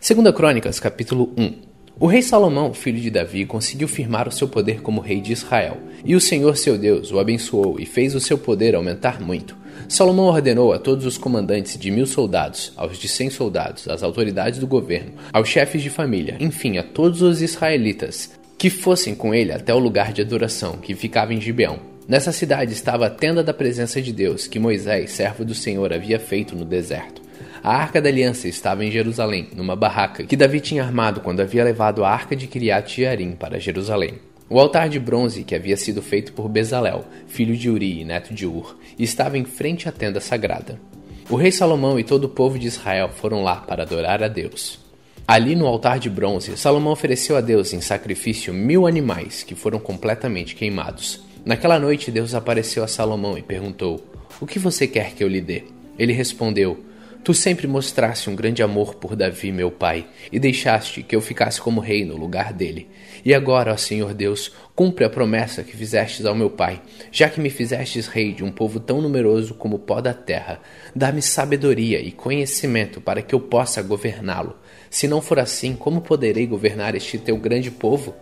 Segunda Crônicas, capítulo 1. O rei Salomão, filho de Davi, conseguiu firmar o seu poder como rei de Israel, e o Senhor seu Deus o abençoou e fez o seu poder aumentar muito. Salomão ordenou a todos os comandantes de mil soldados, aos de cem soldados, às autoridades do governo, aos chefes de família, enfim, a todos os israelitas, que fossem com ele até o lugar de adoração, que ficava em Gibeão. Nessa cidade estava a tenda da presença de Deus, que Moisés, servo do Senhor, havia feito no deserto. A arca da aliança estava em Jerusalém, numa barraca que Davi tinha armado quando havia levado a arca de Kiriat Jearim para Jerusalém. O altar de bronze que havia sido feito por Bezalel, filho de Uri e neto de Ur, estava em frente à tenda sagrada. O rei Salomão e todo o povo de Israel foram lá para adorar a Deus. Ali no altar de bronze, Salomão ofereceu a Deus em sacrifício mil animais que foram completamente queimados. Naquela noite, Deus apareceu a Salomão e perguntou: O que você quer que eu lhe dê? Ele respondeu: Tu sempre mostraste um grande amor por Davi, meu pai, e deixaste que eu ficasse como rei no lugar dele. E agora, ó Senhor Deus, cumpre a promessa que fizestes ao meu pai, já que me fizestes rei de um povo tão numeroso como o pó da terra. Dá-me sabedoria e conhecimento para que eu possa governá-lo. Se não for assim, como poderei governar este teu grande povo?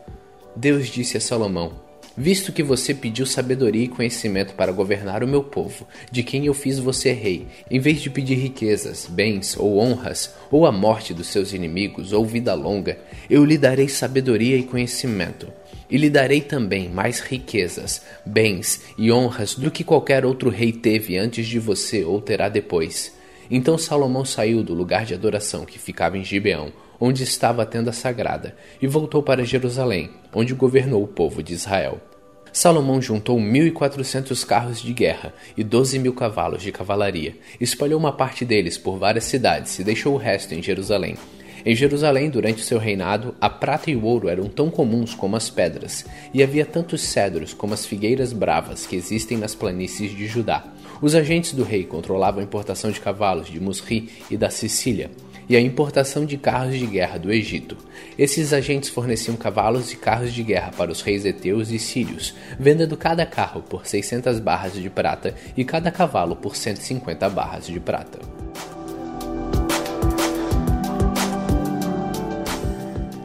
Deus disse a Salomão: visto que você pediu sabedoria e conhecimento para governar o meu povo, de quem eu fiz você rei, em vez de pedir riquezas, bens ou honras, ou a morte dos seus inimigos, ou vida longa, eu lhe darei sabedoria e conhecimento. E lhe darei também mais riquezas, bens e honras do que qualquer outro rei teve antes de você ou terá depois. Então Salomão saiu do lugar de adoração que ficava em Gibeão, onde estava a tenda sagrada, e voltou para Jerusalém, onde governou o povo de Israel. Salomão juntou 1.400 carros de guerra e 12 mil cavalos de cavalaria, espalhou uma parte deles por várias cidades e deixou o resto em Jerusalém. Em Jerusalém, durante seu reinado, a prata e o ouro eram tão comuns como as pedras, e havia tantos cedros como as figueiras bravas que existem nas planícies de Judá. Os agentes do rei controlavam a importação de cavalos de Musri e da Sicília, e a importação de carros de guerra do Egito. Esses agentes forneciam cavalos e carros de guerra para os reis heteus e sírios, vendendo cada carro por 600 barras de prata e cada cavalo por 150 barras de prata.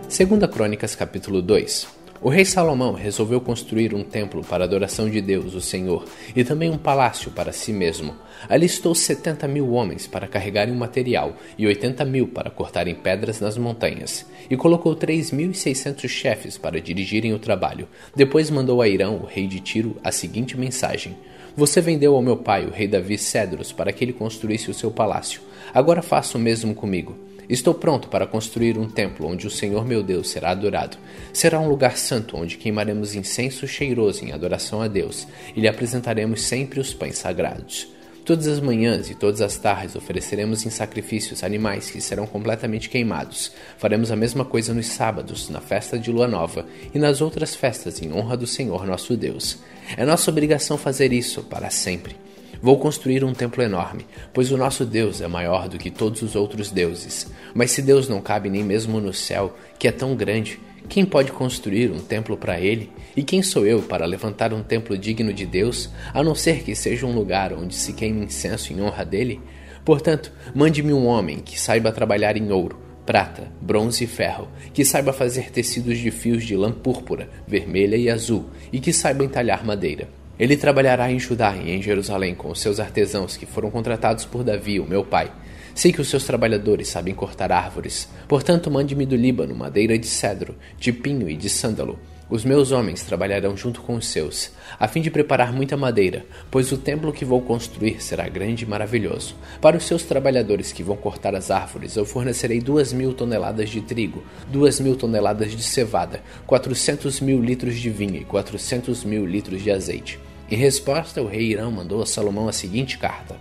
Segunda Crônicas capítulo 2 o rei Salomão resolveu construir um templo para a adoração de Deus, o Senhor, e também um palácio para si mesmo. Alistou 70 mil homens para carregarem o material e 80 mil para cortarem pedras nas montanhas, e colocou 3.600 chefes para dirigirem o trabalho. Depois mandou a Irão, o rei de Tiro, a seguinte mensagem: Você vendeu ao meu pai, o rei Davi, cedros para que ele construísse o seu palácio. Agora faça o mesmo comigo. Estou pronto para construir um templo onde o Senhor meu Deus será adorado. Será um lugar santo onde queimaremos incenso cheiroso em adoração a Deus e lhe apresentaremos sempre os pães sagrados. Todas as manhãs e todas as tardes ofereceremos em sacrifícios animais que serão completamente queimados. Faremos a mesma coisa nos sábados, na festa de lua nova e nas outras festas em honra do Senhor nosso Deus. É nossa obrigação fazer isso para sempre. Vou construir um templo enorme, pois o nosso Deus é maior do que todos os outros deuses. Mas se Deus não cabe nem mesmo no céu, que é tão grande, quem pode construir um templo para ele? E quem sou eu para levantar um templo digno de Deus, a não ser que seja um lugar onde se queime incenso em honra dele? Portanto, mande-me um homem que saiba trabalhar em ouro, prata, bronze e ferro, que saiba fazer tecidos de fios de lã púrpura, vermelha e azul, e que saiba entalhar madeira. Ele trabalhará em Judá e em Jerusalém com os seus artesãos que foram contratados por Davi, o meu pai. Sei que os seus trabalhadores sabem cortar árvores, portanto, mande-me do Líbano madeira de cedro, de pinho e de sândalo. Os meus homens trabalharão junto com os seus, a fim de preparar muita madeira, pois o templo que vou construir será grande e maravilhoso. Para os seus trabalhadores que vão cortar as árvores, eu fornecerei duas mil toneladas de trigo, duas mil toneladas de cevada, quatrocentos mil litros de vinho e quatrocentos mil litros de azeite. Em resposta, o rei Irão mandou a Salomão a seguinte carta: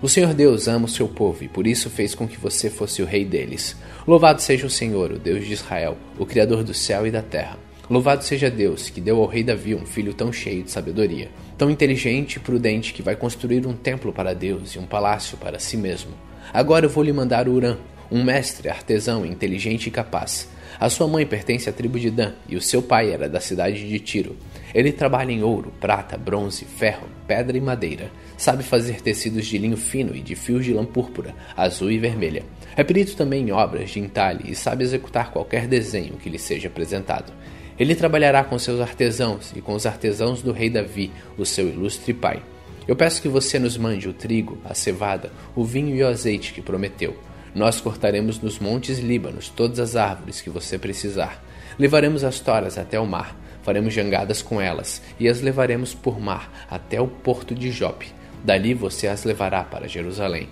O Senhor Deus ama o seu povo e por isso fez com que você fosse o rei deles. Louvado seja o Senhor, o Deus de Israel, o Criador do céu e da terra. Louvado seja Deus, que deu ao rei Davi um filho tão cheio de sabedoria, tão inteligente e prudente que vai construir um templo para Deus e um palácio para si mesmo. Agora eu vou lhe mandar Urã, um mestre, artesão, inteligente e capaz. A sua mãe pertence à tribo de Dan e o seu pai era da cidade de Tiro. Ele trabalha em ouro, prata, bronze, ferro, pedra e madeira. Sabe fazer tecidos de linho fino e de fios de lã púrpura, azul e vermelha. É perito também em obras de entalhe e sabe executar qualquer desenho que lhe seja apresentado. Ele trabalhará com seus artesãos e com os artesãos do rei Davi, o seu ilustre pai. Eu peço que você nos mande o trigo, a cevada, o vinho e o azeite que prometeu. Nós cortaremos nos montes Líbanos todas as árvores que você precisar. Levaremos as toras até o mar, faremos jangadas com elas e as levaremos por mar até o porto de Jope. Dali você as levará para Jerusalém.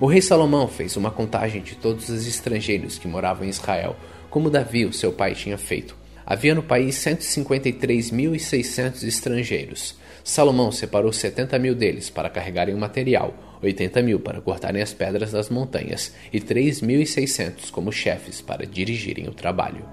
O rei Salomão fez uma contagem de todos os estrangeiros que moravam em Israel, como Davi, o seu pai, tinha feito. Havia no país 153.600 estrangeiros. Salomão separou 70 mil deles para carregarem o material, 80 mil para cortarem as pedras das montanhas e 3.600 como chefes para dirigirem o trabalho.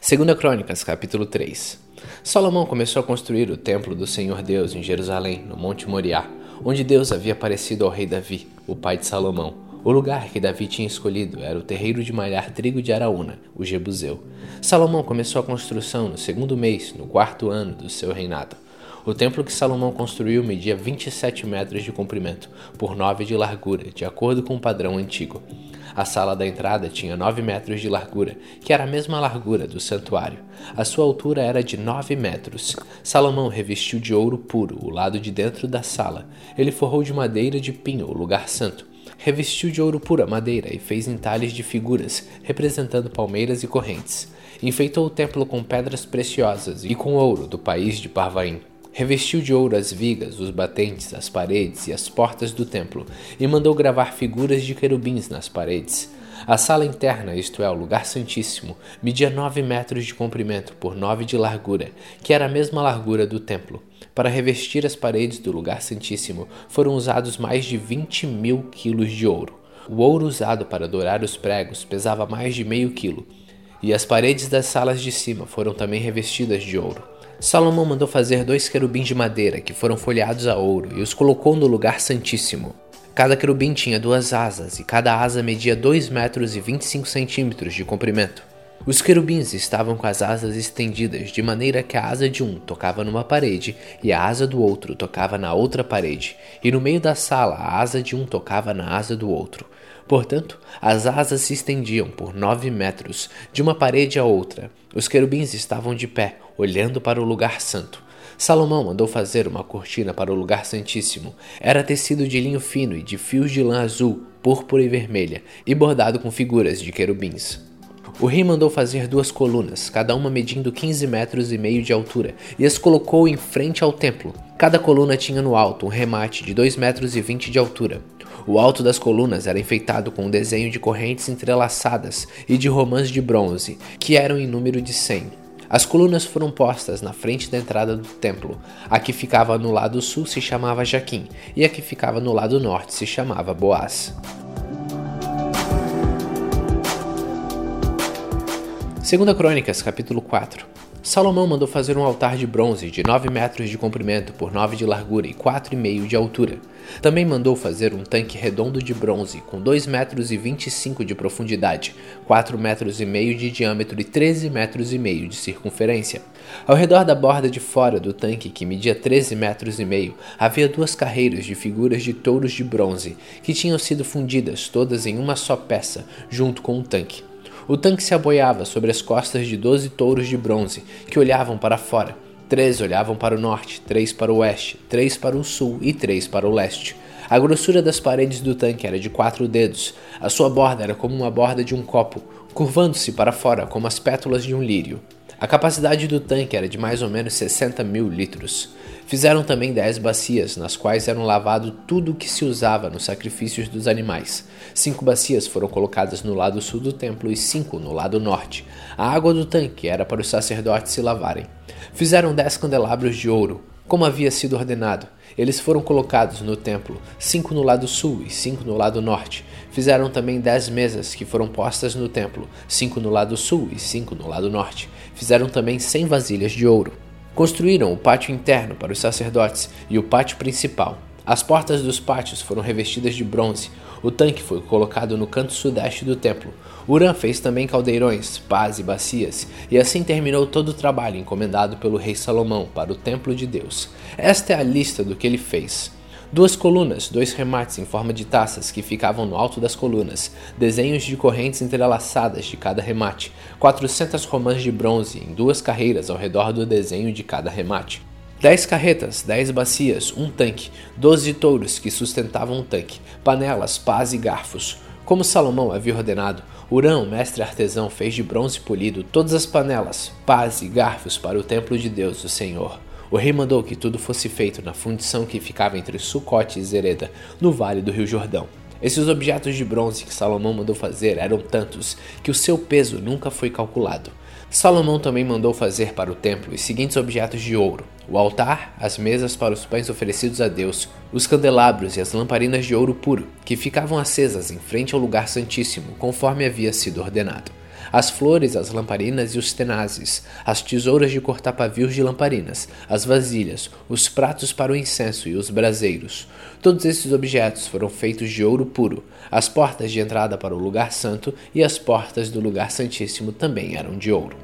Segunda Crônicas, capítulo 3. Salomão começou a construir o templo do Senhor Deus em Jerusalém, no Monte Moriá, onde Deus havia aparecido ao rei Davi, o pai de Salomão. O lugar que Davi tinha escolhido era o terreiro de malhar trigo de Araúna, o Jebuseu. Salomão começou a construção no segundo mês, no quarto ano do seu reinado. O templo que Salomão construiu media 27 metros de comprimento por 9 de largura, de acordo com o padrão antigo. A sala da entrada tinha 9 metros de largura, que era a mesma largura do santuário. A sua altura era de 9 metros. Salomão revestiu de ouro puro o lado de dentro da sala. Ele forrou de madeira de pinho o lugar santo revestiu de ouro pura madeira e fez entalhes de figuras, representando palmeiras e correntes. Enfeitou o templo com pedras preciosas e com ouro do país de Parvaim. Revestiu de ouro as vigas, os batentes, as paredes e as portas do templo, e mandou gravar figuras de querubins nas paredes. A sala interna, isto é, o lugar santíssimo, media nove metros de comprimento por nove de largura, que era a mesma largura do templo. Para revestir as paredes do lugar santíssimo foram usados mais de 20 mil quilos de ouro. O ouro usado para dourar os pregos pesava mais de meio quilo, e as paredes das salas de cima foram também revestidas de ouro. Salomão mandou fazer dois querubins de madeira que foram folheados a ouro e os colocou no lugar santíssimo. Cada querubim tinha duas asas, e cada asa media 2 metros e 25 centímetros de comprimento. Os querubins estavam com as asas estendidas, de maneira que a asa de um tocava numa parede e a asa do outro tocava na outra parede, e no meio da sala a asa de um tocava na asa do outro. Portanto, as asas se estendiam por nove metros, de uma parede a outra. Os querubins estavam de pé, olhando para o lugar santo. Salomão mandou fazer uma cortina para o lugar santíssimo. Era tecido de linho fino e de fios de lã azul, púrpura e vermelha, e bordado com figuras de querubins. O rei mandou fazer duas colunas, cada uma medindo 15 metros e meio de altura, e as colocou em frente ao templo. Cada coluna tinha no alto um remate de 2 metros e 20 de altura. O alto das colunas era enfeitado com um desenho de correntes entrelaçadas e de romãs de bronze, que eram em número de 100. As colunas foram postas na frente da entrada do templo. A que ficava no lado sul se chamava Jaquim, e a que ficava no lado norte se chamava Boaz. Segunda Crônicas, capítulo 4. Salomão mandou fazer um altar de bronze de 9 metros de comprimento por 9 de largura e 4,5 de altura. Também mandou fazer um tanque redondo de bronze com 2 metros e 25 de profundidade, 4 metros e meio de diâmetro e 13 metros e meio de circunferência. Ao redor da borda de fora do tanque, que media 13 metros e meio, havia duas carreiras de figuras de touros de bronze, que tinham sido fundidas todas em uma só peça, junto com o tanque. O tanque se aboiava sobre as costas de doze touros de bronze, que olhavam para fora. Três olhavam para o norte, três para o oeste, três para o sul e três para o leste. A grossura das paredes do tanque era de quatro dedos. A sua borda era como uma borda de um copo, curvando-se para fora como as pétalas de um lírio. A capacidade do tanque era de mais ou menos 60 mil litros. Fizeram também dez bacias, nas quais eram lavado tudo o que se usava nos sacrifícios dos animais. Cinco bacias foram colocadas no lado sul do templo e cinco no lado norte. A água do tanque era para os sacerdotes se lavarem. Fizeram dez candelabros de ouro, como havia sido ordenado. Eles foram colocados no templo, cinco no lado sul e cinco no lado norte. Fizeram também dez mesas que foram postas no templo, cinco no lado sul e cinco no lado norte. Fizeram também cem vasilhas de ouro. Construíram o pátio interno para os sacerdotes e o pátio principal. As portas dos pátios foram revestidas de bronze. O tanque foi colocado no canto sudeste do templo. Urã fez também caldeirões, pás e bacias, e assim terminou todo o trabalho encomendado pelo rei Salomão para o templo de Deus. Esta é a lista do que ele fez. Duas colunas, dois remates em forma de taças que ficavam no alto das colunas, desenhos de correntes entrelaçadas de cada remate, 400 romãs de bronze em duas carreiras ao redor do desenho de cada remate. Dez carretas, dez bacias, um tanque, doze touros que sustentavam um tanque, panelas, pás e garfos. Como Salomão havia ordenado, Urão, mestre artesão, fez de bronze polido todas as panelas, pás e garfos para o templo de Deus, o Senhor. O rei mandou que tudo fosse feito na fundição que ficava entre Sucote e Zereda, no vale do rio Jordão. Esses objetos de bronze que Salomão mandou fazer eram tantos que o seu peso nunca foi calculado. Salomão também mandou fazer para o templo os seguintes objetos de ouro: o altar, as mesas para os pães oferecidos a Deus, os candelabros e as lamparinas de ouro puro, que ficavam acesas em frente ao lugar santíssimo, conforme havia sido ordenado as flores, as lamparinas e os tenazes, as tesouras de cortar pavios de lamparinas, as vasilhas, os pratos para o incenso e os braseiros. Todos esses objetos foram feitos de ouro puro. As portas de entrada para o lugar santo e as portas do lugar santíssimo também eram de ouro.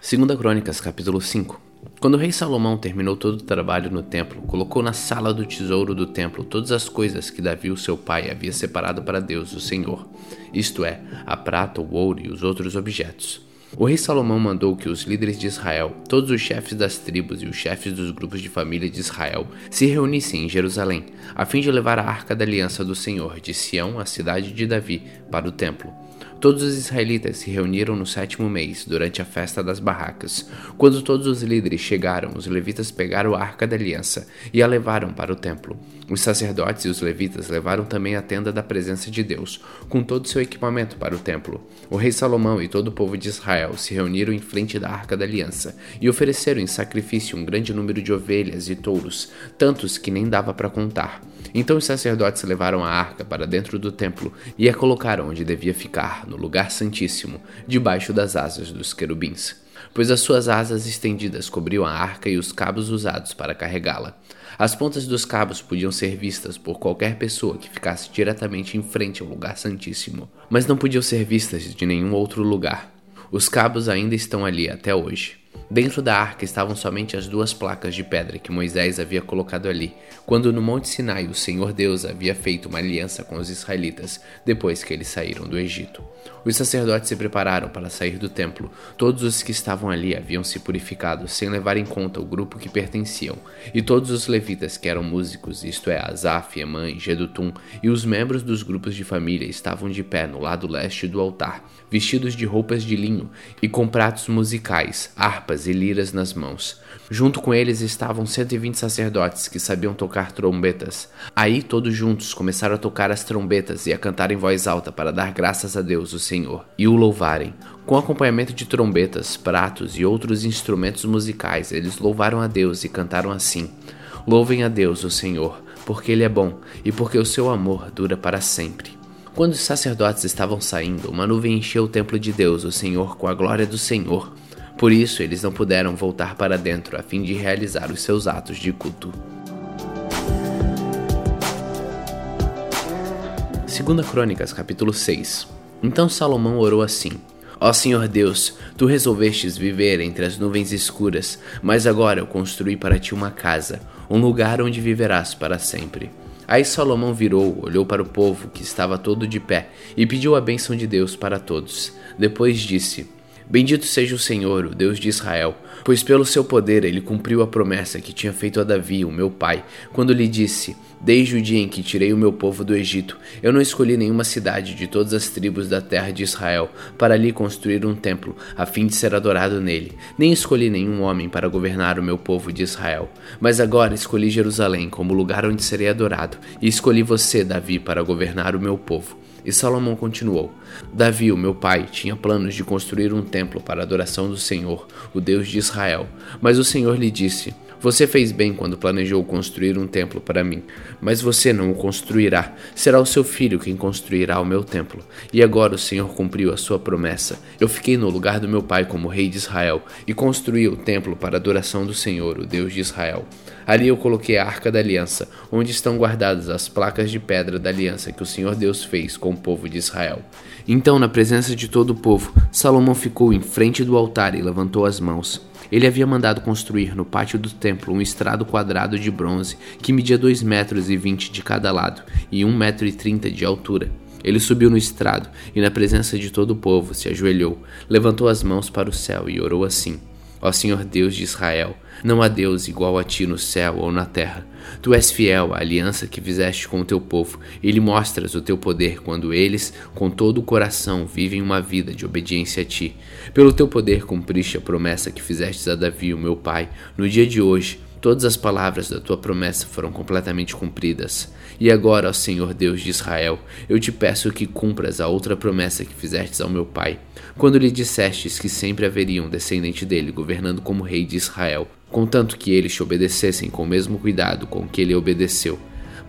Segunda Crônicas, capítulo 5 quando o rei Salomão terminou todo o trabalho no templo, colocou na sala do tesouro do templo todas as coisas que Davi, o seu pai, havia separado para Deus, o Senhor, isto é, a prata, o ouro e os outros objetos. O rei Salomão mandou que os líderes de Israel, todos os chefes das tribos e os chefes dos grupos de família de Israel, se reunissem em Jerusalém, a fim de levar a arca da aliança do Senhor de Sião, a cidade de Davi, para o templo. Todos os israelitas se reuniram no sétimo mês, durante a festa das barracas. Quando todos os líderes chegaram, os levitas pegaram a arca da aliança e a levaram para o templo. Os sacerdotes e os levitas levaram também a tenda da presença de Deus, com todo seu equipamento para o templo. O rei Salomão e todo o povo de Israel se reuniram em frente da arca da aliança e ofereceram em sacrifício um grande número de ovelhas e touros, tantos que nem dava para contar. Então os sacerdotes levaram a arca para dentro do templo e a colocaram onde devia ficar, no lugar santíssimo, debaixo das asas dos querubins, pois as suas asas estendidas cobriam a arca e os cabos usados para carregá-la. As pontas dos cabos podiam ser vistas por qualquer pessoa que ficasse diretamente em frente ao lugar santíssimo, mas não podiam ser vistas de nenhum outro lugar. Os cabos ainda estão ali até hoje. Dentro da arca estavam somente as duas placas de pedra que Moisés havia colocado ali, quando no Monte Sinai o Senhor Deus havia feito uma aliança com os israelitas, depois que eles saíram do Egito. Os sacerdotes se prepararam para sair do templo. Todos os que estavam ali haviam se purificado, sem levar em conta o grupo que pertenciam, e todos os levitas que eram músicos, isto é, Asaf, Emã Gedutum, e os membros dos grupos de família estavam de pé no lado leste do altar, vestidos de roupas de linho e com pratos musicais, harpas e liras nas mãos. Junto com eles estavam 120 sacerdotes que sabiam tocar trombetas. Aí, todos juntos, começaram a tocar as trombetas e a cantar em voz alta para dar graças a Deus, o Senhor, e o louvarem. Com acompanhamento de trombetas, pratos e outros instrumentos musicais, eles louvaram a Deus e cantaram assim: Louvem a Deus, o Senhor, porque Ele é bom e porque o seu amor dura para sempre. Quando os sacerdotes estavam saindo, uma nuvem encheu o templo de Deus, o Senhor, com a glória do Senhor. Por isso, eles não puderam voltar para dentro a fim de realizar os seus atos de culto. Segunda Crônicas, capítulo 6. Então Salomão orou assim: Ó Senhor Deus, tu resolvestes viver entre as nuvens escuras, mas agora eu construí para ti uma casa, um lugar onde viverás para sempre. Aí Salomão virou, olhou para o povo que estava todo de pé e pediu a bênção de Deus para todos. Depois disse: Bendito seja o Senhor, o Deus de Israel, pois pelo seu poder ele cumpriu a promessa que tinha feito a Davi, o meu pai, quando lhe disse: Desde o dia em que tirei o meu povo do Egito, eu não escolhi nenhuma cidade de todas as tribos da terra de Israel para ali construir um templo, a fim de ser adorado nele, nem escolhi nenhum homem para governar o meu povo de Israel. Mas agora escolhi Jerusalém como lugar onde serei adorado, e escolhi você, Davi, para governar o meu povo. E Salomão continuou: Davi, o meu pai, tinha planos de construir um templo para a adoração do Senhor, o Deus de Israel. Mas o Senhor lhe disse: Você fez bem quando planejou construir um templo para mim, mas você não o construirá. Será o seu filho quem construirá o meu templo. E agora o Senhor cumpriu a sua promessa. Eu fiquei no lugar do meu pai como rei de Israel e construí o templo para a adoração do Senhor, o Deus de Israel. Ali eu coloquei a arca da aliança, onde estão guardadas as placas de pedra da aliança que o Senhor Deus fez com o povo de Israel. Então, na presença de todo o povo, Salomão ficou em frente do altar e levantou as mãos. Ele havia mandado construir no pátio do templo um estrado quadrado de bronze que media dois metros e vinte de cada lado e um metro e trinta de altura. Ele subiu no estrado e, na presença de todo o povo, se ajoelhou, levantou as mãos para o céu e orou assim: Ó Senhor Deus de Israel, não há Deus igual a ti no céu ou na terra. Tu és fiel à aliança que fizeste com o teu povo e lhe mostras o teu poder quando eles, com todo o coração, vivem uma vida de obediência a ti. Pelo teu poder cumpriste a promessa que fizestes a Davi, o meu pai, no dia de hoje. Todas as palavras da tua promessa foram completamente cumpridas. E agora, ó Senhor Deus de Israel, eu te peço que cumpras a outra promessa que fizestes ao meu pai, quando lhe dissestes que sempre haveria um descendente dele governando como rei de Israel, contanto que eles te obedecessem com o mesmo cuidado com que ele obedeceu.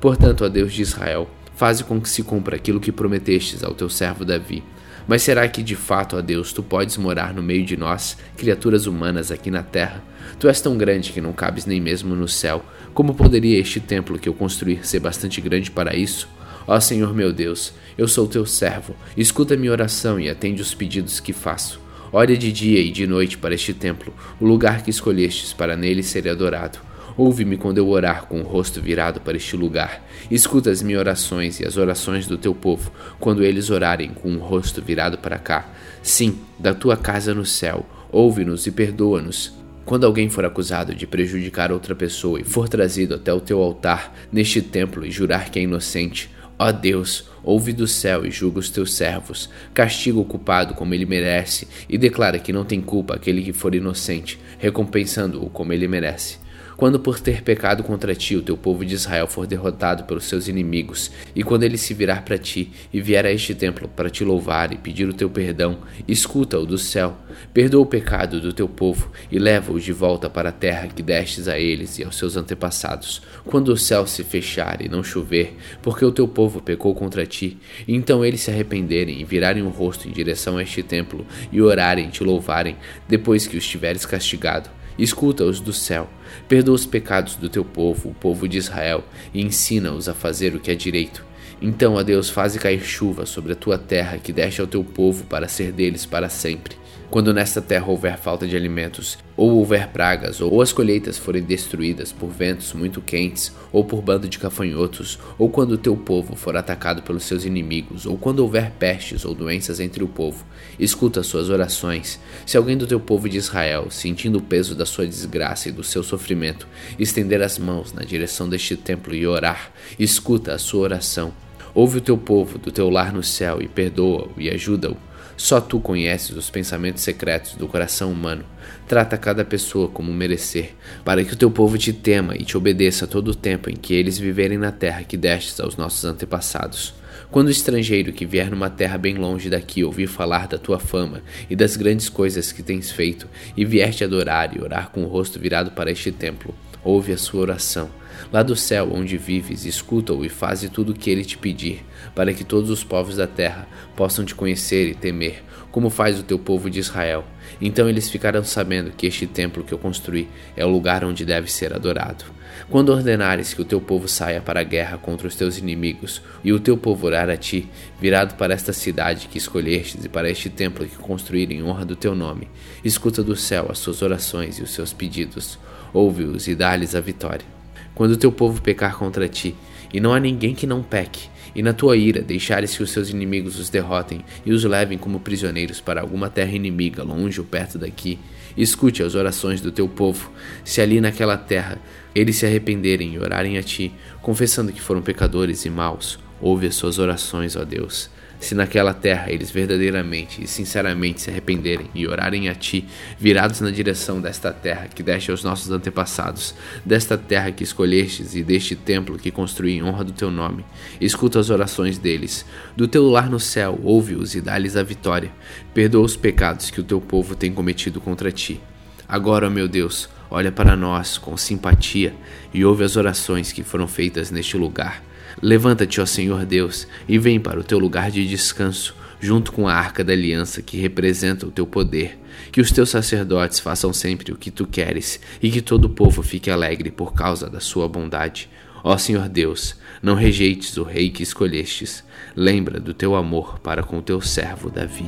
Portanto, ó Deus de Israel, faze com que se cumpra aquilo que prometestes ao teu servo Davi. Mas será que de fato, ó Deus, tu podes morar no meio de nós, criaturas humanas aqui na terra? Tu és tão grande que não cabes nem mesmo no céu. Como poderia este templo que eu construir ser bastante grande para isso? Ó Senhor meu Deus, eu sou teu servo. Escuta minha oração e atende os pedidos que faço. Olha de dia e de noite para este templo, o lugar que escolhestes para nele ser adorado. Ouve-me quando eu orar com o rosto virado para este lugar. Escuta as minhas orações e as orações do teu povo, quando eles orarem com o rosto virado para cá. Sim, da tua casa no céu. Ouve-nos e perdoa-nos. Quando alguém for acusado de prejudicar outra pessoa e for trazido até o teu altar neste templo e jurar que é inocente, ó Deus, ouve do céu e julga os teus servos, castiga o culpado como ele merece e declara que não tem culpa aquele que for inocente, recompensando-o como ele merece. Quando por ter pecado contra ti o teu povo de Israel for derrotado pelos seus inimigos, e quando ele se virar para ti e vier a este templo para te louvar e pedir o teu perdão, escuta-o do céu, perdoa o pecado do teu povo e leva-os de volta para a terra que destes a eles e aos seus antepassados. Quando o céu se fechar e não chover, porque o teu povo pecou contra ti, então eles se arrependerem e virarem o rosto em direção a este templo e orarem e te louvarem, depois que os tiveres castigado, Escuta-os do céu, perdoa os pecados do teu povo, o povo de Israel, e ensina-os a fazer o que é direito. Então, ó Deus, faze cair chuva sobre a tua terra que deste ao teu povo para ser deles para sempre. Quando nesta terra houver falta de alimentos, ou houver pragas, ou as colheitas forem destruídas por ventos muito quentes, ou por bando de cafanhotos, ou quando o teu povo for atacado pelos seus inimigos, ou quando houver pestes ou doenças entre o povo, escuta suas orações. Se alguém do teu povo de Israel, sentindo o peso da sua desgraça e do seu sofrimento, estender as mãos na direção deste templo e orar, escuta a sua oração. Ouve o teu povo do teu lar no céu e perdoa-o e ajuda-o só tu conheces os pensamentos secretos do coração humano. Trata cada pessoa como merecer, para que o teu povo te tema e te obedeça todo o tempo em que eles viverem na terra que destes aos nossos antepassados. Quando o estrangeiro que vier numa terra bem longe daqui ouvir falar da tua fama e das grandes coisas que tens feito, e vier te adorar e orar com o rosto virado para este templo, ouve a sua oração. Lá do céu onde vives, escuta-o e faze tudo o que ele te pedir, para que todos os povos da terra possam te conhecer e temer, como faz o teu povo de Israel. Então eles ficarão sabendo que este templo que eu construí é o lugar onde deve ser adorado. Quando ordenares que o teu povo saia para a guerra contra os teus inimigos, e o teu povo orar a ti, virado para esta cidade que escolhestes e para este templo que construíram em honra do teu nome, escuta do céu as suas orações e os seus pedidos, ouve-os e dá-lhes a vitória. Quando o teu povo pecar contra ti, e não há ninguém que não peque, e na tua ira deixares que os seus inimigos os derrotem e os levem como prisioneiros para alguma terra inimiga, longe ou perto daqui, escute as orações do teu povo, se ali naquela terra eles se arrependerem e orarem a ti, confessando que foram pecadores e maus, ouve as suas orações, ó Deus. Se naquela terra eles verdadeiramente e sinceramente se arrependerem e orarem a ti, virados na direção desta terra que deste aos nossos antepassados, desta terra que escolhestes e deste templo que construí em honra do teu nome, escuta as orações deles. Do teu lar no céu, ouve-os e dá-lhes a vitória. Perdoa os pecados que o teu povo tem cometido contra ti. Agora, meu Deus, olha para nós com simpatia e ouve as orações que foram feitas neste lugar. Levanta-te, ó Senhor Deus, e vem para o teu lugar de descanso, junto com a arca da aliança que representa o teu poder. Que os teus sacerdotes façam sempre o que tu queres e que todo o povo fique alegre por causa da sua bondade. Ó Senhor Deus, não rejeites o rei que escolhestes. Lembra do teu amor para com teu servo Davi.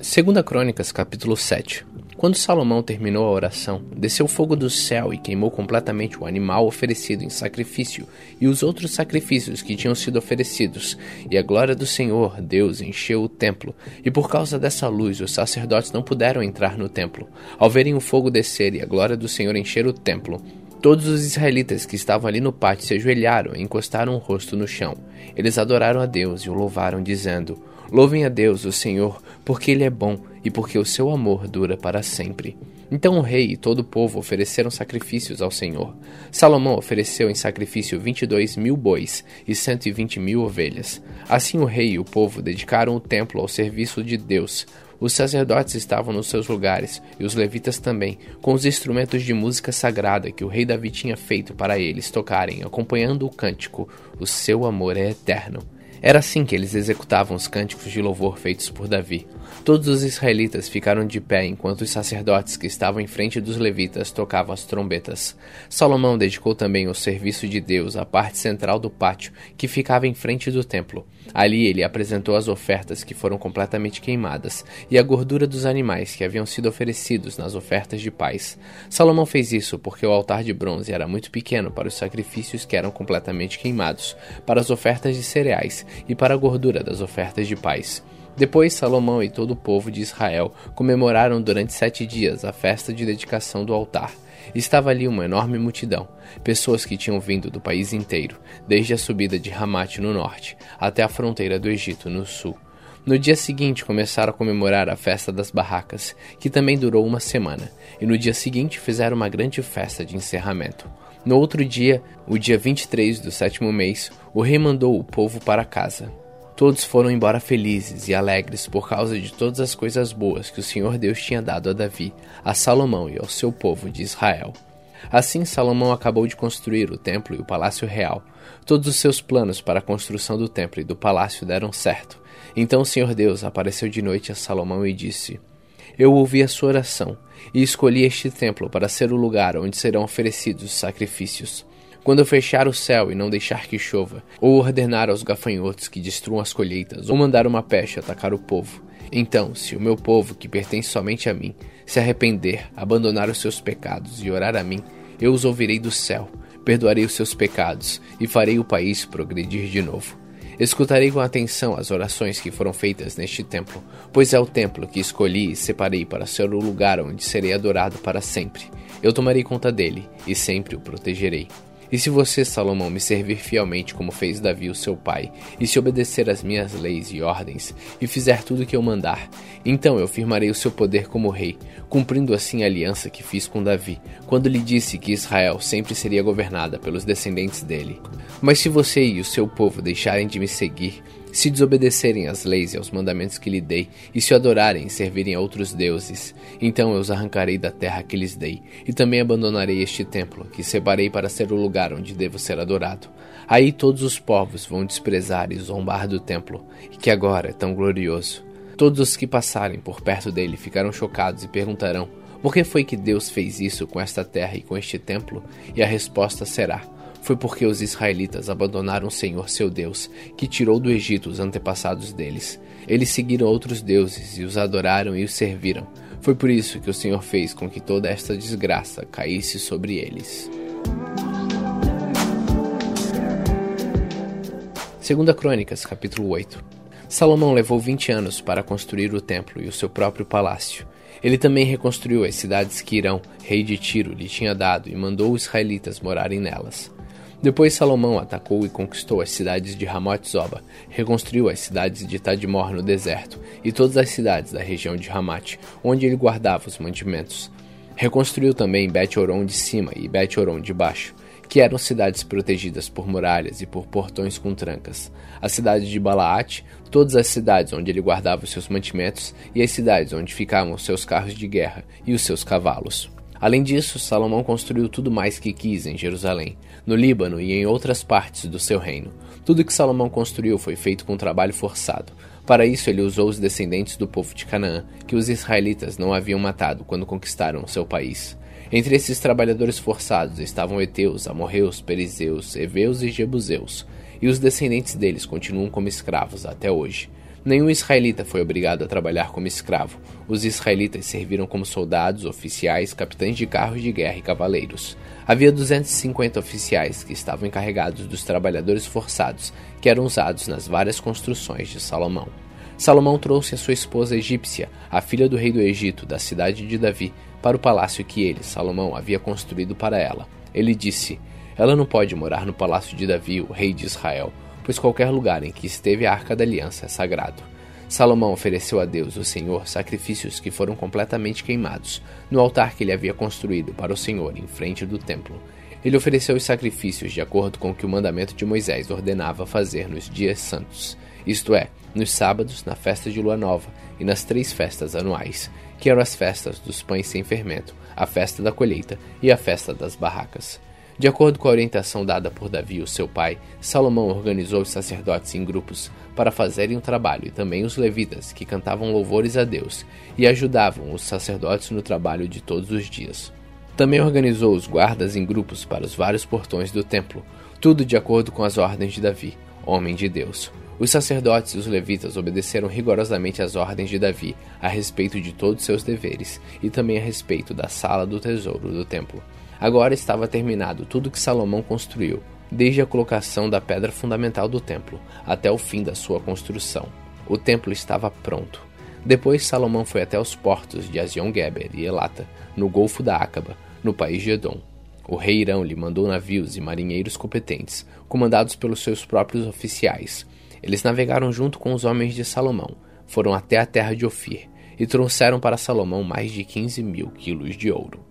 Segunda Crônicas, capítulo 7. Quando Salomão terminou a oração, desceu fogo do céu e queimou completamente o animal oferecido em sacrifício e os outros sacrifícios que tinham sido oferecidos, e a glória do Senhor, Deus, encheu o templo, e por causa dessa luz os sacerdotes não puderam entrar no templo. Ao verem o fogo descer e a glória do Senhor encher o templo, Todos os israelitas que estavam ali no pátio se ajoelharam e encostaram o rosto no chão. Eles adoraram a Deus e o louvaram, dizendo: Louvem a Deus, o Senhor, porque Ele é bom e porque o seu amor dura para sempre. Então o rei e todo o povo ofereceram sacrifícios ao Senhor. Salomão ofereceu em sacrifício vinte e dois mil bois e cento e vinte mil ovelhas. Assim o rei e o povo dedicaram o templo ao serviço de Deus. Os sacerdotes estavam nos seus lugares, e os levitas também, com os instrumentos de música sagrada que o rei Davi tinha feito para eles tocarem, acompanhando o cântico: O seu amor é eterno. Era assim que eles executavam os cânticos de louvor feitos por Davi. Todos os israelitas ficaram de pé enquanto os sacerdotes que estavam em frente dos levitas tocavam as trombetas. Salomão dedicou também ao serviço de Deus a parte central do pátio, que ficava em frente do templo. Ali ele apresentou as ofertas que foram completamente queimadas e a gordura dos animais que haviam sido oferecidos nas ofertas de paz. Salomão fez isso porque o altar de bronze era muito pequeno para os sacrifícios que eram completamente queimados, para as ofertas de cereais e para a gordura das ofertas de paz. Depois, Salomão e todo o povo de Israel comemoraram durante sete dias a festa de dedicação do altar. Estava ali uma enorme multidão, pessoas que tinham vindo do país inteiro, desde a subida de Hamat no norte até a fronteira do Egito no sul. No dia seguinte começaram a comemorar a festa das barracas, que também durou uma semana, e no dia seguinte fizeram uma grande festa de encerramento. No outro dia, o dia 23 do sétimo mês, o rei mandou o povo para casa. Todos foram embora felizes e alegres por causa de todas as coisas boas que o Senhor Deus tinha dado a Davi, a Salomão e ao seu povo de Israel. Assim Salomão acabou de construir o templo e o palácio real. Todos os seus planos para a construção do templo e do palácio deram certo. Então o Senhor Deus apareceu de noite a Salomão e disse: Eu ouvi a sua oração e escolhi este templo para ser o lugar onde serão oferecidos os sacrifícios. Quando eu fechar o céu e não deixar que chova, ou ordenar aos gafanhotos que destruam as colheitas, ou mandar uma peste atacar o povo, então, se o meu povo, que pertence somente a mim, se arrepender, abandonar os seus pecados e orar a mim, eu os ouvirei do céu, perdoarei os seus pecados e farei o país progredir de novo. Escutarei com atenção as orações que foram feitas neste templo, pois é o templo que escolhi e separei para ser o lugar onde serei adorado para sempre. Eu tomarei conta dele e sempre o protegerei. E se você, Salomão, me servir fielmente como fez Davi, o seu pai, e se obedecer às minhas leis e ordens, e fizer tudo o que eu mandar, então eu firmarei o seu poder como rei, cumprindo assim a aliança que fiz com Davi, quando lhe disse que Israel sempre seria governada pelos descendentes dele. Mas se você e o seu povo deixarem de me seguir, se desobedecerem às leis e aos mandamentos que lhe dei, e se adorarem e servirem a outros deuses, então eu os arrancarei da terra que lhes dei, e também abandonarei este templo, que separei para ser o lugar onde devo ser adorado. Aí todos os povos vão desprezar e zombar do templo, que agora é tão glorioso. Todos os que passarem por perto dele ficarão chocados e perguntarão: por que foi que Deus fez isso com esta terra e com este templo? E a resposta será: foi porque os israelitas abandonaram o Senhor seu Deus, que tirou do Egito os antepassados deles. Eles seguiram outros deuses e os adoraram e os serviram. Foi por isso que o Senhor fez com que toda esta desgraça caísse sobre eles. Segunda Crônicas, capítulo 8. Salomão levou 20 anos para construir o templo e o seu próprio palácio. Ele também reconstruiu as cidades que Irão, rei de Tiro, lhe tinha dado e mandou os israelitas morarem nelas. Depois Salomão atacou e conquistou as cidades de Ramot Zoba, reconstruiu as cidades de Tadmor no deserto e todas as cidades da região de Ramat, onde ele guardava os mantimentos. Reconstruiu também Bet-Oron de cima e Bet-Oron de baixo, que eram cidades protegidas por muralhas e por portões com trancas. A cidade de Balaate, todas as cidades onde ele guardava os seus mantimentos e as cidades onde ficavam os seus carros de guerra e os seus cavalos. Além disso, Salomão construiu tudo mais que quis em Jerusalém, no Líbano e em outras partes do seu reino. Tudo que Salomão construiu foi feito com trabalho forçado. Para isso, ele usou os descendentes do povo de Canaã, que os israelitas não haviam matado quando conquistaram seu país. Entre esses trabalhadores forçados estavam Eteus, Amorreus, Perizeus, Eveus e Jebuseus, e os descendentes deles continuam como escravos até hoje. Nenhum israelita foi obrigado a trabalhar como escravo. Os israelitas serviram como soldados, oficiais, capitães de carros de guerra e cavaleiros. Havia 250 oficiais que estavam encarregados dos trabalhadores forçados, que eram usados nas várias construções de Salomão. Salomão trouxe a sua esposa egípcia, a filha do rei do Egito, da cidade de Davi, para o palácio que ele, Salomão, havia construído para ela. Ele disse: Ela não pode morar no palácio de Davi, o rei de Israel pois qualquer lugar em que esteve a arca da aliança é sagrado. Salomão ofereceu a Deus, o Senhor, sacrifícios que foram completamente queimados no altar que ele havia construído para o Senhor em frente do templo. Ele ofereceu os sacrifícios de acordo com o que o mandamento de Moisés ordenava fazer nos dias santos, isto é, nos sábados, na festa de lua nova e nas três festas anuais, que eram as festas dos pães sem fermento, a festa da colheita e a festa das barracas. De acordo com a orientação dada por Davi, o seu pai, Salomão organizou os sacerdotes em grupos para fazerem o trabalho e também os levitas, que cantavam louvores a Deus e ajudavam os sacerdotes no trabalho de todos os dias. Também organizou os guardas em grupos para os vários portões do templo, tudo de acordo com as ordens de Davi, homem de Deus. Os sacerdotes e os levitas obedeceram rigorosamente às ordens de Davi a respeito de todos seus deveres e também a respeito da sala do tesouro do templo. Agora estava terminado tudo que Salomão construiu, desde a colocação da pedra fundamental do templo até o fim da sua construção. O templo estava pronto. Depois Salomão foi até os portos de Azion-Geber e Elata, no Golfo da Acaba, no país de Edom. O rei Irão lhe mandou navios e marinheiros competentes, comandados pelos seus próprios oficiais. Eles navegaram junto com os homens de Salomão, foram até a terra de Ofir e trouxeram para Salomão mais de 15 mil quilos de ouro.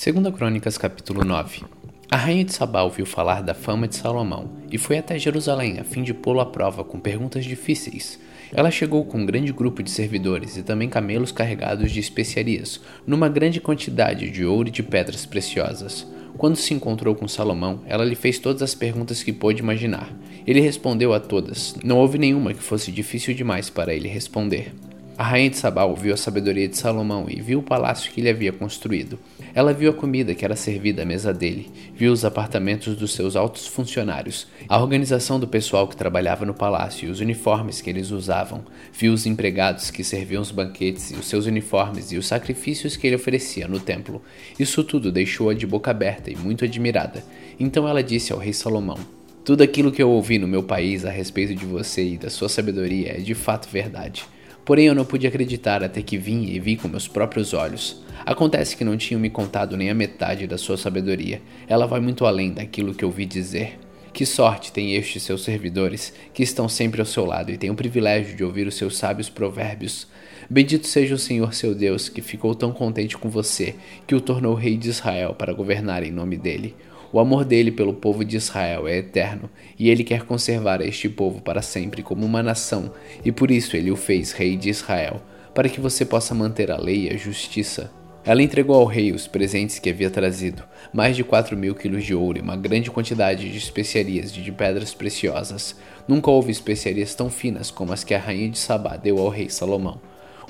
Segunda Crônicas capítulo 9 A rainha de Sabá ouviu falar da fama de Salomão e foi até Jerusalém a fim de pô-lo à prova com perguntas difíceis. Ela chegou com um grande grupo de servidores e também camelos carregados de especiarias, numa grande quantidade de ouro e de pedras preciosas. Quando se encontrou com Salomão, ela lhe fez todas as perguntas que pôde imaginar. Ele respondeu a todas. Não houve nenhuma que fosse difícil demais para ele responder. A rainha de Sabá ouviu a sabedoria de Salomão e viu o palácio que ele havia construído. Ela viu a comida que era servida à mesa dele, viu os apartamentos dos seus altos funcionários, a organização do pessoal que trabalhava no palácio e os uniformes que eles usavam, viu os empregados que serviam os banquetes e os seus uniformes e os sacrifícios que ele oferecia no templo. Isso tudo deixou-a de boca aberta e muito admirada. Então ela disse ao rei Salomão: Tudo aquilo que eu ouvi no meu país a respeito de você e da sua sabedoria é de fato verdade. Porém, eu não pude acreditar até que vim e vi com meus próprios olhos. Acontece que não tinham me contado nem a metade da sua sabedoria. Ela vai muito além daquilo que ouvi dizer. Que sorte tem estes seus servidores, que estão sempre ao seu lado e têm o privilégio de ouvir os seus sábios provérbios. Bendito seja o Senhor seu Deus, que ficou tão contente com você, que o tornou rei de Israel para governar em nome dele. O amor dele pelo povo de Israel é eterno, e ele quer conservar este povo para sempre como uma nação, e por isso ele o fez rei de Israel, para que você possa manter a lei e a justiça. Ela entregou ao rei os presentes que havia trazido, mais de quatro mil quilos de ouro e uma grande quantidade de especiarias e de pedras preciosas. Nunca houve especiarias tão finas como as que a rainha de Sabá deu ao rei Salomão.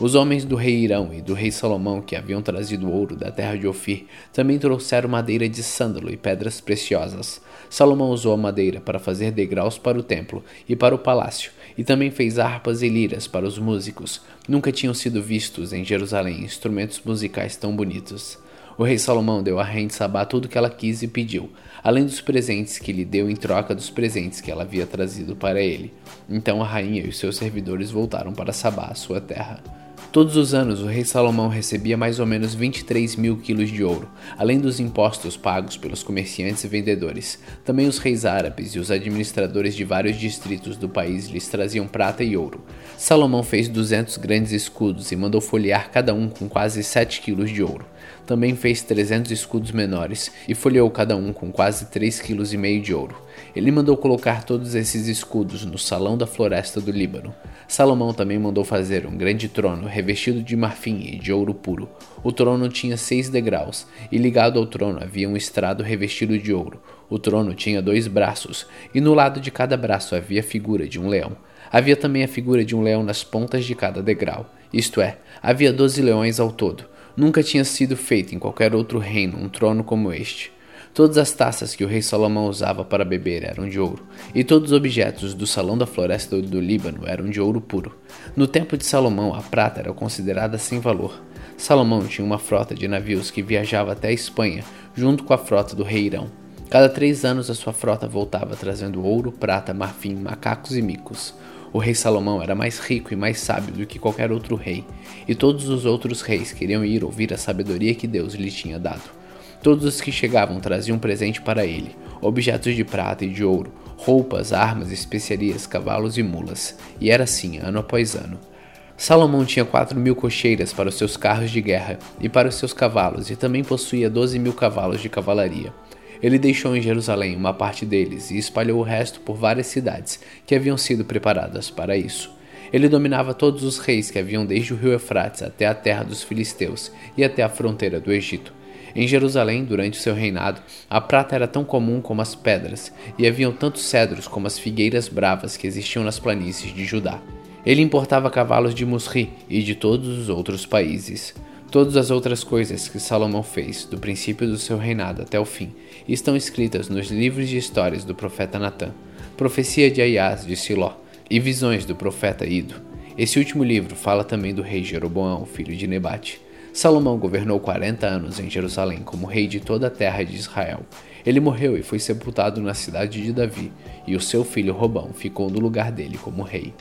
Os homens do rei Irão e do rei Salomão, que haviam trazido ouro da terra de Ofir, também trouxeram madeira de sândalo e pedras preciosas. Salomão usou a madeira para fazer degraus para o templo e para o palácio, e também fez harpas e liras para os músicos. Nunca tinham sido vistos em Jerusalém instrumentos musicais tão bonitos. O rei Salomão deu à rainha de Sabá tudo o que ela quis e pediu, além dos presentes que lhe deu em troca dos presentes que ela havia trazido para ele. Então a rainha e os seus servidores voltaram para Sabá, sua terra. Todos os anos, o rei Salomão recebia mais ou menos 23 mil quilos de ouro, além dos impostos pagos pelos comerciantes e vendedores. Também os reis árabes e os administradores de vários distritos do país lhes traziam prata e ouro. Salomão fez 200 grandes escudos e mandou folhear cada um com quase 7 quilos de ouro. Também fez 300 escudos menores e folheou cada um com quase 3,5 kg de ouro. Ele mandou colocar todos esses escudos no salão da floresta do Líbano. Salomão também mandou fazer um grande trono revestido de marfim e de ouro puro. O trono tinha seis degraus, e ligado ao trono havia um estrado revestido de ouro. O trono tinha dois braços, e no lado de cada braço havia a figura de um leão. Havia também a figura de um leão nas pontas de cada degrau, isto é, havia doze leões ao todo. Nunca tinha sido feito em qualquer outro reino um trono como este. Todas as taças que o rei Salomão usava para beber eram de ouro, e todos os objetos do salão da floresta do Líbano eram de ouro puro. No tempo de Salomão, a prata era considerada sem valor. Salomão tinha uma frota de navios que viajava até a Espanha, junto com a frota do rei Irão. Cada três anos a sua frota voltava trazendo ouro, prata, marfim, macacos e micos. O rei Salomão era mais rico e mais sábio do que qualquer outro rei, e todos os outros reis queriam ir ouvir a sabedoria que Deus lhe tinha dado. Todos os que chegavam traziam um presente para ele: objetos de prata e de ouro, roupas, armas, especiarias, cavalos e mulas. E era assim, ano após ano. Salomão tinha quatro mil cocheiras para os seus carros de guerra e para os seus cavalos, e também possuía doze mil cavalos de cavalaria. Ele deixou em Jerusalém uma parte deles e espalhou o resto por várias cidades que haviam sido preparadas para isso. Ele dominava todos os reis que haviam desde o rio Eufrates até a terra dos filisteus e até a fronteira do Egito. Em Jerusalém, durante seu reinado, a prata era tão comum como as pedras, e haviam tantos cedros como as figueiras bravas que existiam nas planícies de Judá. Ele importava cavalos de Musri e de todos os outros países. Todas as outras coisas que Salomão fez, do princípio do seu reinado até o fim, estão escritas nos livros de histórias do profeta Natã, profecia de Aias de Siló e visões do profeta Ido. Esse último livro fala também do rei Jeroboão, filho de Nebate. Salomão governou 40 anos em Jerusalém como rei de toda a terra de Israel. Ele morreu e foi sepultado na cidade de Davi, e o seu filho Robão ficou no lugar dele como rei.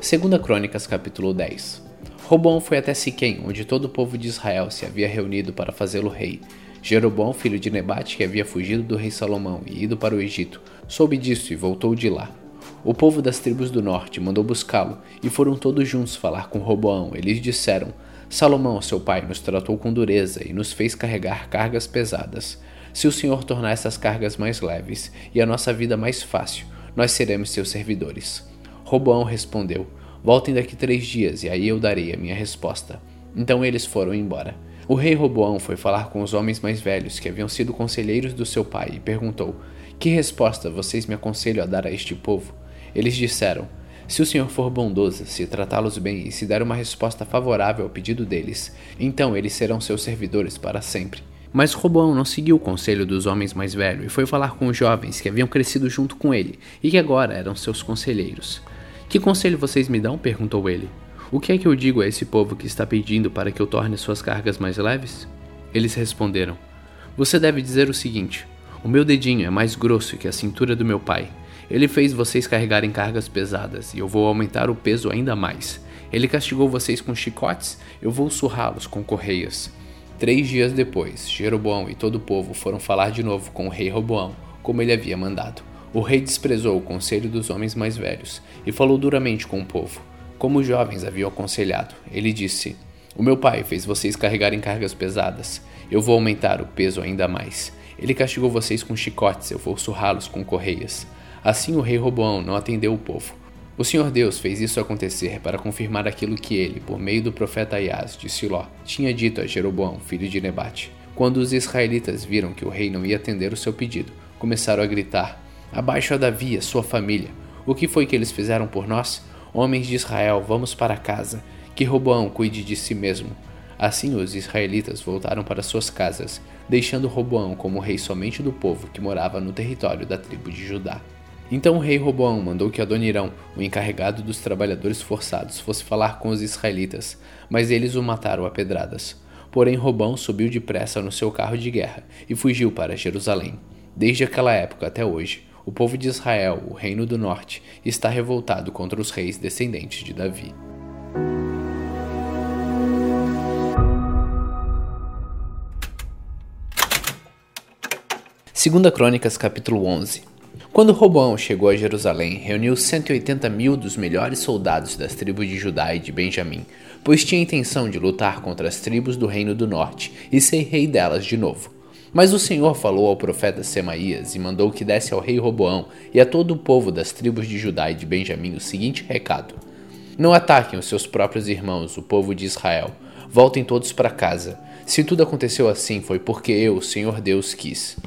Segunda Crônicas capítulo 10 Robão foi até Siquém, onde todo o povo de Israel se havia reunido para fazê-lo rei. Jeroboão, filho de Nebate, que havia fugido do rei Salomão e ido para o Egito, soube disso e voltou de lá. O povo das tribos do norte mandou buscá-lo, e foram todos juntos falar com Roboão. Eles disseram: Salomão, seu pai, nos tratou com dureza e nos fez carregar cargas pesadas. Se o Senhor tornar essas cargas mais leves e a nossa vida mais fácil, nós seremos seus servidores. Roboão respondeu: Voltem daqui três dias, e aí eu darei a minha resposta. Então eles foram embora. O rei Roboão foi falar com os homens mais velhos que haviam sido conselheiros do seu pai e perguntou: Que resposta vocês me aconselham a dar a este povo? Eles disseram: Se o Senhor for bondoso, se tratá-los bem e se der uma resposta favorável ao pedido deles, então eles serão seus servidores para sempre. Mas Roboão não seguiu o conselho dos homens mais velhos e foi falar com os jovens que haviam crescido junto com ele e que agora eram seus conselheiros. Que conselho vocês me dão? perguntou ele. O que é que eu digo a esse povo que está pedindo para que eu torne suas cargas mais leves? Eles responderam: Você deve dizer o seguinte: O meu dedinho é mais grosso que a cintura do meu pai. Ele fez vocês carregarem cargas pesadas, e eu vou aumentar o peso ainda mais. Ele castigou vocês com chicotes, eu vou surrá-los com correias. Três dias depois, Jeroboão e todo o povo foram falar de novo com o rei Roboão, como ele havia mandado. O rei desprezou o conselho dos homens mais velhos e falou duramente com o povo. Como os jovens haviam aconselhado, ele disse: O meu pai fez vocês carregarem cargas pesadas. Eu vou aumentar o peso ainda mais. Ele castigou vocês com chicotes, eu vou surrá-los com correias. Assim o rei Roboão não atendeu o povo. O Senhor Deus fez isso acontecer para confirmar aquilo que ele, por meio do profeta Aias de Siló, tinha dito a Jeroboão, filho de Nebate. Quando os israelitas viram que o rei não ia atender o seu pedido, começaram a gritar: Abaixo a Davi, a sua família. O que foi que eles fizeram por nós? Homens de Israel, vamos para casa. Que Roboão cuide de si mesmo. Assim os israelitas voltaram para suas casas, deixando Roboão como rei somente do povo que morava no território da tribo de Judá. Então o rei Roboão mandou que Adonirão, o encarregado dos trabalhadores forçados, fosse falar com os israelitas, mas eles o mataram a pedradas. Porém Robão subiu depressa no seu carro de guerra e fugiu para Jerusalém. Desde aquela época até hoje, o povo de Israel, o reino do norte, está revoltado contra os reis descendentes de Davi. Segunda Crônicas, capítulo 11. Quando Roboão chegou a Jerusalém, reuniu 180 mil dos melhores soldados das tribos de Judá e de Benjamim, pois tinha intenção de lutar contra as tribos do reino do norte e ser rei delas de novo. Mas o Senhor falou ao profeta Semaías e mandou que desse ao rei Roboão e a todo o povo das tribos de Judá e de Benjamim o seguinte recado: Não ataquem os seus próprios irmãos, o povo de Israel. Voltem todos para casa. Se tudo aconteceu assim, foi porque eu, o Senhor Deus, quis.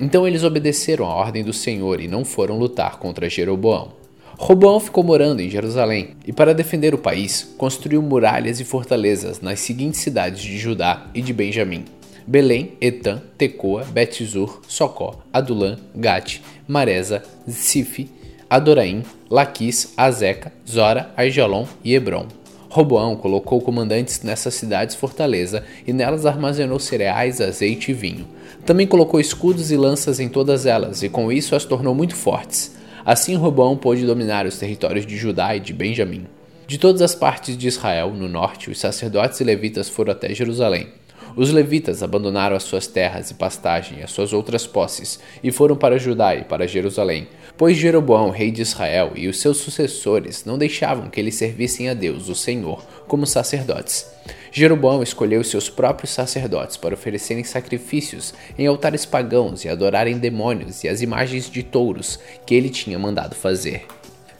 Então eles obedeceram à ordem do Senhor e não foram lutar contra Jeroboão. Roboão ficou morando em Jerusalém e, para defender o país, construiu muralhas e fortalezas nas seguintes cidades de Judá e de Benjamim: Belém, Etam, Tecoa, Betzur, Socó, Adulã, Gate, Maresa, Sife, Adoraim, Laquis, Azeca, Zora, Aijalon e Hebron. Roboão colocou comandantes nessas cidades fortaleza e nelas armazenou cereais, azeite e vinho. Também colocou escudos e lanças em todas elas e com isso as tornou muito fortes. Assim Roboão pôde dominar os territórios de Judá e de Benjamim. De todas as partes de Israel, no norte, os sacerdotes e levitas foram até Jerusalém. Os levitas abandonaram as suas terras e pastagem e as suas outras posses e foram para Judá e para Jerusalém, pois Jeroboão, rei de Israel, e os seus sucessores não deixavam que eles servissem a Deus, o Senhor, como sacerdotes. Jeroboão escolheu seus próprios sacerdotes para oferecerem sacrifícios em altares pagãos e adorarem demônios e as imagens de touros que ele tinha mandado fazer.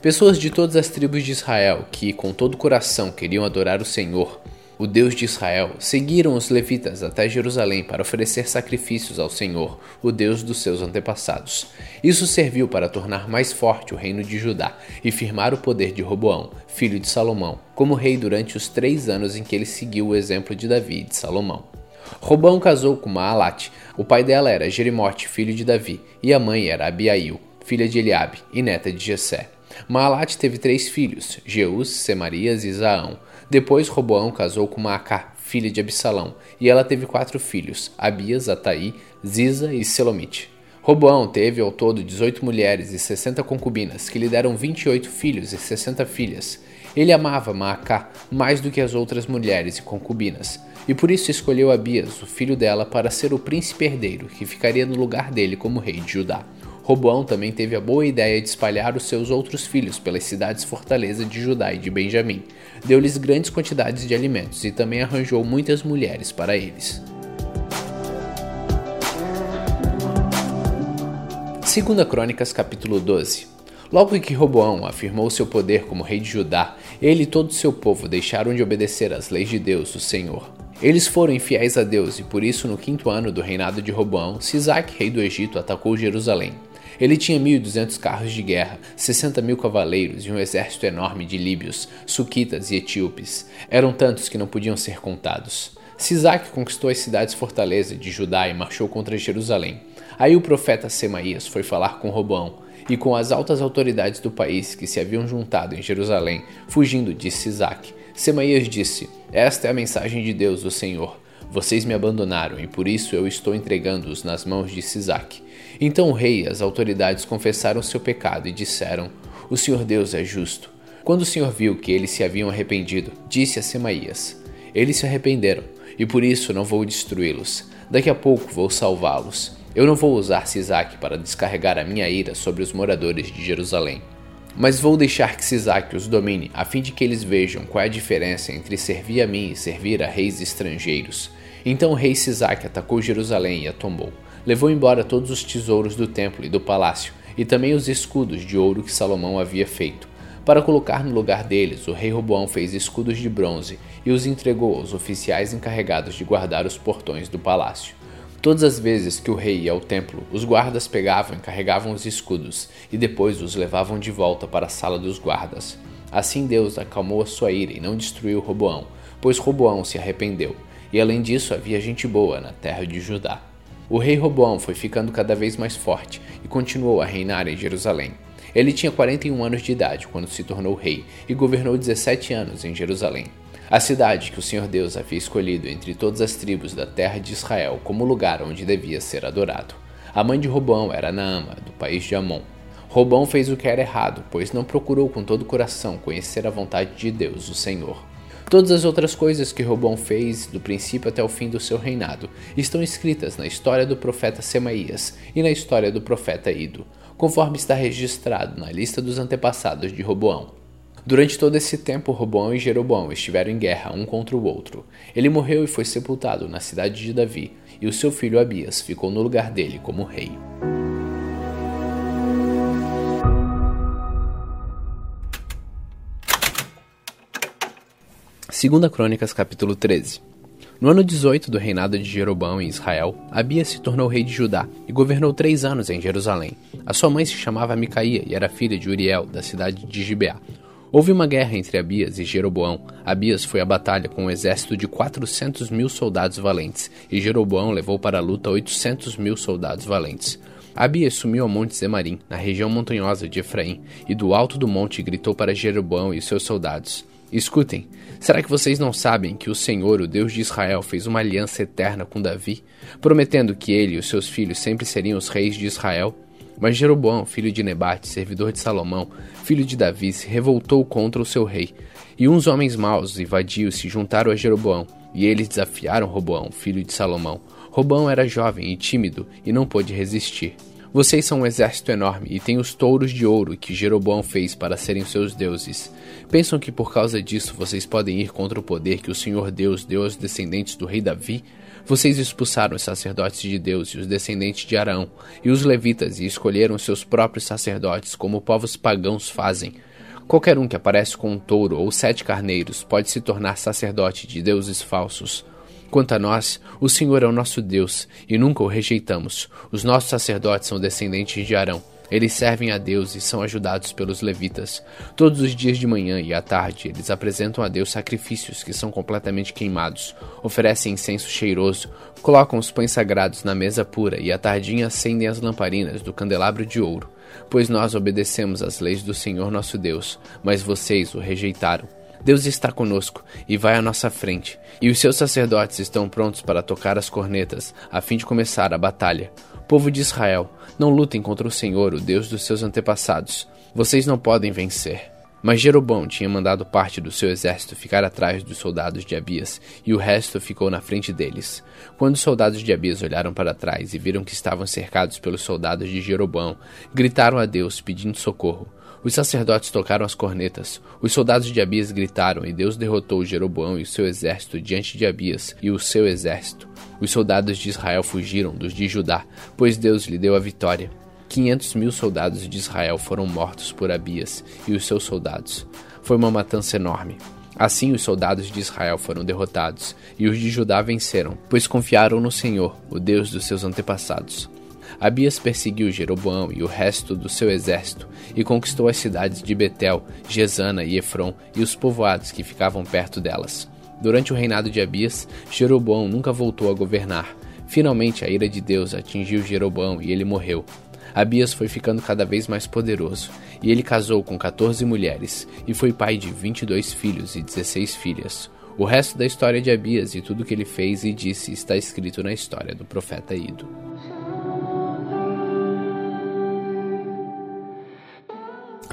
Pessoas de todas as tribos de Israel que, com todo o coração, queriam adorar o Senhor, o Deus de Israel, seguiram os levitas até Jerusalém para oferecer sacrifícios ao Senhor, o Deus dos seus antepassados. Isso serviu para tornar mais forte o reino de Judá e firmar o poder de Roboão, filho de Salomão, como rei durante os três anos em que ele seguiu o exemplo de Davi e de Salomão. Roboão casou com Maalat. O pai dela era Jerimote, filho de Davi, e a mãe era Abiail, filha de Eliabe e neta de Jessé. Maalat teve três filhos, Jeus, Semarias e Zaão. Depois Roboão casou com Maacá, filha de Absalão, e ela teve quatro filhos, Abias, Ataí, Ziza e Selomite. Roboão teve ao todo 18 mulheres e 60 concubinas, que lhe deram 28 filhos e 60 filhas. Ele amava Maacá mais do que as outras mulheres e concubinas, e por isso escolheu Abias, o filho dela, para ser o príncipe herdeiro, que ficaria no lugar dele como rei de Judá. Roboão também teve a boa ideia de espalhar os seus outros filhos pelas cidades fortaleza de Judá e de Benjamim. Deu-lhes grandes quantidades de alimentos e também arranjou muitas mulheres para eles. Segunda Crônicas capítulo 12 Logo que Roboão afirmou seu poder como rei de Judá, ele e todo o seu povo deixaram de obedecer às leis de Deus, o Senhor. Eles foram infiéis a Deus e por isso no quinto ano do reinado de Roboão, Sisaque, rei do Egito, atacou Jerusalém. Ele tinha 1.200 carros de guerra, 60 mil cavaleiros e um exército enorme de líbios, suquitas e etíopes. Eram tantos que não podiam ser contados. Sisaque conquistou as cidades fortaleza de Judá e marchou contra Jerusalém. Aí o profeta Semaías foi falar com Roboão e com as altas autoridades do país que se haviam juntado em Jerusalém, fugindo de Sisaque. Semaías disse: Esta é a mensagem de Deus, o Senhor. Vocês me abandonaram e por isso eu estou entregando-os nas mãos de Sisaque. Então o rei e as autoridades confessaram seu pecado e disseram: O Senhor Deus é justo. Quando o Senhor viu que eles se haviam arrependido, disse a Semaías: Eles se arrependeram, e por isso não vou destruí-los. Daqui a pouco vou salvá-los. Eu não vou usar Sisaque para descarregar a minha ira sobre os moradores de Jerusalém. Mas vou deixar que Sisaque os domine, a fim de que eles vejam qual é a diferença entre servir a mim e servir a reis estrangeiros. Então o rei Sisaque atacou Jerusalém e a tombou. Levou embora todos os tesouros do templo e do palácio, e também os escudos de ouro que Salomão havia feito. Para colocar no lugar deles, o rei Roboão fez escudos de bronze e os entregou aos oficiais encarregados de guardar os portões do palácio. Todas as vezes que o rei ia ao templo, os guardas pegavam e carregavam os escudos e depois os levavam de volta para a sala dos guardas. Assim Deus acalmou a sua ira e não destruiu Roboão, pois Roboão se arrependeu e além disso havia gente boa na terra de Judá. O rei Roboão foi ficando cada vez mais forte e continuou a reinar em Jerusalém. Ele tinha 41 anos de idade quando se tornou rei e governou 17 anos em Jerusalém, a cidade que o Senhor Deus havia escolhido entre todas as tribos da terra de Israel como lugar onde devia ser adorado. A mãe de Roboão era Naama, do país de Amon. Roboão fez o que era errado, pois não procurou com todo o coração conhecer a vontade de Deus, o Senhor. Todas as outras coisas que Roboão fez, do princípio até o fim do seu reinado, estão escritas na história do profeta Semaías e na história do profeta Ido, conforme está registrado na lista dos antepassados de Roboão. Durante todo esse tempo, Roboão e Jeroboão estiveram em guerra um contra o outro. Ele morreu e foi sepultado na cidade de Davi, e o seu filho Abias ficou no lugar dele como rei. Segunda Crônicas, capítulo 13. No ano 18 do reinado de Jeroboão em Israel, Abias se tornou rei de Judá e governou três anos em Jerusalém. A sua mãe se chamava Micaía e era filha de Uriel, da cidade de Gibeá. Houve uma guerra entre Abias e Jeroboão. Abias foi à batalha com um exército de 400 mil soldados valentes, e Jeroboão levou para a luta 800 mil soldados valentes. Abias sumiu ao Monte Zemarim, na região montanhosa de Efraim, e do alto do monte gritou para Jeroboão e seus soldados: Escutem, será que vocês não sabem que o Senhor, o Deus de Israel, fez uma aliança eterna com Davi, prometendo que ele e os seus filhos sempre seriam os reis de Israel? Mas Jeroboão, filho de Nebate, servidor de Salomão, filho de Davi, se revoltou contra o seu rei. E uns homens maus e vadios se juntaram a Jeroboão, e eles desafiaram Roboão, filho de Salomão. Roboão era jovem e tímido, e não pôde resistir. Vocês são um exército enorme e têm os touros de ouro que Jeroboão fez para serem seus deuses. Pensam que por causa disso vocês podem ir contra o poder que o Senhor Deus deu aos descendentes do rei Davi? Vocês expulsaram os sacerdotes de Deus e os descendentes de Arão, e os levitas, e escolheram seus próprios sacerdotes, como povos pagãos fazem. Qualquer um que aparece com um touro ou sete carneiros pode se tornar sacerdote de deuses falsos. Quanto a nós, o Senhor é o nosso Deus, e nunca o rejeitamos. Os nossos sacerdotes são descendentes de Arão. Eles servem a Deus e são ajudados pelos levitas. Todos os dias de manhã e à tarde, eles apresentam a Deus sacrifícios que são completamente queimados, oferecem incenso cheiroso, colocam os pães sagrados na mesa pura e à tardinha acendem as lamparinas do candelabro de ouro. Pois nós obedecemos às leis do Senhor nosso Deus, mas vocês o rejeitaram. Deus está conosco e vai à nossa frente, e os seus sacerdotes estão prontos para tocar as cornetas, a fim de começar a batalha. Povo de Israel, não lutem contra o Senhor, o Deus dos seus antepassados. Vocês não podem vencer. Mas Jeroboão tinha mandado parte do seu exército ficar atrás dos soldados de Abias, e o resto ficou na frente deles. Quando os soldados de Abias olharam para trás e viram que estavam cercados pelos soldados de Jeroboão, gritaram a Deus pedindo socorro. Os sacerdotes tocaram as cornetas. Os soldados de Abias gritaram, e Deus derrotou Jeroboão e o seu exército diante de Abias e o seu exército. Os soldados de Israel fugiram dos de Judá, pois Deus lhe deu a vitória. Quinhentos mil soldados de Israel foram mortos por Abias e os seus soldados. Foi uma matança enorme. Assim os soldados de Israel foram derrotados, e os de Judá venceram, pois confiaram no Senhor, o Deus dos seus antepassados. Abias perseguiu Jeroboão e o resto do seu exército e conquistou as cidades de Betel, Gesana e Efron e os povoados que ficavam perto delas. Durante o reinado de Abias, Jeroboão nunca voltou a governar. Finalmente, a ira de Deus atingiu Jeroboão e ele morreu. Abias foi ficando cada vez mais poderoso, e ele casou com 14 mulheres, e foi pai de 22 filhos e 16 filhas. O resto da história de Abias e tudo que ele fez e disse está escrito na história do profeta Ido.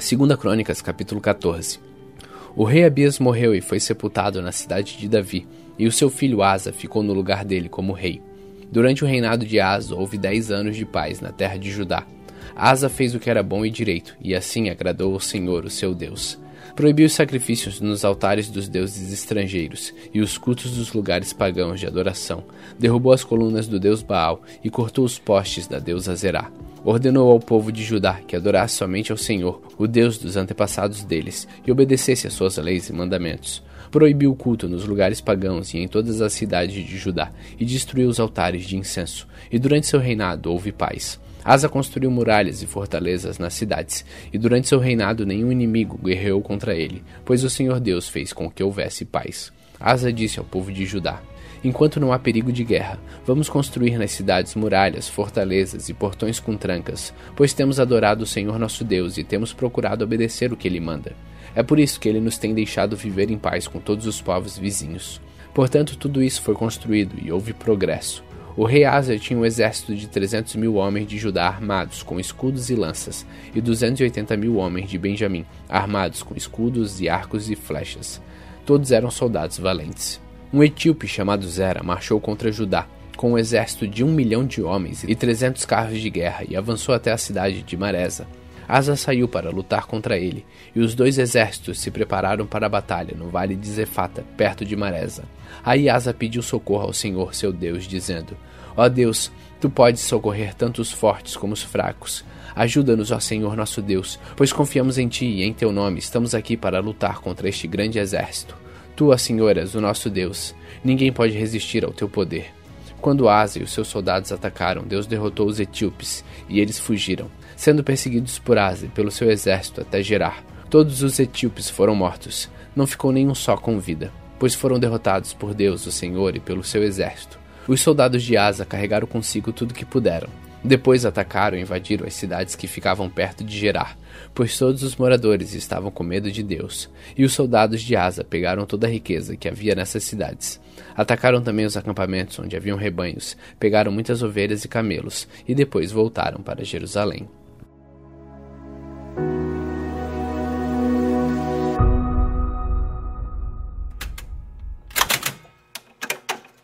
Segunda Crônicas, capítulo 14. O rei Abias morreu e foi sepultado na cidade de Davi, e o seu filho Asa ficou no lugar dele como rei. Durante o reinado de Asa houve dez anos de paz na terra de Judá. Asa fez o que era bom e direito, e assim agradou ao Senhor, o seu Deus. Proibiu os sacrifícios nos altares dos deuses estrangeiros e os cultos dos lugares pagãos de adoração. Derrubou as colunas do deus Baal e cortou os postes da deusa Zerá ordenou ao povo de Judá que adorasse somente ao Senhor, o Deus dos antepassados deles, e obedecesse às suas leis e mandamentos. Proibiu o culto nos lugares pagãos e em todas as cidades de Judá, e destruiu os altares de incenso. E durante seu reinado houve paz. Asa construiu muralhas e fortalezas nas cidades, e durante seu reinado nenhum inimigo guerreou contra ele, pois o Senhor Deus fez com que houvesse paz. Asa disse ao povo de Judá: Enquanto não há perigo de guerra, vamos construir nas cidades muralhas, fortalezas e portões com trancas, pois temos adorado o Senhor nosso Deus e temos procurado obedecer o que ele manda. É por isso que ele nos tem deixado viver em paz com todos os povos vizinhos. Portanto, tudo isso foi construído e houve progresso. O rei Asa tinha um exército de 300 mil homens de Judá armados com escudos e lanças, e 280 mil homens de Benjamim armados com escudos e arcos e flechas. Todos eram soldados valentes. Um etíope chamado Zera marchou contra Judá com um exército de um milhão de homens e 300 carros de guerra e avançou até a cidade de Maresa. Asa saiu para lutar contra ele, e os dois exércitos se prepararam para a batalha no vale de Zefata, perto de Maresa. Aí Asa pediu socorro ao Senhor seu Deus, dizendo: Ó Deus, tu podes socorrer tanto os fortes como os fracos. Ajuda-nos, ó Senhor nosso Deus, pois confiamos em ti e em teu nome estamos aqui para lutar contra este grande exército. Tu, ó Senhor, és o nosso Deus. Ninguém pode resistir ao teu poder. Quando Asa e os seus soldados atacaram, Deus derrotou os etíopes e eles fugiram, sendo perseguidos por Asa e pelo seu exército até Gerar. Todos os etíopes foram mortos, não ficou nenhum só com vida, pois foram derrotados por Deus, o Senhor, e pelo seu exército. Os soldados de Asa carregaram consigo tudo que puderam. Depois atacaram e invadiram as cidades que ficavam perto de Gerar, pois todos os moradores estavam com medo de Deus. E os soldados de Asa pegaram toda a riqueza que havia nessas cidades. Atacaram também os acampamentos onde haviam rebanhos, pegaram muitas ovelhas e camelos, e depois voltaram para Jerusalém.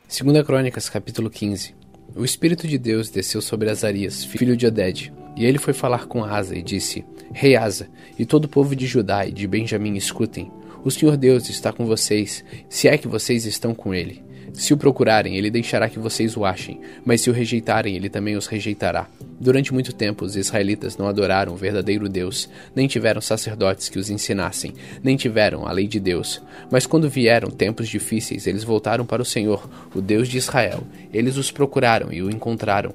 Segunda Crônicas, capítulo 15. O Espírito de Deus desceu sobre Azarias, filho de Oded, e ele foi falar com Asa e disse: Rei Asa, e todo o povo de Judá e de Benjamim escutem. O Senhor Deus está com vocês, se é que vocês estão com ele. Se o procurarem, ele deixará que vocês o achem, mas se o rejeitarem, ele também os rejeitará. Durante muito tempo, os israelitas não adoraram o verdadeiro Deus, nem tiveram sacerdotes que os ensinassem, nem tiveram a lei de Deus. Mas quando vieram tempos difíceis, eles voltaram para o Senhor, o Deus de Israel. Eles os procuraram e o encontraram.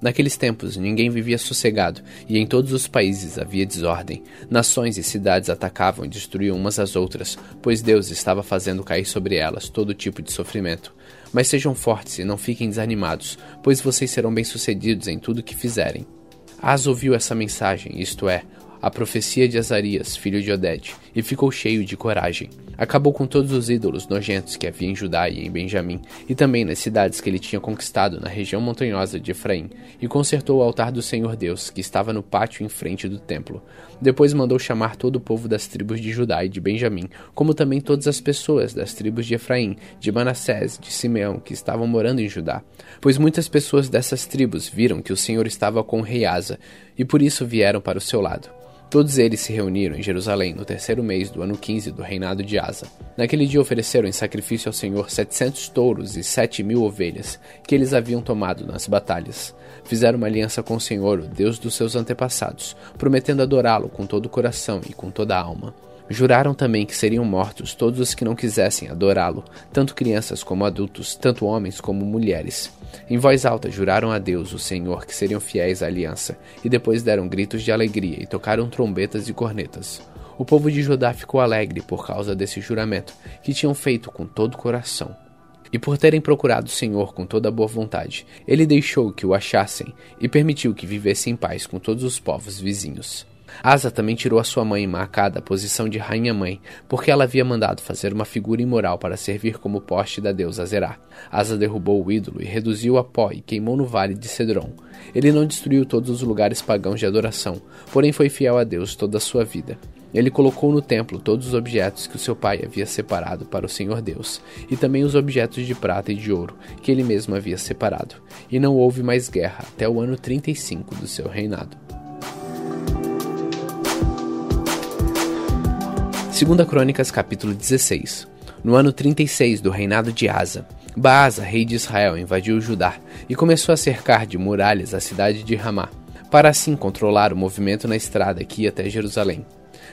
Naqueles tempos, ninguém vivia sossegado, e em todos os países havia desordem. Nações e cidades atacavam e destruíam umas às outras, pois Deus estava fazendo cair sobre elas todo tipo de sofrimento. Mas sejam fortes e não fiquem desanimados, pois vocês serão bem-sucedidos em tudo que fizerem. As ouviu essa mensagem, isto é, a profecia de Azarias, filho de Oded, e ficou cheio de coragem. Acabou com todos os ídolos nojentos que havia em Judá e em Benjamim, e também nas cidades que ele tinha conquistado na região montanhosa de Efraim, e consertou o altar do Senhor Deus, que estava no pátio em frente do templo. Depois mandou chamar todo o povo das tribos de Judá e de Benjamim, como também todas as pessoas das tribos de Efraim, de Manassés, de Simeão, que estavam morando em Judá. Pois muitas pessoas dessas tribos viram que o Senhor estava com Asa, e por isso vieram para o seu lado. Todos eles se reuniram em Jerusalém no terceiro mês do ano 15 do reinado de Asa. Naquele dia ofereceram em sacrifício ao Senhor setecentos touros e sete mil ovelhas, que eles haviam tomado nas batalhas. Fizeram uma aliança com o Senhor, o Deus dos seus antepassados, prometendo adorá-lo com todo o coração e com toda a alma. Juraram também que seriam mortos todos os que não quisessem adorá-lo, tanto crianças como adultos, tanto homens como mulheres. Em voz alta juraram a Deus, o Senhor, que seriam fiéis à aliança, e depois deram gritos de alegria e tocaram trombetas e cornetas. O povo de Judá ficou alegre por causa desse juramento, que tinham feito com todo o coração. E por terem procurado o Senhor com toda a boa vontade, ele deixou que o achassem e permitiu que vivessem em paz com todos os povos vizinhos. Asa também tirou a sua mãe Maacá da posição de rainha-mãe, porque ela havia mandado fazer uma figura imoral para servir como poste da deusa Zerá. Asa derrubou o ídolo e reduziu a pó e queimou no vale de Cedron. Ele não destruiu todos os lugares pagãos de adoração, porém foi fiel a Deus toda a sua vida. Ele colocou no templo todos os objetos que o seu pai havia separado para o Senhor Deus, e também os objetos de prata e de ouro que ele mesmo havia separado. E não houve mais guerra até o ano 35 do seu reinado. 2 Crônicas capítulo 16 No ano 36 do reinado de Asa, Baasa, rei de Israel, invadiu Judá e começou a cercar de muralhas a cidade de Ramá, para assim controlar o movimento na estrada que ia até Jerusalém.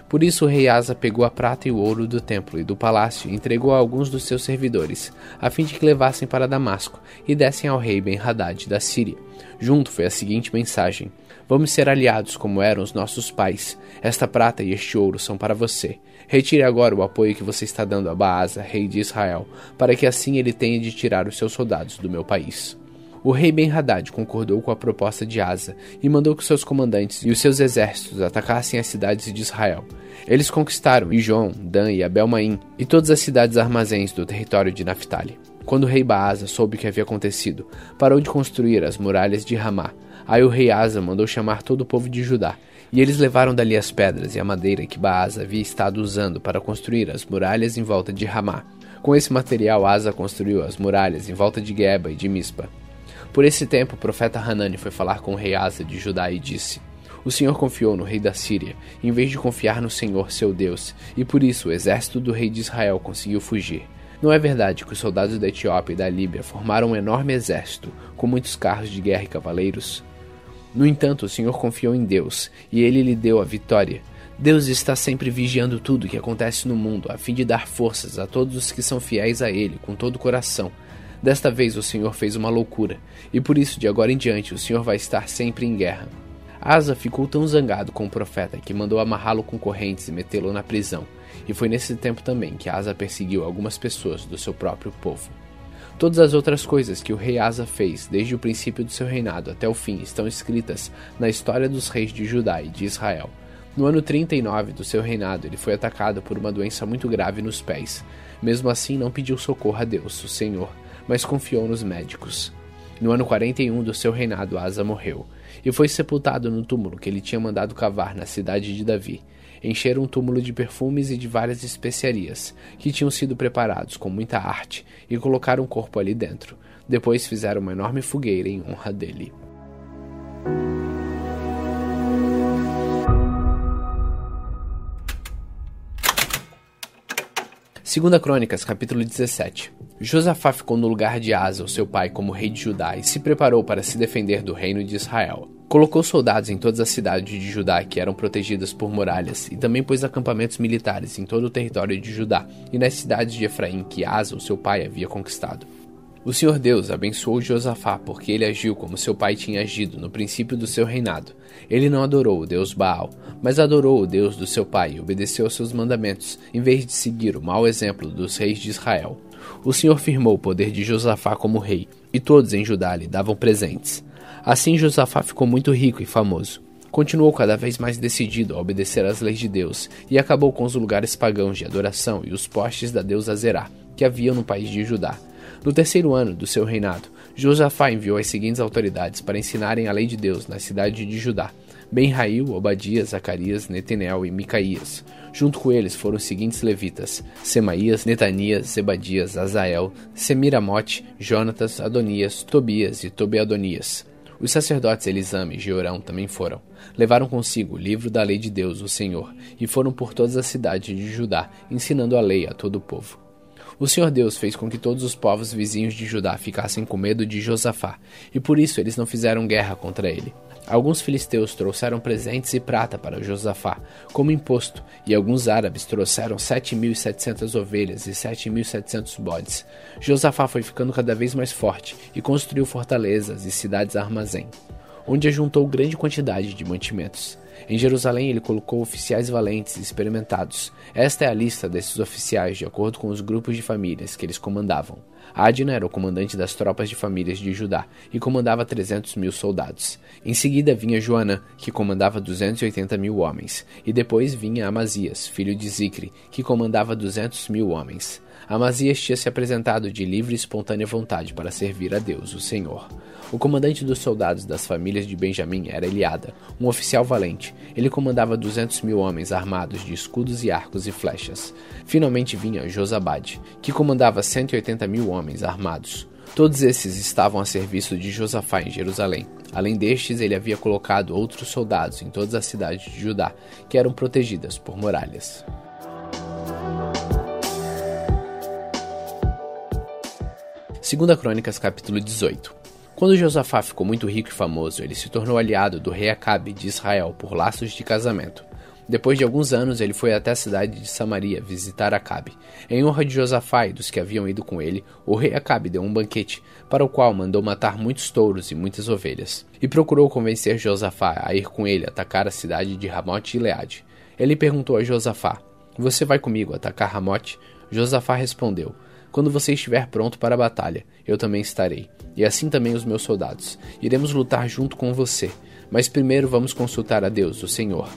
Por isso o rei Asa pegou a prata e o ouro do templo e do palácio e entregou a alguns dos seus servidores, a fim de que levassem para Damasco e dessem ao rei Ben-Hadad da Síria. Junto foi a seguinte mensagem: Vamos ser aliados como eram os nossos pais. Esta prata e este ouro são para você. Retire agora o apoio que você está dando a Baasa, rei de Israel, para que assim ele tenha de tirar os seus soldados do meu país. O rei Ben-Hadad concordou com a proposta de Asa e mandou que seus comandantes e os seus exércitos atacassem as cidades de Israel. Eles conquistaram Ijon, Dan e Abel-Maim e todas as cidades armazéns do território de Naphtali. Quando o rei Baasa soube o que havia acontecido, parou de construir as muralhas de Ramá. Aí o rei Asa mandou chamar todo o povo de Judá, e eles levaram dali as pedras e a madeira que Baasa havia estado usando para construir as muralhas em volta de Ramá. Com esse material, Asa construiu as muralhas em volta de Geba e de Mispa. Por esse tempo, o profeta Hanani foi falar com o rei Asa de Judá e disse: O Senhor confiou no rei da Síria, em vez de confiar no Senhor seu Deus, e por isso o exército do rei de Israel conseguiu fugir. Não é verdade que os soldados da Etiópia e da Líbia formaram um enorme exército, com muitos carros de guerra e cavaleiros? No entanto, o Senhor confiou em Deus, e ele lhe deu a vitória. Deus está sempre vigiando tudo o que acontece no mundo, a fim de dar forças a todos os que são fiéis a Ele, com todo o coração. Desta vez o Senhor fez uma loucura, e por isso de agora em diante o Senhor vai estar sempre em guerra. Asa ficou tão zangado com o profeta que mandou amarrá-lo com correntes e metê-lo na prisão. E foi nesse tempo também que Asa perseguiu algumas pessoas do seu próprio povo. Todas as outras coisas que o rei Asa fez desde o princípio do seu reinado até o fim estão escritas na história dos reis de Judá e de Israel. No ano 39 do seu reinado, ele foi atacado por uma doença muito grave nos pés. Mesmo assim, não pediu socorro a Deus, o Senhor, mas confiou nos médicos. No ano 41 do seu reinado, Asa morreu e foi sepultado no túmulo que ele tinha mandado cavar na cidade de Davi. Encheram um túmulo de perfumes e de várias especiarias, que tinham sido preparados com muita arte, e colocaram o corpo ali dentro. Depois fizeram uma enorme fogueira em honra dele. Segunda Crônicas, capítulo 17. Josafá ficou no lugar de Asa, seu pai, como rei de Judá, e se preparou para se defender do reino de Israel. Colocou soldados em todas as cidades de Judá que eram protegidas por muralhas, e também pôs acampamentos militares em todo o território de Judá e nas cidades de Efraim que Asa, o seu pai, havia conquistado. O Senhor Deus abençoou Josafá porque ele agiu como seu pai tinha agido no princípio do seu reinado. Ele não adorou o Deus Baal, mas adorou o Deus do seu pai e obedeceu aos seus mandamentos, em vez de seguir o mau exemplo dos reis de Israel. O Senhor firmou o poder de Josafá como rei, e todos em Judá lhe davam presentes. Assim Josafá ficou muito rico e famoso. Continuou cada vez mais decidido a obedecer às leis de Deus e acabou com os lugares pagãos de adoração e os postes da deusa Zerá, que haviam no país de Judá. No terceiro ano do seu reinado, Josafá enviou as seguintes autoridades para ensinarem a lei de Deus na cidade de Judá: Ben-Rail, Obadias, Zacarias, Netanel e Micaías. Junto com eles foram os seguintes levitas: Semaías, Netanias, Zebadias, Azael, Semiramote, Jonatas, Adonias, Tobias e Tobeadonias. Os sacerdotes Elisame e Georão também foram. Levaram consigo o livro da lei de Deus, o Senhor, e foram por todas as cidades de Judá, ensinando a lei a todo o povo. O Senhor Deus fez com que todos os povos vizinhos de Judá ficassem com medo de Josafá, e por isso eles não fizeram guerra contra ele. Alguns filisteus trouxeram presentes e prata para Josafá, como imposto, e alguns árabes trouxeram 7.700 ovelhas e 7.700 bodes. Josafá foi ficando cada vez mais forte e construiu fortalezas e cidades armazém, onde ajuntou grande quantidade de mantimentos. Em Jerusalém, ele colocou oficiais valentes e experimentados. Esta é a lista desses oficiais, de acordo com os grupos de famílias que eles comandavam. Adna era o comandante das tropas de famílias de Judá e comandava 300 mil soldados. Em seguida vinha Joanã, que comandava 280 mil homens. E depois vinha Amazias, filho de Zicre, que comandava 200 mil homens. Amazias tinha se apresentado de livre e espontânea vontade para servir a Deus, o Senhor. O comandante dos soldados das famílias de Benjamim era Eliada, um oficial valente. Ele comandava 200 mil homens armados de escudos e arcos e flechas. Finalmente vinha Josabade, que comandava 180 mil homens armados. Todos esses estavam a serviço de Josafá em Jerusalém. Além destes, ele havia colocado outros soldados em todas as cidades de Judá, que eram protegidas por muralhas. Segunda Crônicas, capítulo 18. Quando Josafá ficou muito rico e famoso, ele se tornou aliado do rei Acabe de Israel por laços de casamento. Depois de alguns anos, ele foi até a cidade de Samaria visitar Acabe. Em honra de Josafá e dos que haviam ido com ele, o rei Acabe deu um banquete, para o qual mandou matar muitos touros e muitas ovelhas, e procurou convencer Josafá a ir com ele atacar a cidade de Ramote e Leade. Ele perguntou a Josafá: Você vai comigo atacar Ramote? Josafá respondeu: Quando você estiver pronto para a batalha, eu também estarei e assim também os meus soldados. Iremos lutar junto com você, mas primeiro vamos consultar a Deus, o Senhor.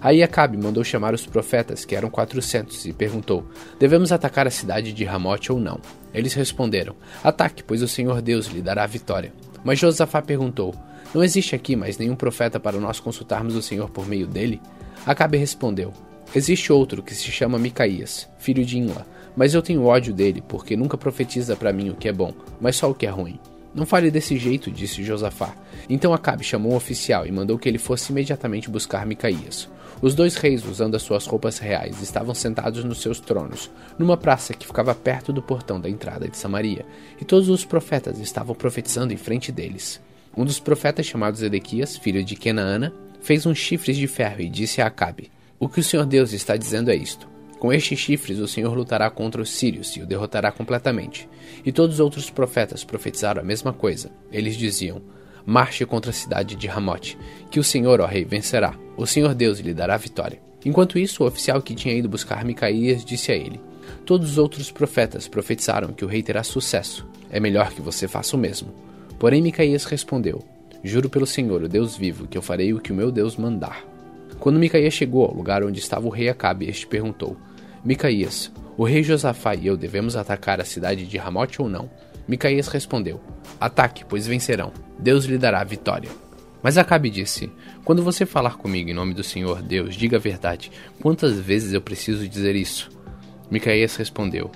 Aí Acabe mandou chamar os profetas, que eram quatrocentos, e perguntou: Devemos atacar a cidade de Ramote ou não? Eles responderam: Ataque, pois o Senhor Deus lhe dará a vitória. Mas Josafá perguntou: Não existe aqui mais nenhum profeta para nós consultarmos o Senhor por meio dele? Acabe respondeu: Existe outro que se chama Micaías, filho de Inla, mas eu tenho ódio dele, porque nunca profetiza para mim o que é bom, mas só o que é ruim. Não fale desse jeito, disse Josafá. Então Acabe chamou um oficial e mandou que ele fosse imediatamente buscar Micaías. Os dois reis, usando as suas roupas reais, estavam sentados nos seus tronos, numa praça que ficava perto do portão da entrada de Samaria, e todos os profetas estavam profetizando em frente deles. Um dos profetas, chamado Zedequias, filho de Kenaana, fez uns chifres de ferro e disse a Acabe: O que o Senhor Deus está dizendo é isto. Com estes chifres o Senhor lutará contra os sírios e o derrotará completamente. E todos os outros profetas profetizaram a mesma coisa. Eles diziam: Marche contra a cidade de Ramote, que o Senhor, ó rei, vencerá. O Senhor Deus lhe dará vitória. Enquanto isso, o oficial que tinha ido buscar Micaías disse a ele: Todos os outros profetas profetizaram que o rei terá sucesso. É melhor que você faça o mesmo. Porém, Micaías respondeu: Juro pelo Senhor, o Deus vivo, que eu farei o que o meu Deus mandar. Quando Micaías chegou ao lugar onde estava o rei Acabe, este perguntou: Micaías, o rei Josafá e eu devemos atacar a cidade de Ramote ou não? Micaías respondeu: Ataque, pois vencerão. Deus lhe dará vitória. Mas Acabe disse: Quando você falar comigo em nome do Senhor Deus, diga a verdade. Quantas vezes eu preciso dizer isso? Micaías respondeu: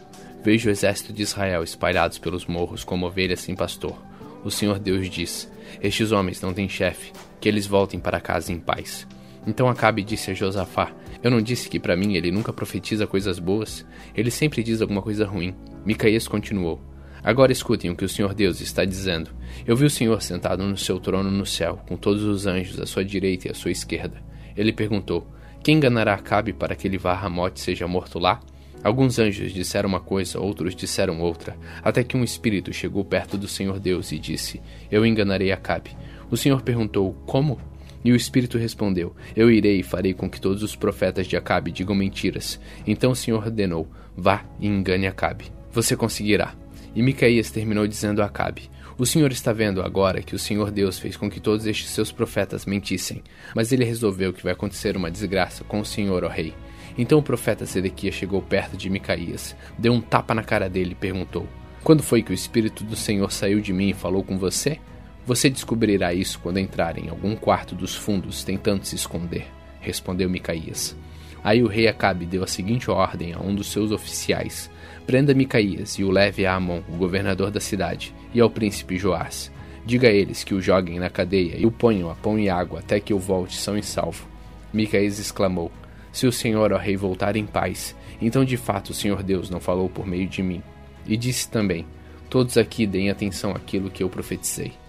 Vejo o exército de Israel espalhados pelos morros como ovelhas sem pastor. O Senhor Deus diz: Estes homens não têm chefe, que eles voltem para casa em paz. Então Acabe disse a Josafá: Eu não disse que para mim ele nunca profetiza coisas boas? Ele sempre diz alguma coisa ruim. Micaías continuou: Agora escutem o que o Senhor Deus está dizendo. Eu vi o Senhor sentado no seu trono no céu, com todos os anjos à sua direita e à sua esquerda. Ele perguntou: Quem enganará Acabe para que ele vá a Ramote seja morto lá? Alguns anjos disseram uma coisa, outros disseram outra, até que um espírito chegou perto do Senhor Deus e disse: Eu enganarei Acabe. O Senhor perguntou: Como? E o Espírito respondeu: Eu irei e farei com que todos os profetas de Acabe digam mentiras. Então o Senhor ordenou: Vá e engane Acabe. Você conseguirá. E Micaías terminou dizendo a Acabe: O Senhor está vendo agora que o Senhor Deus fez com que todos estes seus profetas mentissem, mas ele resolveu que vai acontecer uma desgraça com o Senhor, ó rei. Então o profeta Zedequias chegou perto de Micaías, deu um tapa na cara dele e perguntou: Quando foi que o Espírito do Senhor saiu de mim e falou com você? Você descobrirá isso quando entrar em algum quarto dos fundos tentando se esconder, respondeu Micaías. Aí o rei Acabe deu a seguinte ordem a um dos seus oficiais: Prenda Micaías e o leve a Amon, o governador da cidade, e ao príncipe Joás. Diga a eles que o joguem na cadeia e o ponham a pão e água até que eu volte são e salvo. Micaías exclamou: Se o Senhor, ó rei, voltar em paz, então de fato o Senhor Deus não falou por meio de mim. E disse também: Todos aqui deem atenção àquilo que eu profetizei.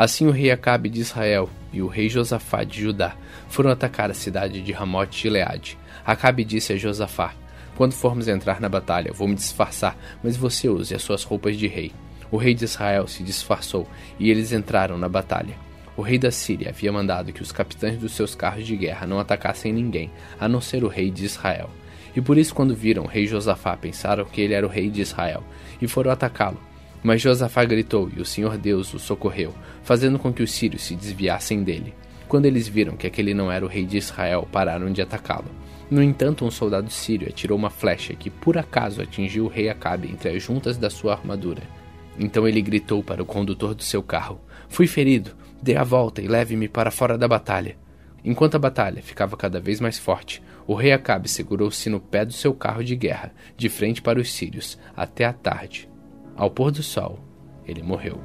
Assim o rei Acabe de Israel e o rei Josafá de Judá foram atacar a cidade de Ramote Gileade. Acabe disse a Josafá: Quando formos entrar na batalha, vou me disfarçar, mas você use as suas roupas de rei. O rei de Israel se disfarçou e eles entraram na batalha. O rei da Síria havia mandado que os capitães dos seus carros de guerra não atacassem ninguém, a não ser o rei de Israel. E por isso, quando viram o rei Josafá, pensaram que ele era o rei de Israel e foram atacá-lo. Mas Josafá gritou e o Senhor Deus o socorreu, fazendo com que os sírios se desviassem dele. Quando eles viram que aquele não era o rei de Israel, pararam de atacá-lo. No entanto, um soldado sírio atirou uma flecha que por acaso atingiu o rei Acabe entre as juntas da sua armadura. Então ele gritou para o condutor do seu carro: Fui ferido, dê a volta e leve-me para fora da batalha. Enquanto a batalha ficava cada vez mais forte, o rei Acabe segurou-se no pé do seu carro de guerra, de frente para os sírios, até a tarde. Ao pôr do sol, ele morreu.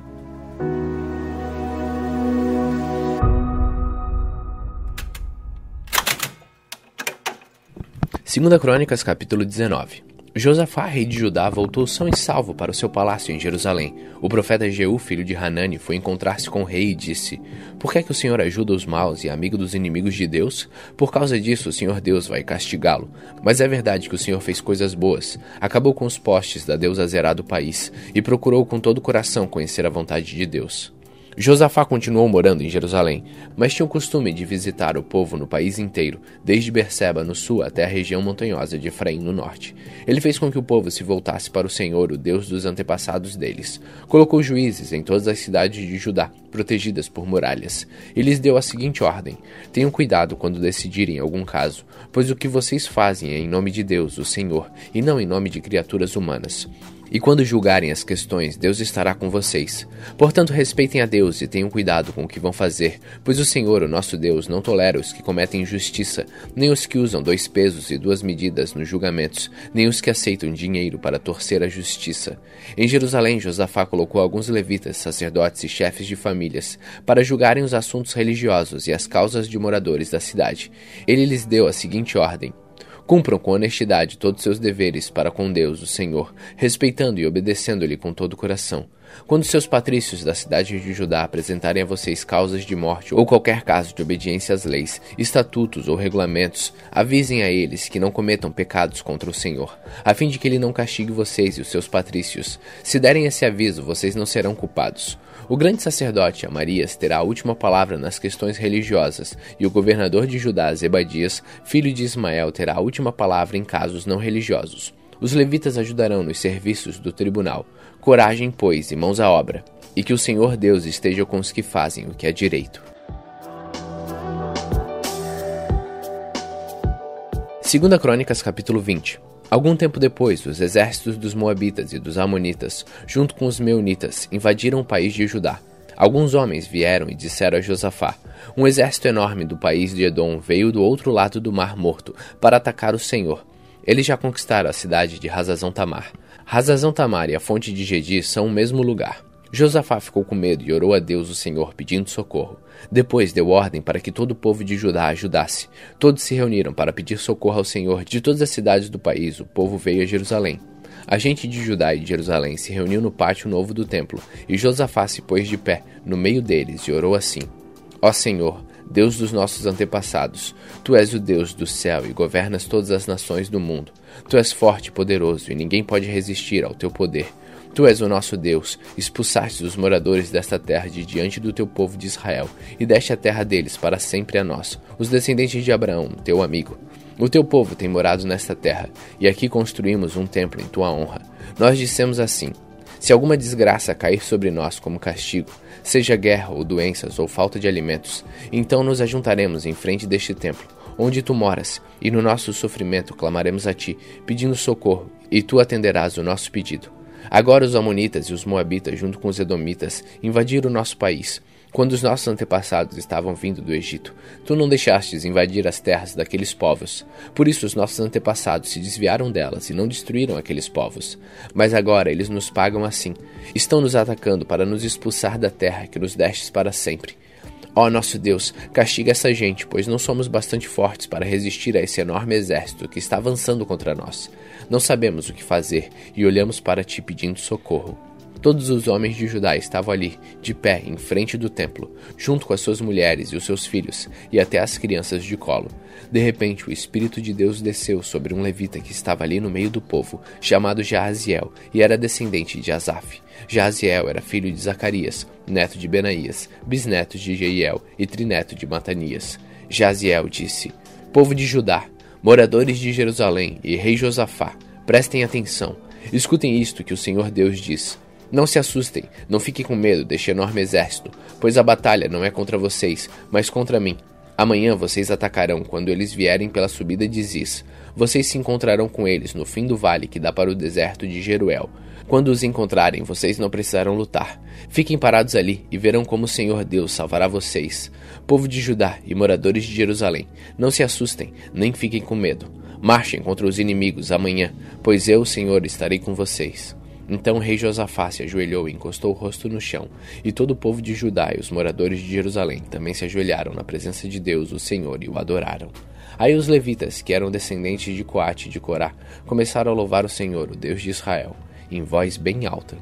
Segunda Crônicas, capítulo 19. Josafá, rei de Judá, voltou são e salvo para o seu palácio em Jerusalém. O profeta Jeú, filho de Hanani, foi encontrar-se com o rei e disse: Por que é que o Senhor ajuda os maus e é amigo dos inimigos de Deus? Por causa disso, o Senhor Deus vai castigá-lo. Mas é verdade que o Senhor fez coisas boas. Acabou com os postes da deusa Zerá do país e procurou com todo o coração conhecer a vontade de Deus. Josafá continuou morando em Jerusalém, mas tinha o costume de visitar o povo no país inteiro, desde Berseba no sul até a região montanhosa de Efraim no norte. Ele fez com que o povo se voltasse para o Senhor, o Deus dos antepassados deles. Colocou juízes em todas as cidades de Judá, protegidas por muralhas, e lhes deu a seguinte ordem: Tenham cuidado quando decidirem algum caso, pois o que vocês fazem é em nome de Deus, o Senhor, e não em nome de criaturas humanas. E quando julgarem as questões, Deus estará com vocês. Portanto, respeitem a Deus e tenham cuidado com o que vão fazer, pois o Senhor, o nosso Deus, não tolera os que cometem injustiça, nem os que usam dois pesos e duas medidas nos julgamentos, nem os que aceitam dinheiro para torcer a justiça. Em Jerusalém, Josafá colocou alguns levitas, sacerdotes e chefes de famílias para julgarem os assuntos religiosos e as causas de moradores da cidade. Ele lhes deu a seguinte ordem: Cumpram com honestidade todos seus deveres para com Deus, o Senhor, respeitando e obedecendo-lhe com todo o coração. Quando seus patrícios da cidade de Judá apresentarem a vocês causas de morte ou qualquer caso de obediência às leis, estatutos ou regulamentos, avisem a eles que não cometam pecados contra o Senhor, a fim de que ele não castigue vocês e os seus patrícios. Se derem esse aviso, vocês não serão culpados. O grande sacerdote Amarias terá a última palavra nas questões religiosas, e o governador de Judá, Zebadias, filho de Ismael, terá a última palavra em casos não religiosos. Os levitas ajudarão nos serviços do tribunal. Coragem, pois, e mãos à obra, e que o Senhor Deus esteja com os que fazem o que é direito. 2 Crônicas capítulo 20 Algum tempo depois, os exércitos dos Moabitas e dos Amonitas, junto com os Meunitas, invadiram o país de Judá. Alguns homens vieram e disseram a Josafá: Um exército enorme do país de Edom veio do outro lado do Mar Morto para atacar o Senhor. Eles já conquistaram a cidade de Razazão Tamar. Razazão Tamar e a fonte de Gedi são o mesmo lugar. Josafá ficou com medo e orou a Deus o Senhor pedindo socorro. Depois deu ordem para que todo o povo de Judá ajudasse. Todos se reuniram para pedir socorro ao Senhor. De todas as cidades do país, o povo veio a Jerusalém. A gente de Judá e de Jerusalém se reuniu no pátio novo do templo, e Josafá se pôs de pé no meio deles e orou assim: Ó Senhor, Deus dos nossos antepassados, tu és o Deus do céu e governas todas as nações do mundo. Tu és forte e poderoso, e ninguém pode resistir ao teu poder. Tu és o nosso Deus, expulsaste os moradores desta terra de diante do teu povo de Israel, e deste a terra deles para sempre a nós, os descendentes de Abraão, teu amigo. O teu povo tem morado nesta terra, e aqui construímos um templo em tua honra. Nós dissemos assim: Se alguma desgraça cair sobre nós como castigo, seja guerra ou doenças ou falta de alimentos, então nos ajuntaremos em frente deste templo, onde tu moras, e no nosso sofrimento clamaremos a ti, pedindo socorro, e tu atenderás o nosso pedido. Agora os Amonitas e os Moabitas, junto com os Edomitas, invadiram o nosso país. Quando os nossos antepassados estavam vindo do Egito, tu não deixastes invadir as terras daqueles povos. Por isso os nossos antepassados se desviaram delas e não destruíram aqueles povos. Mas agora eles nos pagam assim. Estão nos atacando para nos expulsar da terra que nos destes para sempre. Ó oh, nosso Deus, castiga essa gente, pois não somos bastante fortes para resistir a esse enorme exército que está avançando contra nós. Não sabemos o que fazer e olhamos para ti pedindo socorro. Todos os homens de Judá estavam ali, de pé, em frente do templo, junto com as suas mulheres e os seus filhos, e até as crianças de colo. De repente, o Espírito de Deus desceu sobre um levita que estava ali no meio do povo, chamado Jaaziel, e era descendente de Asaf. Jaaziel era filho de Zacarias, neto de Benaías, bisneto de Jeiel e trineto de Matanias. Jaziel disse: Povo de Judá, moradores de Jerusalém e rei Josafá, prestem atenção. Escutem isto que o Senhor Deus diz. Não se assustem, não fiquem com medo deste enorme exército, pois a batalha não é contra vocês, mas contra mim. Amanhã vocês atacarão quando eles vierem pela subida de Ziz. Vocês se encontrarão com eles no fim do vale que dá para o deserto de Jeruel. Quando os encontrarem, vocês não precisarão lutar. Fiquem parados ali e verão como o Senhor Deus salvará vocês. Povo de Judá e moradores de Jerusalém, não se assustem, nem fiquem com medo. Marchem contra os inimigos amanhã, pois eu, Senhor, estarei com vocês. Então o rei Josafá se ajoelhou e encostou o rosto no chão, e todo o povo de Judá e os moradores de Jerusalém também se ajoelharam na presença de Deus, o Senhor, e o adoraram. Aí os levitas, que eram descendentes de Coate e de Corá, começaram a louvar o Senhor, o Deus de Israel, em voz bem alta.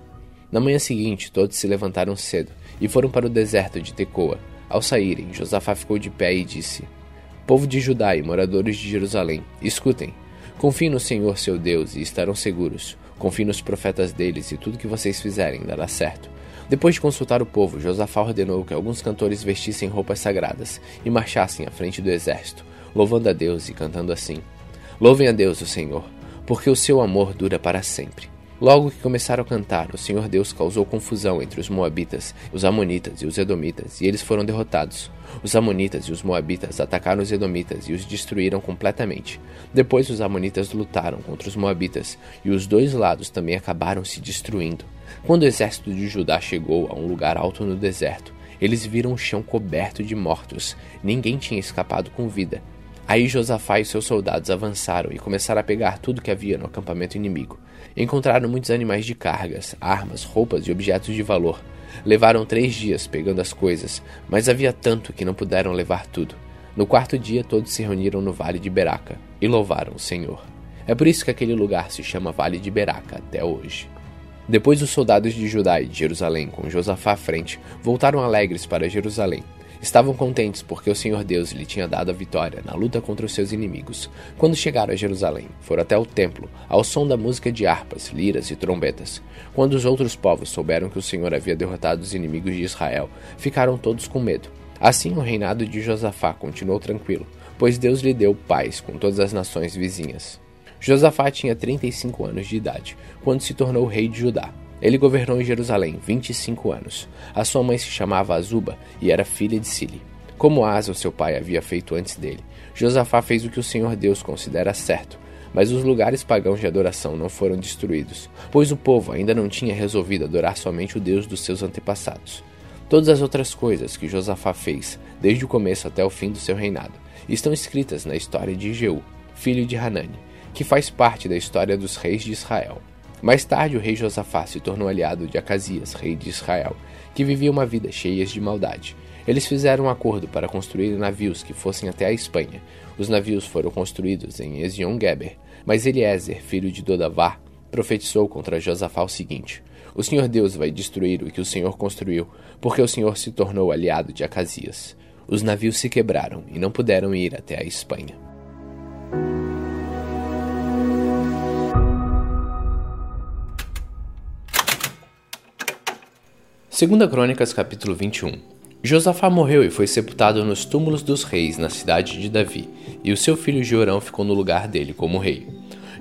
Na manhã seguinte, todos se levantaram cedo e foram para o deserto de Tecoa. Ao saírem, Josafá ficou de pé e disse: Povo de Judá e moradores de Jerusalém, escutem. Confiem no Senhor seu Deus e estarão seguros. Confie nos profetas deles e tudo que vocês fizerem dará certo. Depois de consultar o povo, Josafá ordenou que alguns cantores vestissem roupas sagradas e marchassem à frente do exército, louvando a Deus e cantando assim: Louvem a Deus, o Senhor, porque o seu amor dura para sempre. Logo que começaram a cantar, o Senhor Deus causou confusão entre os Moabitas, os Amonitas e os Edomitas, e eles foram derrotados. Os Amonitas e os Moabitas atacaram os Edomitas e os destruíram completamente. Depois, os Amonitas lutaram contra os Moabitas, e os dois lados também acabaram se destruindo. Quando o exército de Judá chegou a um lugar alto no deserto, eles viram o chão coberto de mortos. Ninguém tinha escapado com vida. Aí Josafá e seus soldados avançaram e começaram a pegar tudo que havia no acampamento inimigo. Encontraram muitos animais de cargas, armas, roupas e objetos de valor. Levaram três dias pegando as coisas, mas havia tanto que não puderam levar tudo. No quarto dia, todos se reuniram no vale de Beraca e louvaram o Senhor. É por isso que aquele lugar se chama Vale de Beraca até hoje. Depois, os soldados de Judá e de Jerusalém, com Josafá à frente, voltaram alegres para Jerusalém Estavam contentes porque o Senhor Deus lhe tinha dado a vitória na luta contra os seus inimigos. Quando chegaram a Jerusalém, foram até o templo, ao som da música de harpas, liras e trombetas. Quando os outros povos souberam que o Senhor havia derrotado os inimigos de Israel, ficaram todos com medo. Assim, o reinado de Josafá continuou tranquilo, pois Deus lhe deu paz com todas as nações vizinhas. Josafá tinha 35 anos de idade quando se tornou rei de Judá. Ele governou em Jerusalém 25 anos. A sua mãe se chamava Azuba e era filha de Sili. Como Asa, seu pai, havia feito antes dele, Josafá fez o que o Senhor Deus considera certo, mas os lugares pagãos de adoração não foram destruídos, pois o povo ainda não tinha resolvido adorar somente o Deus dos seus antepassados. Todas as outras coisas que Josafá fez, desde o começo até o fim do seu reinado, estão escritas na história de Jeú, filho de Hanani, que faz parte da história dos reis de Israel. Mais tarde, o rei Josafá se tornou aliado de Acasias, rei de Israel, que vivia uma vida cheia de maldade. Eles fizeram um acordo para construir navios que fossem até a Espanha. Os navios foram construídos em Ezion-Geber, mas Eliezer, filho de Dodavá, profetizou contra Josafá o seguinte: O Senhor Deus vai destruir o que o Senhor construiu, porque o Senhor se tornou aliado de Acasias. Os navios se quebraram e não puderam ir até a Espanha. Segunda Crônicas, capítulo 21. Josafá morreu e foi sepultado nos túmulos dos reis na cidade de Davi, e o seu filho Jorão ficou no lugar dele como rei.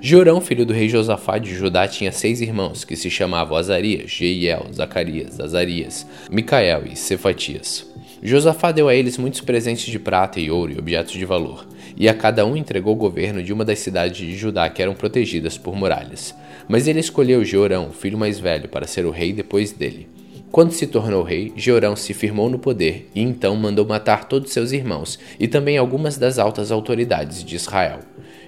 Jorão, filho do rei Josafá de Judá, tinha seis irmãos, que se chamavam Azarias, Jeiel, Zacarias, Azarias, Micael e Cefatias. Josafá deu a eles muitos presentes de prata e ouro e objetos de valor, e a cada um entregou o governo de uma das cidades de Judá que eram protegidas por muralhas. Mas ele escolheu Jorão, o filho mais velho, para ser o rei depois dele. Quando se tornou rei, Jeorão se firmou no poder e então mandou matar todos seus irmãos e também algumas das altas autoridades de Israel.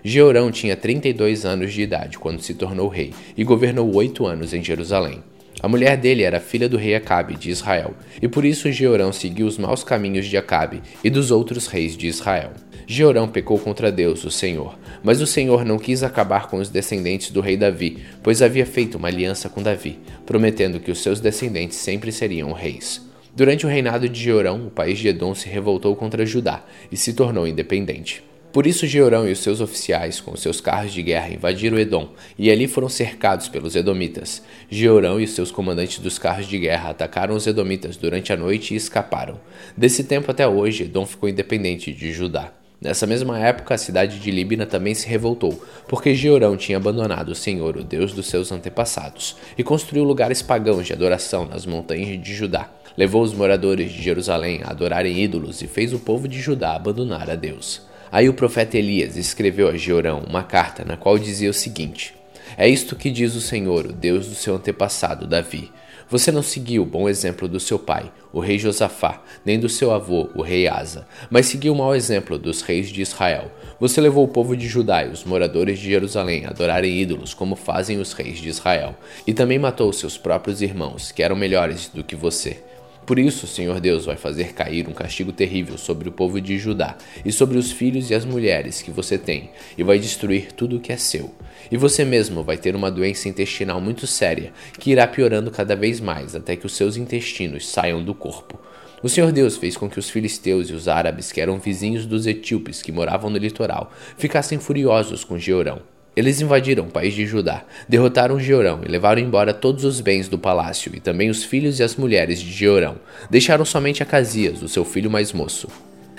Jeorão tinha 32 anos de idade quando se tornou rei e governou oito anos em Jerusalém. A mulher dele era filha do rei Acabe de Israel, e por isso Jeorão seguiu os maus caminhos de Acabe e dos outros reis de Israel. Jeorão pecou contra Deus, o Senhor, mas o Senhor não quis acabar com os descendentes do rei Davi, pois havia feito uma aliança com Davi, prometendo que os seus descendentes sempre seriam reis. Durante o reinado de Jeorão, o país de Edom se revoltou contra Judá e se tornou independente. Por isso Jeorão e os seus oficiais, com seus carros de guerra, invadiram Edom, e ali foram cercados pelos Edomitas. Jeorão e os seus comandantes dos carros de guerra atacaram os Edomitas durante a noite e escaparam. Desse tempo até hoje, Edom ficou independente de Judá. Nessa mesma época, a cidade de Líbina também se revoltou, porque Jeorão tinha abandonado o Senhor, o Deus dos seus antepassados, e construiu lugares pagãos de adoração nas montanhas de Judá. Levou os moradores de Jerusalém a adorarem ídolos e fez o povo de Judá abandonar a Deus. Aí o profeta Elias escreveu a Jeorão uma carta na qual dizia o seguinte: É isto que diz o Senhor, o Deus do seu antepassado Davi. Você não seguiu o bom exemplo do seu pai, o rei Josafá, nem do seu avô, o rei Asa, mas seguiu o mau exemplo dos reis de Israel. Você levou o povo de Judá e os moradores de Jerusalém a adorarem ídolos como fazem os reis de Israel, e também matou seus próprios irmãos, que eram melhores do que você. Por isso, o Senhor Deus vai fazer cair um castigo terrível sobre o povo de Judá e sobre os filhos e as mulheres que você tem, e vai destruir tudo o que é seu. E você mesmo vai ter uma doença intestinal muito séria, que irá piorando cada vez mais até que os seus intestinos saiam do corpo. O Senhor Deus fez com que os filisteus e os árabes, que eram vizinhos dos etíopes que moravam no litoral, ficassem furiosos com Georão. Eles invadiram o país de Judá, derrotaram Jeorão e levaram embora todos os bens do palácio e também os filhos e as mulheres de Jeorão. Deixaram somente Acasias, o seu filho mais moço.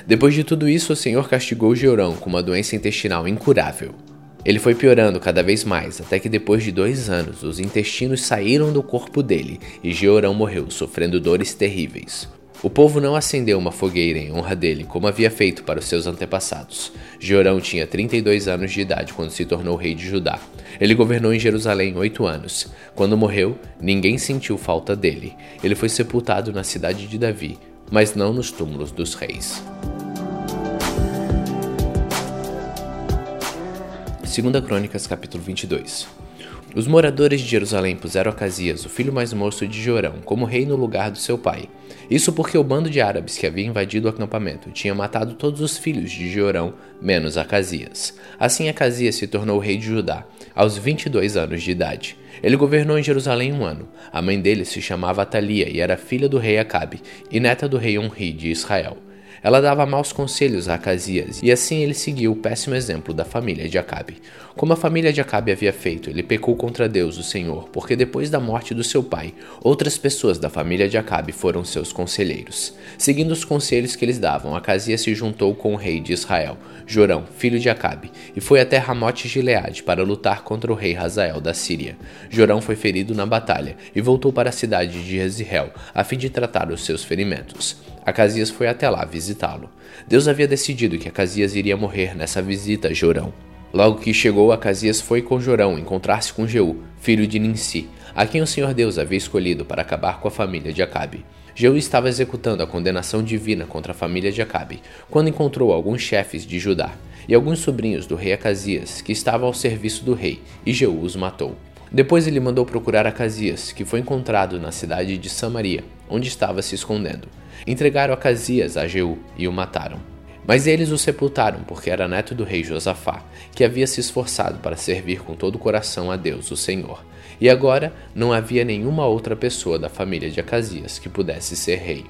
Depois de tudo isso, o Senhor castigou Jeorão com uma doença intestinal incurável. Ele foi piorando cada vez mais, até que depois de dois anos, os intestinos saíram do corpo dele e Jeorão morreu, sofrendo dores terríveis. O povo não acendeu uma fogueira em honra dele, como havia feito para os seus antepassados. Jeorão tinha 32 anos de idade quando se tornou rei de Judá. Ele governou em Jerusalém oito anos. Quando morreu, ninguém sentiu falta dele. Ele foi sepultado na cidade de Davi, mas não nos túmulos dos reis. 2 Crônicas capítulo 22 Os moradores de Jerusalém puseram Acasias, o filho mais moço de Jorão, como rei no lugar do seu pai. Isso porque o bando de árabes que havia invadido o acampamento tinha matado todos os filhos de Jorão, menos Acasias. Assim Acasias se tornou rei de Judá, aos 22 anos de idade. Ele governou em Jerusalém um ano. A mãe dele se chamava Atalia e era filha do rei Acabe e neta do rei Onri de Israel. Ela dava maus conselhos a Acasias, e assim ele seguiu o péssimo exemplo da família de Acabe. Como a família de Acabe havia feito, ele pecou contra Deus, o Senhor, porque depois da morte do seu pai, outras pessoas da família de Acabe foram seus conselheiros. Seguindo os conselhos que eles davam, Acasias se juntou com o rei de Israel, Jorão, filho de Acabe, e foi até Ramote Gileade para lutar contra o rei Hazael da Síria. Jorão foi ferido na batalha e voltou para a cidade de Jezreel, a fim de tratar os seus ferimentos. Acasias foi até lá visitá-lo. Deus havia decidido que Acasias iria morrer nessa visita a Jorão. Logo que chegou, Acasias foi com Jorão encontrar-se com Jeú, filho de Ninsi, a quem o Senhor Deus havia escolhido para acabar com a família de Acabe. Jeú estava executando a condenação divina contra a família de Acabe, quando encontrou alguns chefes de Judá e alguns sobrinhos do rei Acasias, que estavam ao serviço do rei, e Jeú os matou. Depois ele mandou procurar Acasias, que foi encontrado na cidade de Samaria, onde estava se escondendo. Entregaram Acasias a Jeú e o mataram. Mas eles o sepultaram porque era neto do rei Josafá, que havia se esforçado para servir com todo o coração a Deus, o Senhor. E agora não havia nenhuma outra pessoa da família de Acasias que pudesse ser rei.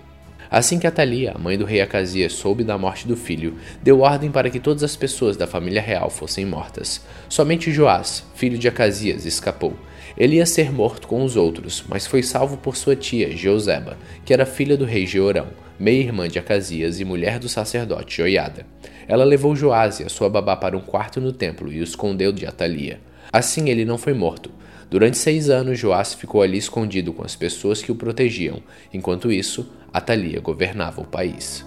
Assim que Atalia, a mãe do rei Acasias, soube da morte do filho, deu ordem para que todas as pessoas da família real fossem mortas. Somente Joás, filho de Acasias, escapou. Ele ia ser morto com os outros, mas foi salvo por sua tia, Jeoseba, que era filha do rei Jeorão, meia-irmã de Acasias e mulher do sacerdote Joiada. Ela levou Joás e a sua babá para um quarto no templo e o escondeu de Atalia. Assim ele não foi morto, Durante seis anos, Joás ficou ali escondido com as pessoas que o protegiam. Enquanto isso, Atalia governava o país.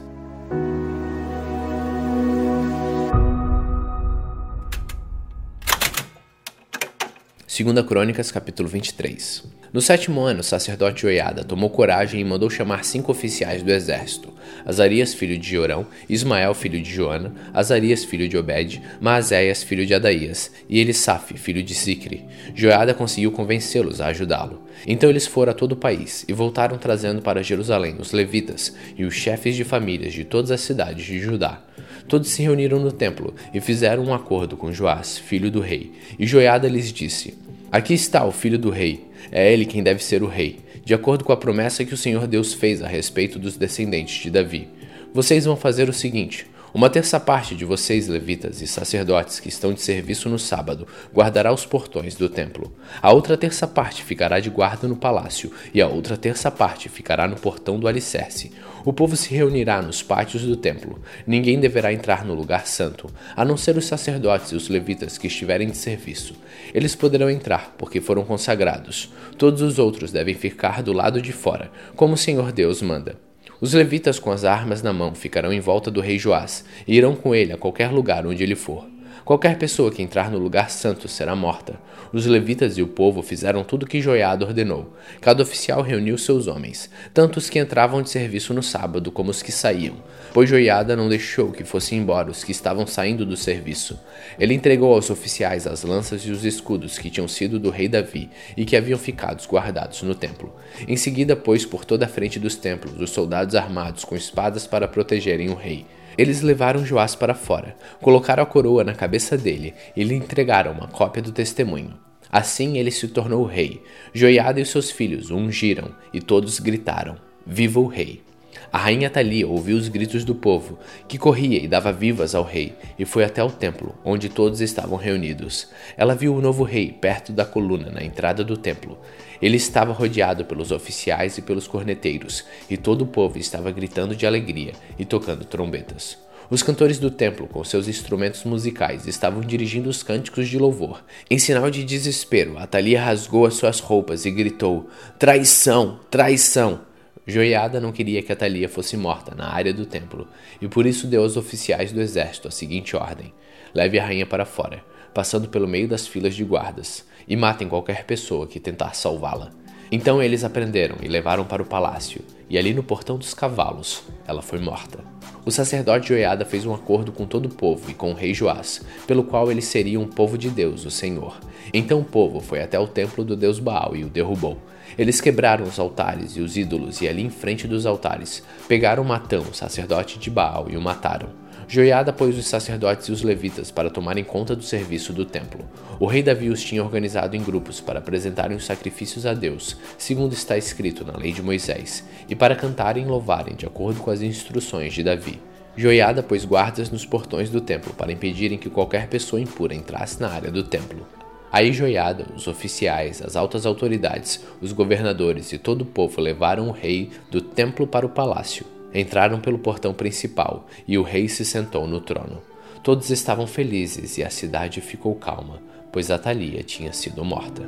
Segunda Crônicas, capítulo 23. No sétimo ano, o sacerdote Joiada tomou coragem e mandou chamar cinco oficiais do exército: Azarias, filho de Jorão, Ismael, filho de Joana, Azarias, filho de Obed, Maazéias, filho de Adaías, e Elisaf, filho de Sicri. Joiada conseguiu convencê-los a ajudá-lo. Então eles foram a todo o país e voltaram trazendo para Jerusalém os levitas e os chefes de famílias de todas as cidades de Judá. Todos se reuniram no templo e fizeram um acordo com Joás, filho do rei. E Joiada lhes disse: Aqui está o filho do rei. É ele quem deve ser o rei, de acordo com a promessa que o Senhor Deus fez a respeito dos descendentes de Davi. Vocês vão fazer o seguinte: uma terça parte de vocês, levitas e sacerdotes que estão de serviço no sábado, guardará os portões do templo. A outra terça parte ficará de guarda no palácio, e a outra terça parte ficará no portão do alicerce. O povo se reunirá nos pátios do templo. Ninguém deverá entrar no lugar santo, a não ser os sacerdotes e os levitas que estiverem de serviço. Eles poderão entrar, porque foram consagrados. Todos os outros devem ficar do lado de fora, como o Senhor Deus manda. Os levitas com as armas na mão ficarão em volta do rei Joás e irão com ele a qualquer lugar onde ele for. Qualquer pessoa que entrar no lugar santo será morta. Os levitas e o povo fizeram tudo que Joiada ordenou. Cada oficial reuniu seus homens, tanto os que entravam de serviço no sábado como os que saíam, pois Joiada não deixou que fossem embora os que estavam saindo do serviço. Ele entregou aos oficiais as lanças e os escudos que tinham sido do rei Davi e que haviam ficado guardados no templo. Em seguida, pôs por toda a frente dos templos os soldados armados com espadas para protegerem o rei. Eles levaram Joás para fora, colocaram a coroa na cabeça dele e lhe entregaram uma cópia do testemunho. Assim ele se tornou rei. Joiada e seus filhos o ungiram, e todos gritaram: Viva o rei! A rainha Thalia ouviu os gritos do povo, que corria e dava vivas ao rei, e foi até o templo, onde todos estavam reunidos. Ela viu o novo rei perto da coluna na entrada do templo. Ele estava rodeado pelos oficiais e pelos corneteiros, e todo o povo estava gritando de alegria e tocando trombetas. Os cantores do templo, com seus instrumentos musicais, estavam dirigindo os cânticos de louvor. Em sinal de desespero, Atalia rasgou as suas roupas e gritou: Traição! Traição! Joiada não queria que Atalia fosse morta na área do templo, e por isso deu aos oficiais do exército a seguinte ordem: Leve a rainha para fora, passando pelo meio das filas de guardas, e matem qualquer pessoa que tentar salvá-la. Então eles a prenderam e levaram para o palácio, e ali no portão dos cavalos ela foi morta. O sacerdote Joiada fez um acordo com todo o povo e com o rei Joás, pelo qual eles seriam um povo de Deus, o Senhor. Então o povo foi até o templo do deus Baal e o derrubou. Eles quebraram os altares e os ídolos, e ali em frente dos altares pegaram Matão, sacerdote de Baal, e o mataram. Joiada pôs os sacerdotes e os levitas para tomarem conta do serviço do templo. O rei Davi os tinha organizado em grupos para apresentarem os sacrifícios a Deus, segundo está escrito na lei de Moisés, e para cantarem e louvarem de acordo com as instruções de Davi. Joiada pôs guardas nos portões do templo para impedirem que qualquer pessoa impura entrasse na área do templo. Aí Joiada, os oficiais, as altas autoridades, os governadores e todo o povo levaram o rei do templo para o palácio Entraram pelo portão principal e o rei se sentou no trono. Todos estavam felizes e a cidade ficou calma, pois Atalia tinha sido morta.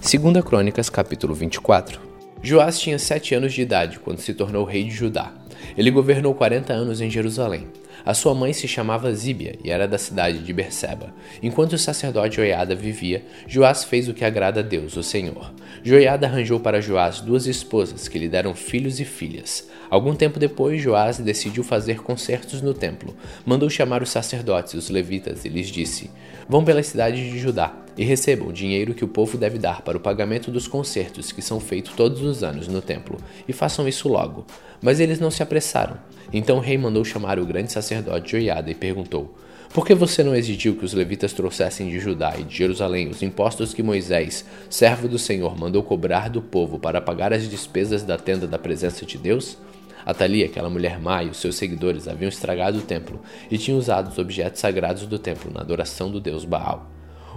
Segunda Crônicas, capítulo 24. Joás tinha sete anos de idade quando se tornou rei de Judá. Ele governou 40 anos em Jerusalém. A sua mãe se chamava Zíbia e era da cidade de Berseba. Enquanto o sacerdote Joiada vivia, Joás fez o que agrada a Deus, o Senhor. Joiada arranjou para Joás duas esposas que lhe deram filhos e filhas. Algum tempo depois, Joás decidiu fazer concertos no templo. Mandou chamar os sacerdotes os levitas e lhes disse: Vão pela cidade de Judá e recebam o dinheiro que o povo deve dar para o pagamento dos concertos que são feitos todos os anos no templo, e façam isso logo. Mas eles não se apressaram. Então o rei mandou chamar o grande sacerdote Joiada e perguntou: Por que você não exigiu que os levitas trouxessem de Judá e de Jerusalém os impostos que Moisés, servo do Senhor, mandou cobrar do povo para pagar as despesas da tenda da presença de Deus? Atalia, aquela mulher má, e os seus seguidores haviam estragado o templo e tinham usado os objetos sagrados do templo na adoração do deus Baal.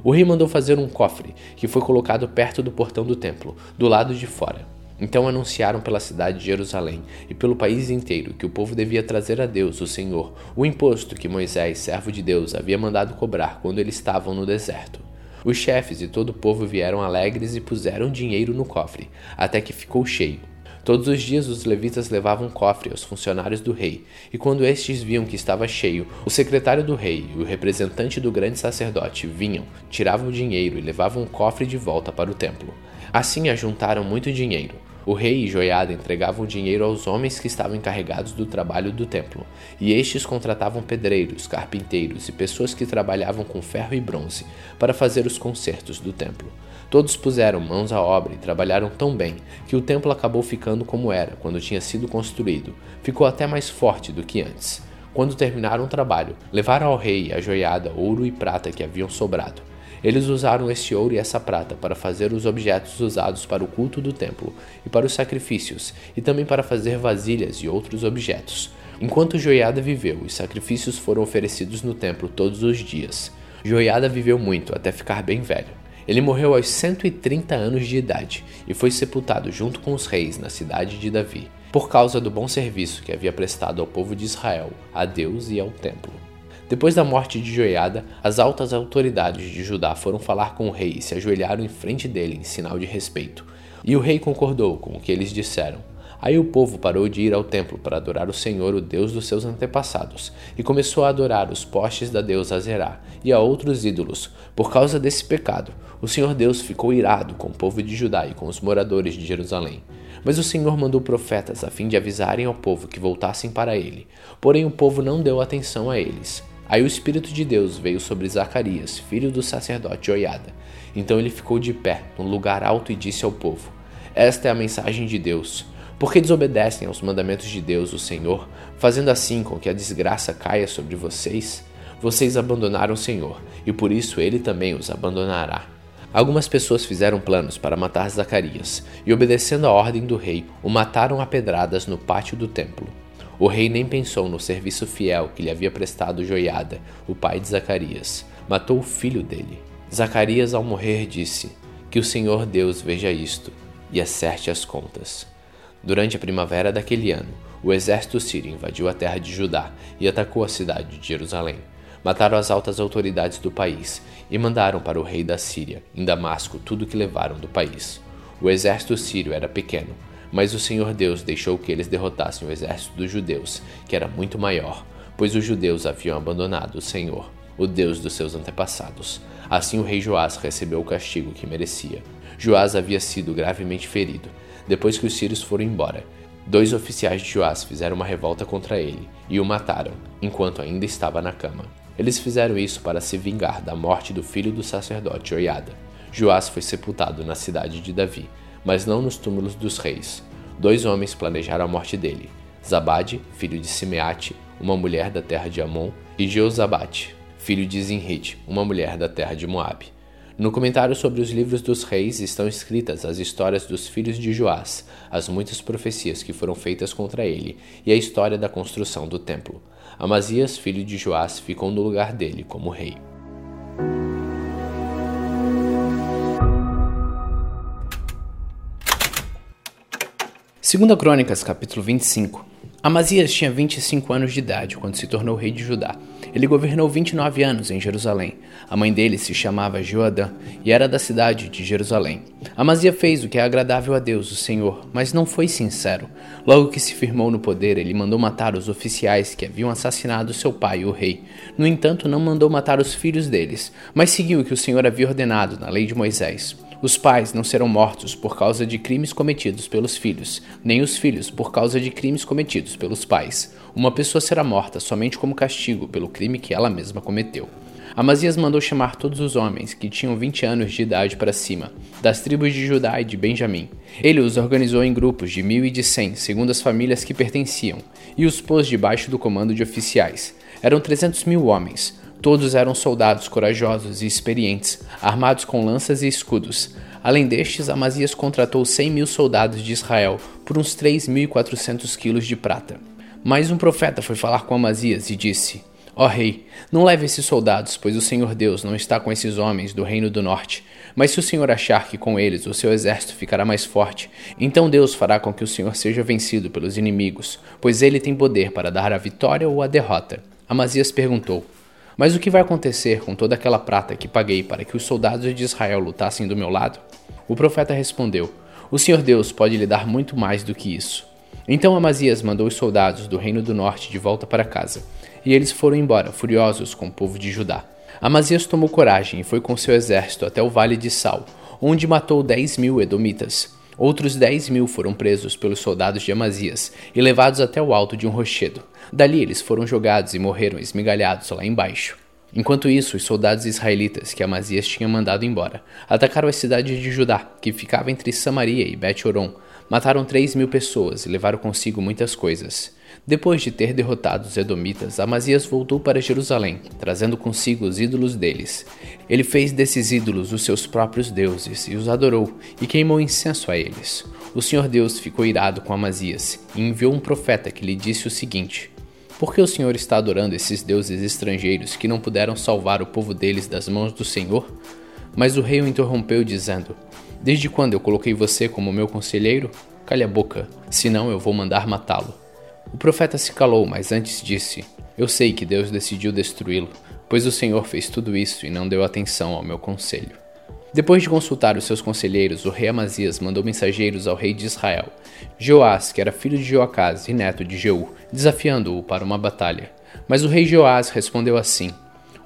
O rei mandou fazer um cofre, que foi colocado perto do portão do templo, do lado de fora. Então anunciaram pela cidade de Jerusalém e pelo país inteiro que o povo devia trazer a Deus, o Senhor, o imposto que Moisés, servo de Deus, havia mandado cobrar quando eles estavam no deserto. Os chefes e todo o povo vieram alegres e puseram dinheiro no cofre, até que ficou cheio. Todos os dias os levitas levavam cofre aos funcionários do rei, e quando estes viam que estava cheio, o secretário do rei e o representante do grande sacerdote vinham, tiravam o dinheiro e levavam o cofre de volta para o templo. Assim ajuntaram muito dinheiro. O rei e Joiada entregavam dinheiro aos homens que estavam encarregados do trabalho do templo, e estes contratavam pedreiros, carpinteiros e pessoas que trabalhavam com ferro e bronze para fazer os concertos do templo. Todos puseram mãos à obra e trabalharam tão bem que o templo acabou ficando como era quando tinha sido construído, ficou até mais forte do que antes. Quando terminaram o trabalho, levaram ao rei a joiada, ouro e prata que haviam sobrado eles usaram esse ouro e essa prata para fazer os objetos usados para o culto do templo e para os sacrifícios, e também para fazer vasilhas e outros objetos. Enquanto Joiada viveu, os sacrifícios foram oferecidos no templo todos os dias. Joiada viveu muito até ficar bem velho. Ele morreu aos 130 anos de idade e foi sepultado junto com os reis na cidade de Davi, por causa do bom serviço que havia prestado ao povo de Israel, a Deus e ao templo. Depois da morte de Joiada, as altas autoridades de Judá foram falar com o rei e se ajoelharam em frente dele em sinal de respeito. E o rei concordou com o que eles disseram. Aí o povo parou de ir ao templo para adorar o Senhor, o Deus dos seus antepassados, e começou a adorar os postes da deusa Zerá e a outros ídolos. Por causa desse pecado, o Senhor Deus ficou irado com o povo de Judá e com os moradores de Jerusalém. Mas o Senhor mandou profetas a fim de avisarem ao povo que voltassem para ele. Porém o povo não deu atenção a eles. Aí o Espírito de Deus veio sobre Zacarias, filho do sacerdote Joiada. Então ele ficou de pé, num lugar alto, e disse ao povo: Esta é a mensagem de Deus. Porque desobedecem aos mandamentos de Deus, o Senhor, fazendo assim com que a desgraça caia sobre vocês? Vocês abandonaram o Senhor, e por isso ele também os abandonará. Algumas pessoas fizeram planos para matar Zacarias e, obedecendo a ordem do rei, o mataram a pedradas no pátio do templo. O rei nem pensou no serviço fiel que lhe havia prestado Joiada, o pai de Zacarias. Matou o filho dele. Zacarias, ao morrer, disse: Que o Senhor Deus veja isto e acerte as contas. Durante a primavera daquele ano, o exército sírio invadiu a terra de Judá e atacou a cidade de Jerusalém. Mataram as altas autoridades do país e mandaram para o rei da Síria, em Damasco, tudo o que levaram do país. O exército sírio era pequeno, mas o Senhor Deus deixou que eles derrotassem o exército dos judeus, que era muito maior, pois os judeus haviam abandonado o Senhor, o Deus dos seus antepassados. Assim o rei Joás recebeu o castigo que merecia. Joás havia sido gravemente ferido. Depois que os sírios foram embora, dois oficiais de Joás fizeram uma revolta contra ele e o mataram, enquanto ainda estava na cama. Eles fizeram isso para se vingar da morte do filho do sacerdote Oiada. Joás foi sepultado na cidade de Davi, mas não nos túmulos dos reis. Dois homens planejaram a morte dele: Zabade, filho de Simeate, uma mulher da terra de Amon, e Jeozabate, filho de Zinrite, uma mulher da terra de Moabe. No comentário sobre os livros dos reis estão escritas as histórias dos filhos de Joás, as muitas profecias que foram feitas contra ele e a história da construção do templo. Amazias, filho de Joás, ficou no lugar dele como rei. Segunda Crônicas, capítulo 25. Amazias tinha 25 anos de idade quando se tornou rei de Judá. Ele governou 29 anos em Jerusalém. A mãe dele se chamava Joadã e era da cidade de Jerusalém. Amazias fez o que é agradável a Deus, o Senhor, mas não foi sincero. Logo que se firmou no poder, ele mandou matar os oficiais que haviam assassinado seu pai, o rei. No entanto, não mandou matar os filhos deles, mas seguiu o que o Senhor havia ordenado na lei de Moisés. Os pais não serão mortos por causa de crimes cometidos pelos filhos, nem os filhos por causa de crimes cometidos pelos pais. Uma pessoa será morta somente como castigo pelo crime que ela mesma cometeu. Amazias mandou chamar todos os homens que tinham 20 anos de idade para cima, das tribos de Judá e de Benjamim. Ele os organizou em grupos de mil e de cem, segundo as famílias que pertenciam, e os pôs debaixo do comando de oficiais. Eram 300 mil homens, Todos eram soldados corajosos e experientes, armados com lanças e escudos. Além destes, Amazias contratou 100 mil soldados de Israel por uns 3.400 quilos de prata. Mais um profeta foi falar com Amazias e disse: Ó oh, rei, não leve esses soldados, pois o Senhor Deus não está com esses homens do reino do norte. Mas se o Senhor achar que com eles o seu exército ficará mais forte, então Deus fará com que o Senhor seja vencido pelos inimigos, pois ele tem poder para dar a vitória ou a derrota. Amazias perguntou: mas o que vai acontecer com toda aquela prata que paguei para que os soldados de Israel lutassem do meu lado? O profeta respondeu: O Senhor Deus pode lhe dar muito mais do que isso. Então Amazias mandou os soldados do reino do norte de volta para casa, e eles foram embora, furiosos com o povo de Judá. Amazias tomou coragem e foi com seu exército até o vale de Sal, onde matou dez mil edomitas. Outros dez mil foram presos pelos soldados de Amazias e levados até o alto de um rochedo. Dali eles foram jogados e morreram esmigalhados lá embaixo. Enquanto isso, os soldados israelitas que Amazias tinha mandado embora atacaram a cidade de Judá, que ficava entre Samaria e Bet-Horon, mataram três mil pessoas e levaram consigo muitas coisas. Depois de ter derrotado os Edomitas, Amazias voltou para Jerusalém, trazendo consigo os ídolos deles. Ele fez desses ídolos os seus próprios deuses e os adorou, e queimou incenso a eles. O Senhor Deus ficou irado com Amazias e enviou um profeta que lhe disse o seguinte: Por que o Senhor está adorando esses deuses estrangeiros que não puderam salvar o povo deles das mãos do Senhor? Mas o rei o interrompeu, dizendo: Desde quando eu coloquei você como meu conselheiro? Calhe a boca, senão eu vou mandar matá-lo. O profeta se calou, mas antes disse: Eu sei que Deus decidiu destruí-lo, pois o Senhor fez tudo isso e não deu atenção ao meu conselho. Depois de consultar os seus conselheiros, o rei Amazias mandou mensageiros ao rei de Israel, Joás, que era filho de Joacás e neto de Jeú, desafiando-o para uma batalha. Mas o rei Joás respondeu assim: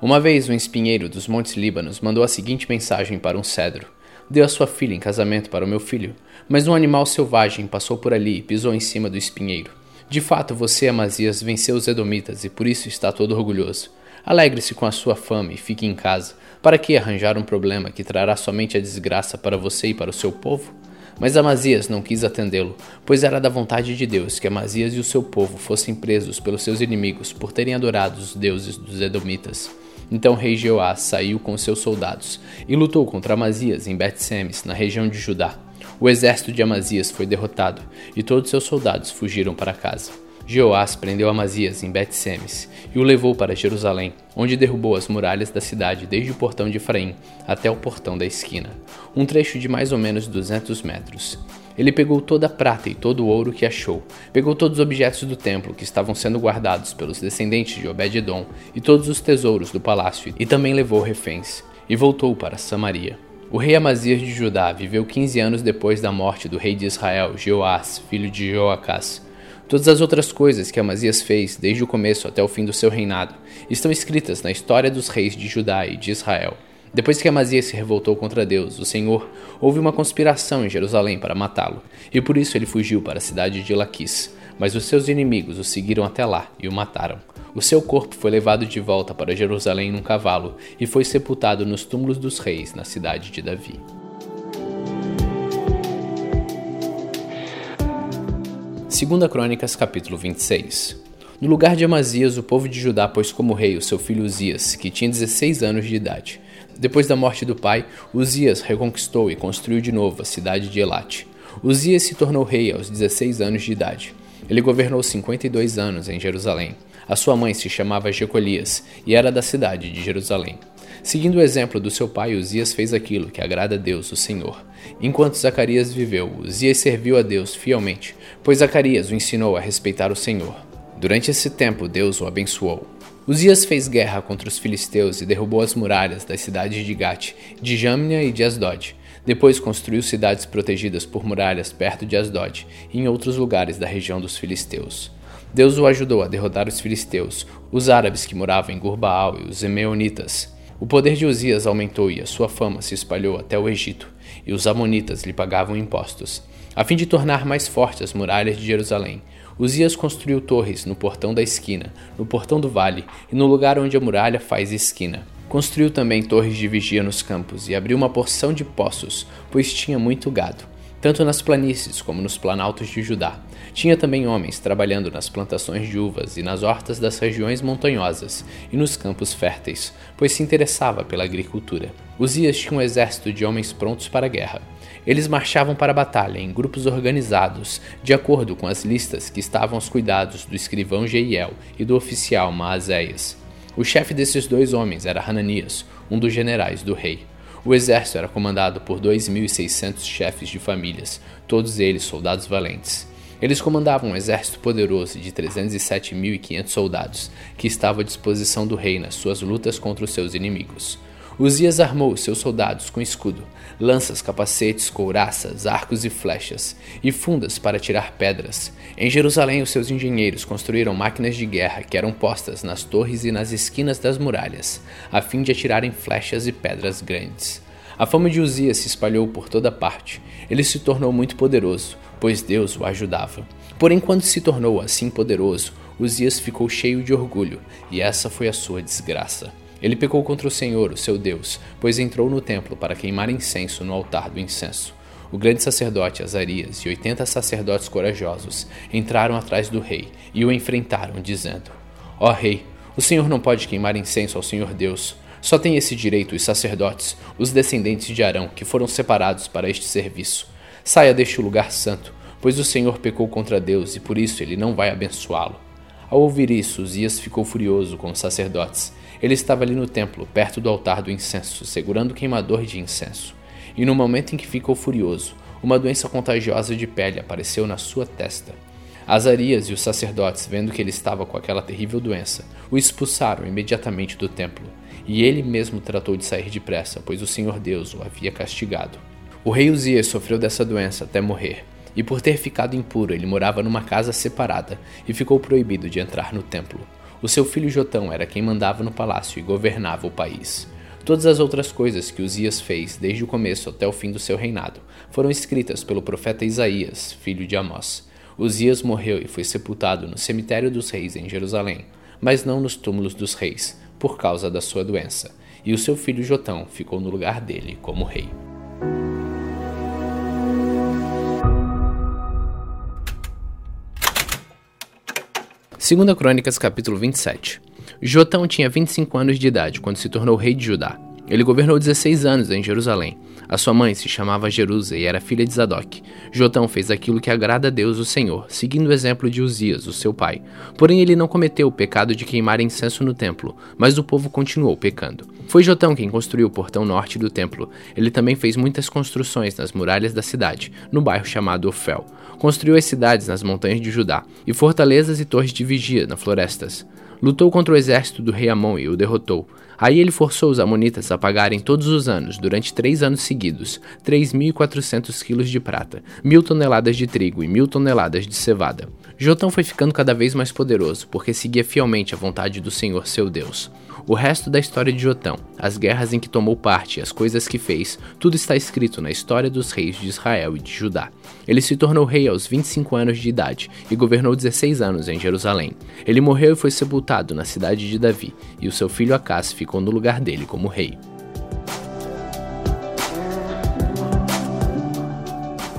Uma vez um espinheiro dos montes Líbanos mandou a seguinte mensagem para um cedro: Deu a sua filha em casamento para o meu filho, mas um animal selvagem passou por ali e pisou em cima do espinheiro. De fato, você, Amazias, venceu os Edomitas e por isso está todo orgulhoso. Alegre-se com a sua fama e fique em casa. Para que arranjar um problema que trará somente a desgraça para você e para o seu povo? Mas Amazias não quis atendê-lo, pois era da vontade de Deus que Amazias e o seu povo fossem presos pelos seus inimigos por terem adorado os deuses dos Edomitas. Então rei Jeoás saiu com seus soldados e lutou contra Amazias em Bet-Semes, na região de Judá. O exército de Amazias foi derrotado e todos seus soldados fugiram para casa. Jeoás prendeu Amazias em Bet-Semes e o levou para Jerusalém, onde derrubou as muralhas da cidade desde o portão de Efraim até o portão da esquina, um trecho de mais ou menos 200 metros. Ele pegou toda a prata e todo o ouro que achou, pegou todos os objetos do templo que estavam sendo guardados pelos descendentes de Obed-edom e todos os tesouros do palácio, e também levou reféns, e voltou para Samaria. O rei Amazias de Judá viveu 15 anos depois da morte do rei de Israel, Jeoás, filho de Joacás. Todas as outras coisas que Amazias fez, desde o começo até o fim do seu reinado, estão escritas na história dos reis de Judá e de Israel. Depois que Amazias se revoltou contra Deus, o Senhor, houve uma conspiração em Jerusalém para matá-lo, e por isso ele fugiu para a cidade de Laquis. Mas os seus inimigos o seguiram até lá e o mataram. O seu corpo foi levado de volta para Jerusalém num cavalo e foi sepultado nos túmulos dos reis na cidade de Davi. Segunda Crônicas, capítulo 26. No lugar de Amazias, o povo de Judá pôs como rei o seu filho Uzias, que tinha 16 anos de idade. Depois da morte do pai, Uzias reconquistou e construiu de novo a cidade de Elate. Uzias se tornou rei aos 16 anos de idade. Ele governou 52 anos em Jerusalém. A sua mãe se chamava Jecolias e era da cidade de Jerusalém. Seguindo o exemplo do seu pai, Uzias fez aquilo que agrada a Deus, o Senhor. Enquanto Zacarias viveu, Uzias serviu a Deus fielmente, pois Zacarias o ensinou a respeitar o Senhor. Durante esse tempo, Deus o abençoou. Uzias fez guerra contra os filisteus e derrubou as muralhas das cidades de Gate, de Jamnia e de Asdod. Depois construiu cidades protegidas por muralhas perto de Asdod e em outros lugares da região dos filisteus. Deus o ajudou a derrotar os filisteus, os árabes que moravam em Gurbaal e os emeonitas. O poder de Uzias aumentou e a sua fama se espalhou até o Egito, e os amonitas lhe pagavam impostos. A fim de tornar mais fortes as muralhas de Jerusalém, Uzias construiu torres no portão da esquina, no portão do vale e no lugar onde a muralha faz esquina. Construiu também torres de vigia nos campos e abriu uma porção de poços, pois tinha muito gado, tanto nas planícies como nos planaltos de Judá. Tinha também homens trabalhando nas plantações de uvas e nas hortas das regiões montanhosas e nos campos férteis, pois se interessava pela agricultura. Uzias tinha um exército de homens prontos para a guerra. Eles marchavam para a batalha em grupos organizados, de acordo com as listas que estavam aos cuidados do escrivão Jeiel e do oficial Maazéias. O chefe desses dois homens era Hananias, um dos generais do rei. O exército era comandado por 2.600 chefes de famílias, todos eles soldados valentes. Eles comandavam um exército poderoso de 307.500 soldados, que estava à disposição do rei nas suas lutas contra os seus inimigos. Uzias armou seus soldados com escudo, lanças, capacetes, couraças, arcos e flechas, e fundas para tirar pedras. Em Jerusalém, os seus engenheiros construíram máquinas de guerra que eram postas nas torres e nas esquinas das muralhas, a fim de atirarem flechas e pedras grandes. A fama de Uzias se espalhou por toda parte. Ele se tornou muito poderoso, pois Deus o ajudava. Porém, quando se tornou assim poderoso, Uzias ficou cheio de orgulho, e essa foi a sua desgraça. Ele pecou contra o Senhor, o seu Deus, pois entrou no templo para queimar incenso no altar do incenso. O grande sacerdote Azarias e oitenta sacerdotes corajosos entraram atrás do rei e o enfrentaram, dizendo: Ó oh, rei, o Senhor não pode queimar incenso ao Senhor Deus. Só tem esse direito os sacerdotes, os descendentes de Arão, que foram separados para este serviço. Saia deste lugar santo, pois o Senhor pecou contra Deus e por isso ele não vai abençoá-lo. Ao ouvir isso, Uzias ficou furioso com os sacerdotes ele estava ali no templo, perto do altar do incenso, segurando o queimador de incenso. E no momento em que ficou furioso, uma doença contagiosa de pele apareceu na sua testa. Azarias e os sacerdotes, vendo que ele estava com aquela terrível doença, o expulsaram imediatamente do templo, e ele mesmo tratou de sair depressa, pois o Senhor Deus o havia castigado. O rei Uzias sofreu dessa doença até morrer, e por ter ficado impuro, ele morava numa casa separada e ficou proibido de entrar no templo. O seu filho Jotão era quem mandava no palácio e governava o país. Todas as outras coisas que Uzias fez desde o começo até o fim do seu reinado foram escritas pelo profeta Isaías, filho de Amós. Uzias morreu e foi sepultado no cemitério dos reis em Jerusalém, mas não nos túmulos dos reis, por causa da sua doença, e o seu filho Jotão ficou no lugar dele como rei. Segunda Crônicas, capítulo 27. Jotão tinha 25 anos de idade quando se tornou rei de Judá. Ele governou 16 anos em Jerusalém. A sua mãe se chamava Jerusa e era filha de Zadok. Jotão fez aquilo que agrada a Deus o Senhor, seguindo o exemplo de Uzias, o seu pai. Porém, ele não cometeu o pecado de queimar incenso no templo, mas o povo continuou pecando. Foi Jotão quem construiu o portão norte do templo. Ele também fez muitas construções nas muralhas da cidade, no bairro chamado Ofel. Construiu as cidades nas montanhas de Judá, e fortalezas e torres de vigia nas florestas. Lutou contra o exército do rei Amon e o derrotou. Aí ele forçou os amonitas a pagarem todos os anos, durante três anos seguidos, 3.400 quilos de prata, mil toneladas de trigo e mil toneladas de cevada. Jotão foi ficando cada vez mais poderoso, porque seguia fielmente a vontade do Senhor seu Deus. O resto da história de Jotão, as guerras em que tomou parte as coisas que fez, tudo está escrito na história dos reis de Israel e de Judá. Ele se tornou rei aos 25 anos de idade e governou 16 anos em Jerusalém. Ele morreu e foi sepultado na cidade de Davi, e o seu filho Acás ficou no lugar dele como rei.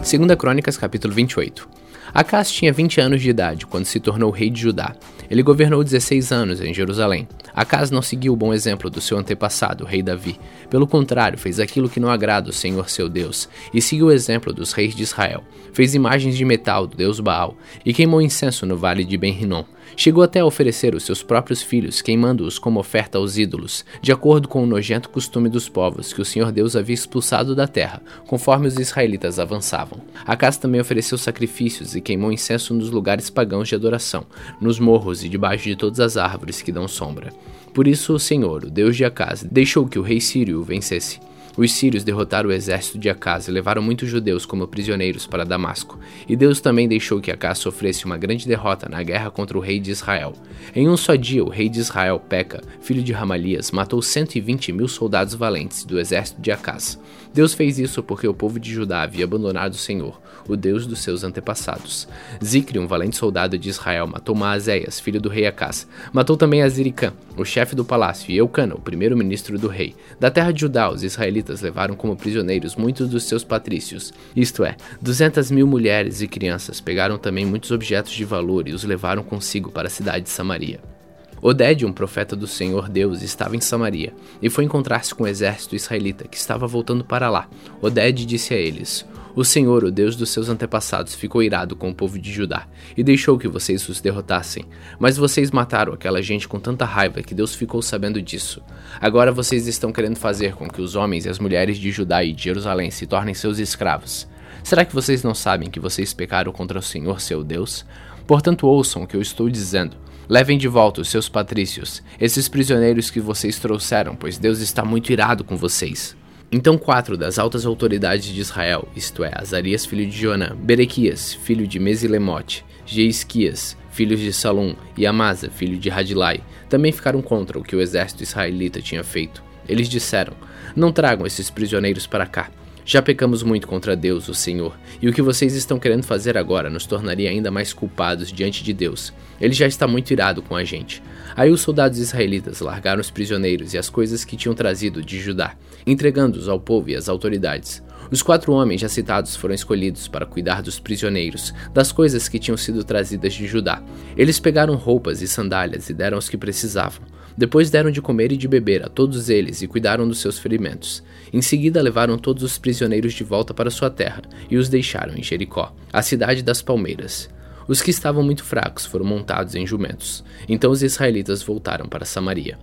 2 Crônicas capítulo 28 Acas tinha 20 anos de idade quando se tornou rei de Judá. Ele governou 16 anos em Jerusalém. Acas não seguiu o bom exemplo do seu antepassado, o rei Davi. Pelo contrário, fez aquilo que não agrada o Senhor seu Deus, e seguiu o exemplo dos reis de Israel. Fez imagens de metal do deus Baal, e queimou incenso no vale de Ben-Rinom. Chegou até a oferecer os seus próprios filhos, queimando-os como oferta aos ídolos, de acordo com o nojento costume dos povos que o Senhor Deus havia expulsado da terra, conforme os israelitas avançavam. Acas também ofereceu sacrifícios e queimou incenso nos lugares pagãos de adoração, nos morros e debaixo de todas as árvores que dão sombra. Por isso o Senhor, o Deus de Acas, deixou que o rei Sírio o vencesse. Os sírios derrotaram o exército de Acaz e levaram muitos judeus como prisioneiros para Damasco. E Deus também deixou que Acaz sofresse uma grande derrota na guerra contra o rei de Israel. Em um só dia, o rei de Israel, Peca, filho de Ramalias, matou 120 mil soldados valentes do exército de Acaz. Deus fez isso porque o povo de Judá havia abandonado o Senhor, o Deus dos seus antepassados. Zicre, um valente soldado de Israel, matou Maazéias, filho do rei Acás. Matou também Aziricã, o chefe do palácio, e Eucana, o primeiro-ministro do rei. Da terra de Judá, os israelitas levaram como prisioneiros muitos dos seus patrícios, isto é, duzentas mil mulheres e crianças. Pegaram também muitos objetos de valor e os levaram consigo para a cidade de Samaria. Oded, um profeta do Senhor Deus, estava em Samaria e foi encontrar-se com o exército israelita que estava voltando para lá. Oded disse a eles: O Senhor, o Deus dos seus antepassados, ficou irado com o povo de Judá e deixou que vocês os derrotassem. Mas vocês mataram aquela gente com tanta raiva que Deus ficou sabendo disso. Agora vocês estão querendo fazer com que os homens e as mulheres de Judá e de Jerusalém se tornem seus escravos. Será que vocês não sabem que vocês pecaram contra o Senhor seu Deus? Portanto, ouçam o que eu estou dizendo. Levem de volta os seus patrícios, esses prisioneiros que vocês trouxeram, pois Deus está muito irado com vocês. Então quatro das altas autoridades de Israel, isto é, Azarias filho de Jonã, Berequias, filho de Mesilemote, Jeisquias, filhos de Salum, e Amasa, filho de Radilai, também ficaram contra o que o exército israelita tinha feito. Eles disseram: Não tragam esses prisioneiros para cá. Já pecamos muito contra Deus, o Senhor, e o que vocês estão querendo fazer agora nos tornaria ainda mais culpados diante de Deus. Ele já está muito irado com a gente. Aí os soldados israelitas largaram os prisioneiros e as coisas que tinham trazido de Judá, entregando-os ao povo e às autoridades. Os quatro homens já citados foram escolhidos para cuidar dos prisioneiros, das coisas que tinham sido trazidas de Judá. Eles pegaram roupas e sandálias e deram os que precisavam. Depois deram de comer e de beber a todos eles e cuidaram dos seus ferimentos. Em seguida levaram todos os prisioneiros de volta para sua terra e os deixaram em Jericó, a cidade das palmeiras. Os que estavam muito fracos foram montados em jumentos. Então os israelitas voltaram para Samaria.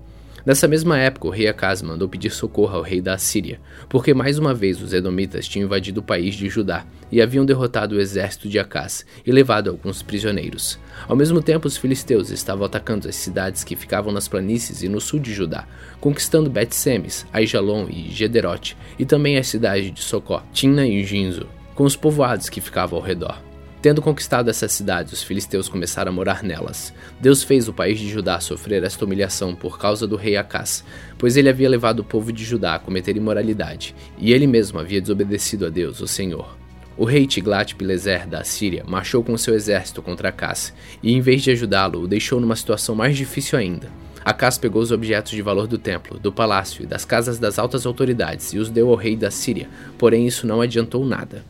Nessa mesma época, o rei Acaz mandou pedir socorro ao rei da Assíria, porque mais uma vez os edomitas tinham invadido o país de Judá e haviam derrotado o exército de Acaz e levado alguns prisioneiros. Ao mesmo tempo, os filisteus estavam atacando as cidades que ficavam nas planícies e no sul de Judá, conquistando Bet-Semes, Aijalon e Gederote, e também as cidades de Socó, Tina e Ginzo, com os povoados que ficavam ao redor. Tendo conquistado essas cidades, os filisteus começaram a morar nelas. Deus fez o país de Judá sofrer esta humilhação por causa do rei Acás, pois ele havia levado o povo de Judá a cometer imoralidade, e ele mesmo havia desobedecido a Deus, o Senhor. O rei Tiglat-Pileser da Síria marchou com seu exército contra Acás, e em vez de ajudá-lo, o deixou numa situação mais difícil ainda. Acás pegou os objetos de valor do templo, do palácio e das casas das altas autoridades e os deu ao rei da Síria, porém isso não adiantou nada.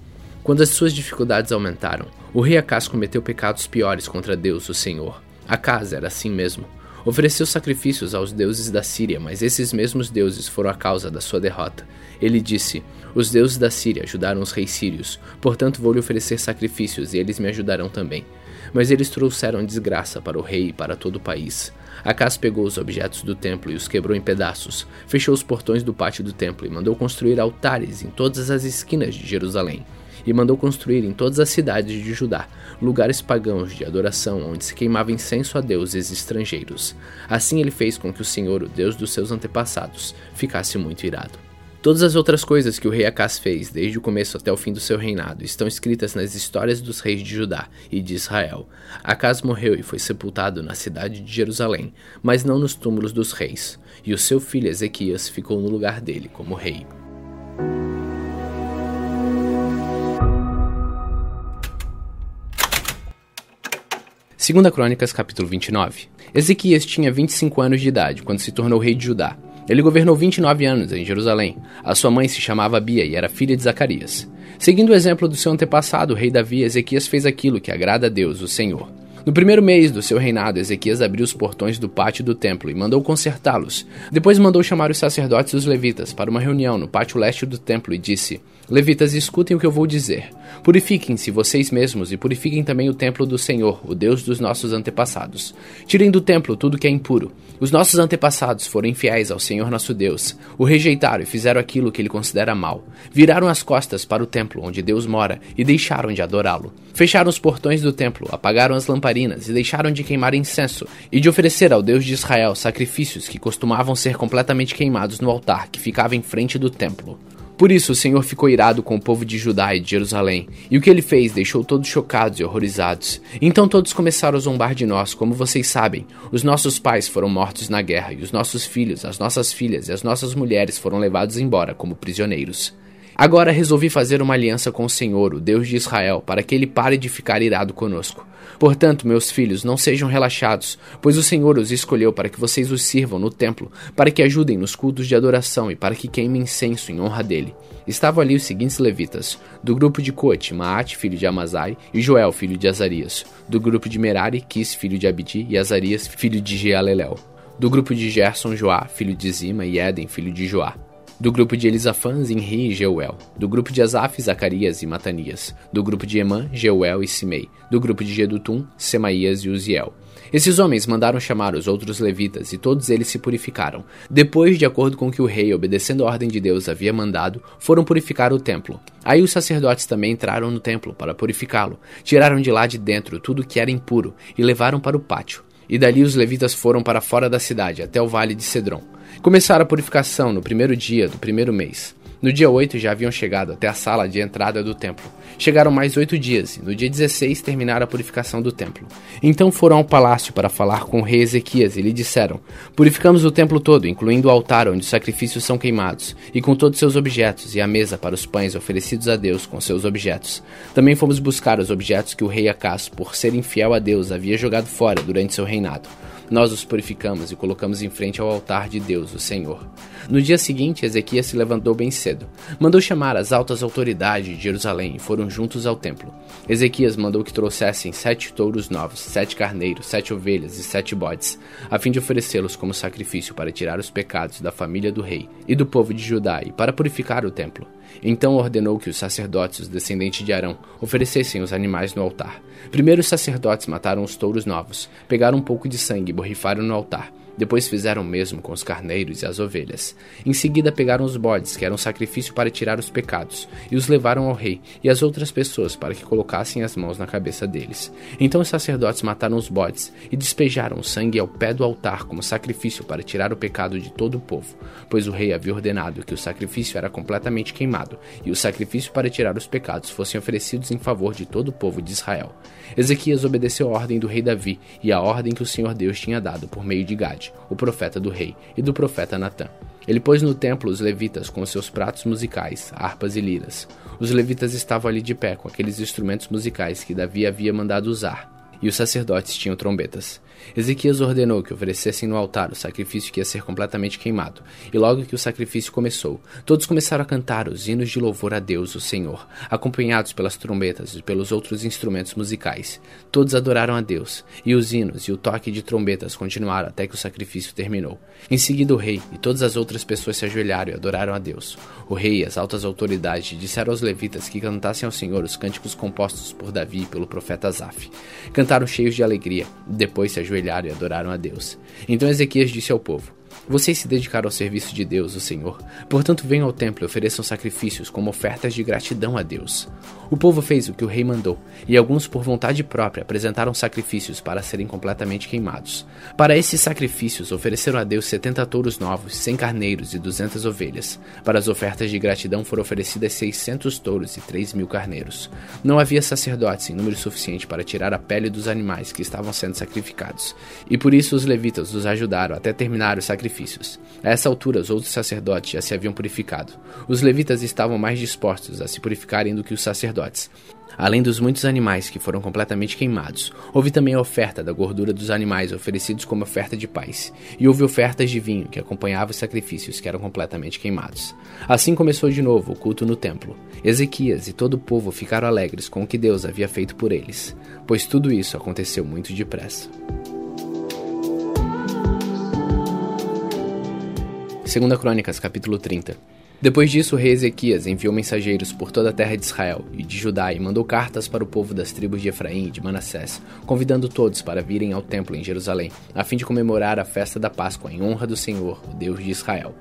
Quando as suas dificuldades aumentaram, o rei Acas cometeu pecados piores contra Deus, o Senhor. Acas era assim mesmo. Ofereceu sacrifícios aos deuses da Síria, mas esses mesmos deuses foram a causa da sua derrota. Ele disse: Os deuses da Síria ajudaram os reis sírios, portanto vou lhe oferecer sacrifícios e eles me ajudarão também. Mas eles trouxeram desgraça para o rei e para todo o país. Acas pegou os objetos do templo e os quebrou em pedaços, fechou os portões do pátio do templo e mandou construir altares em todas as esquinas de Jerusalém e mandou construir em todas as cidades de Judá lugares pagãos de adoração onde se queimava incenso a deuses estrangeiros. Assim ele fez com que o Senhor, o Deus dos seus antepassados, ficasse muito irado. Todas as outras coisas que o rei Acás fez, desde o começo até o fim do seu reinado, estão escritas nas histórias dos reis de Judá e de Israel. Acás morreu e foi sepultado na cidade de Jerusalém, mas não nos túmulos dos reis, e o seu filho Ezequias ficou no lugar dele como rei. Segunda Crônicas, capítulo 29. Ezequias tinha 25 anos de idade quando se tornou rei de Judá. Ele governou 29 anos em Jerusalém. A sua mãe se chamava Bia e era filha de Zacarias. Seguindo o exemplo do seu antepassado, o rei Davi, Ezequias fez aquilo que agrada a Deus, o Senhor. No primeiro mês do seu reinado, Ezequias abriu os portões do pátio do templo e mandou consertá-los. Depois mandou chamar os sacerdotes e os levitas para uma reunião no pátio leste do templo e disse: Levitas, escutem o que eu vou dizer. Purifiquem-se vocês mesmos e purifiquem também o templo do Senhor, o Deus dos nossos antepassados. Tirem do templo tudo que é impuro. Os nossos antepassados foram infiéis ao Senhor nosso Deus, o rejeitaram e fizeram aquilo que ele considera mal. Viraram as costas para o templo onde Deus mora e deixaram de adorá-lo. Fecharam os portões do templo, apagaram as lamparinas e deixaram de queimar incenso e de oferecer ao Deus de Israel sacrifícios que costumavam ser completamente queimados no altar que ficava em frente do templo. Por isso o Senhor ficou irado com o povo de Judá e de Jerusalém, e o que ele fez deixou todos chocados e horrorizados. Então todos começaram a zombar de nós, como vocês sabem. Os nossos pais foram mortos na guerra, e os nossos filhos, as nossas filhas e as nossas mulheres foram levados embora como prisioneiros. Agora resolvi fazer uma aliança com o Senhor, o Deus de Israel, para que ele pare de ficar irado conosco. Portanto, meus filhos, não sejam relaxados, pois o Senhor os escolheu para que vocês os sirvam no templo, para que ajudem nos cultos de adoração e para que queimem incenso em honra dele. Estavam ali os seguintes levitas: do grupo de Coate, Maate, filho de Amazai, e Joel, filho de Azarias; do grupo de Merari, Quis, filho de Abdi, e Azarias, filho de Jealelel; do grupo de Gerson, Joá, filho de Zima, e Éden, filho de Joá do grupo de Elisafã, Zinri e Jeuel, do grupo de Asaf, Zacarias e Matanias, do grupo de Emã, Jeuel e Simei, do grupo de Gedutum, Semaías e Uziel. Esses homens mandaram chamar os outros levitas e todos eles se purificaram. Depois, de acordo com o que o rei, obedecendo a ordem de Deus, havia mandado, foram purificar o templo. Aí os sacerdotes também entraram no templo para purificá-lo, tiraram de lá de dentro tudo que era impuro e levaram para o pátio. E dali os levitas foram para fora da cidade, até o vale de Cedron. Começaram a purificação no primeiro dia do primeiro mês. No dia 8 já haviam chegado até a sala de entrada do templo. Chegaram mais oito dias, e no dia 16 terminaram a purificação do templo. Então foram ao palácio para falar com o rei Ezequias e lhe disseram: Purificamos o templo todo, incluindo o altar onde os sacrifícios são queimados, e com todos seus objetos, e a mesa para os pães oferecidos a Deus com seus objetos. Também fomos buscar os objetos que o rei Acas, por ser infiel a Deus, havia jogado fora durante seu reinado nós os purificamos e colocamos em frente ao altar de Deus, o Senhor. No dia seguinte, Ezequias se levantou bem cedo. Mandou chamar as altas autoridades de Jerusalém e foram juntos ao templo. Ezequias mandou que trouxessem sete touros novos, sete carneiros, sete ovelhas e sete bodes, a fim de oferecê-los como sacrifício para tirar os pecados da família do rei e do povo de Judá e para purificar o templo. Então ordenou que os sacerdotes, os descendentes de Arão, oferecessem os animais no altar. Primeiro os sacerdotes mataram os touros novos, pegaram um pouco de sangue e borrifaram no altar. Depois fizeram o mesmo com os carneiros e as ovelhas. Em seguida pegaram os bodes, que eram sacrifício para tirar os pecados, e os levaram ao rei e às outras pessoas para que colocassem as mãos na cabeça deles. Então os sacerdotes mataram os bodes e despejaram o sangue ao pé do altar como sacrifício para tirar o pecado de todo o povo, pois o rei havia ordenado que o sacrifício era completamente queimado e o sacrifício para tirar os pecados fossem oferecidos em favor de todo o povo de Israel. Ezequias obedeceu a ordem do rei Davi e a ordem que o Senhor Deus tinha dado por meio de Gade o profeta do rei, e do profeta Natã. Ele pôs no templo os levitas com seus pratos musicais, harpas e liras. Os levitas estavam ali de pé com aqueles instrumentos musicais que Davi havia mandado usar. e os sacerdotes tinham trombetas. Ezequias ordenou que oferecessem no altar o sacrifício que ia ser completamente queimado, e logo que o sacrifício começou, todos começaram a cantar os hinos de louvor a Deus, o Senhor, acompanhados pelas trombetas e pelos outros instrumentos musicais. Todos adoraram a Deus, e os hinos e o toque de trombetas continuaram até que o sacrifício terminou. Em seguida, o rei e todas as outras pessoas se ajoelharam e adoraram a Deus. O rei e as altas autoridades disseram aos levitas que cantassem ao Senhor os cânticos compostos por Davi e pelo profeta Asaf. Cantaram cheios de alegria, depois se ajoelharam e adoraram a Deus. Então Ezequias disse ao povo: vocês se dedicaram ao serviço de Deus, o Senhor. Portanto, venham ao templo e ofereçam sacrifícios como ofertas de gratidão a Deus. O povo fez o que o rei mandou, e alguns, por vontade própria, apresentaram sacrifícios para serem completamente queimados. Para esses sacrifícios, ofereceram a Deus setenta touros novos, cem carneiros e duzentas ovelhas. Para as ofertas de gratidão foram oferecidas seiscentos touros e três mil carneiros. Não havia sacerdotes em número suficiente para tirar a pele dos animais que estavam sendo sacrificados, e por isso os levitas os ajudaram até terminar o sacrifício sacrifícios. A essa altura, os outros sacerdotes já se haviam purificado. Os levitas estavam mais dispostos a se purificarem do que os sacerdotes. Além dos muitos animais que foram completamente queimados, houve também a oferta da gordura dos animais oferecidos como oferta de paz, e houve ofertas de vinho que acompanhavam os sacrifícios que eram completamente queimados. Assim começou de novo o culto no templo. Ezequias e todo o povo ficaram alegres com o que Deus havia feito por eles, pois tudo isso aconteceu muito depressa. 2 Crônicas, capítulo 30. Depois disso, o rei Ezequias enviou mensageiros por toda a terra de Israel e de Judá e mandou cartas para o povo das tribos de Efraim e de Manassés, convidando todos para virem ao templo em Jerusalém, a fim de comemorar a festa da Páscoa em honra do Senhor, o Deus de Israel.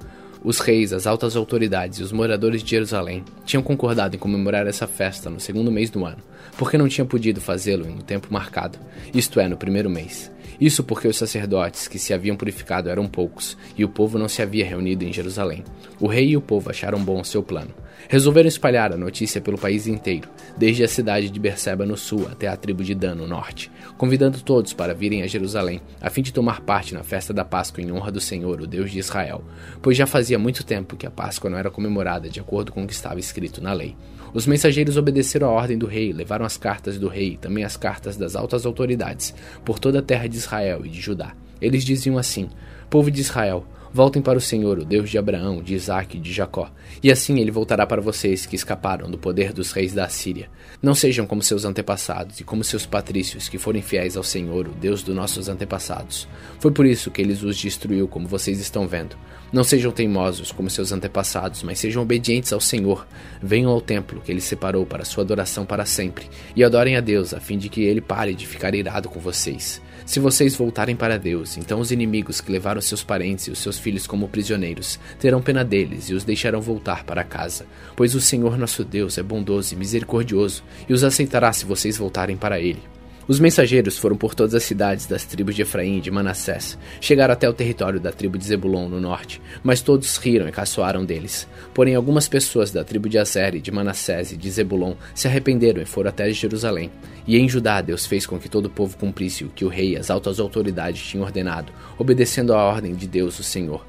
Os reis, as altas autoridades e os moradores de Jerusalém tinham concordado em comemorar essa festa no segundo mês do ano, porque não tinham podido fazê-lo em um tempo marcado, isto é, no primeiro mês. Isso porque os sacerdotes que se haviam purificado eram poucos, e o povo não se havia reunido em Jerusalém. O rei e o povo acharam bom o seu plano. Resolveram espalhar a notícia pelo país inteiro, desde a cidade de Berseba no sul até a tribo de Dan no norte, convidando todos para virem a Jerusalém, a fim de tomar parte na festa da Páscoa em honra do Senhor, o Deus de Israel, pois já fazia muito tempo que a Páscoa não era comemorada de acordo com o que estava escrito na lei. Os mensageiros obedeceram à ordem do rei, levaram as cartas do rei também as cartas das altas autoridades por toda a terra de Israel e de Judá. Eles diziam assim: Povo de Israel, Voltem para o Senhor, o Deus de Abraão, de Isaque e de Jacó, e assim ele voltará para vocês que escaparam do poder dos reis da Assíria. Não sejam como seus antepassados e como seus patrícios, que foram fiéis ao Senhor, o Deus dos nossos antepassados. Foi por isso que ele os destruiu, como vocês estão vendo. Não sejam teimosos como seus antepassados, mas sejam obedientes ao Senhor. Venham ao templo que ele separou para sua adoração para sempre, e adorem a Deus, a fim de que ele pare de ficar irado com vocês. Se vocês voltarem para Deus, então os inimigos que levaram seus parentes e os seus filhos como prisioneiros terão pena deles e os deixarão voltar para casa, pois o Senhor nosso Deus é bondoso e misericordioso e os aceitará se vocês voltarem para Ele. Os mensageiros foram por todas as cidades das tribos de Efraim e de Manassés, chegaram até o território da tribo de Zebulon no norte, mas todos riram e caçoaram deles. Porém, algumas pessoas da tribo de Azer e de Manassés e de Zebulon se arrependeram e foram até Jerusalém. E em Judá Deus fez com que todo o povo cumprisse o que o rei e as altas autoridades tinham ordenado, obedecendo à ordem de Deus, o Senhor.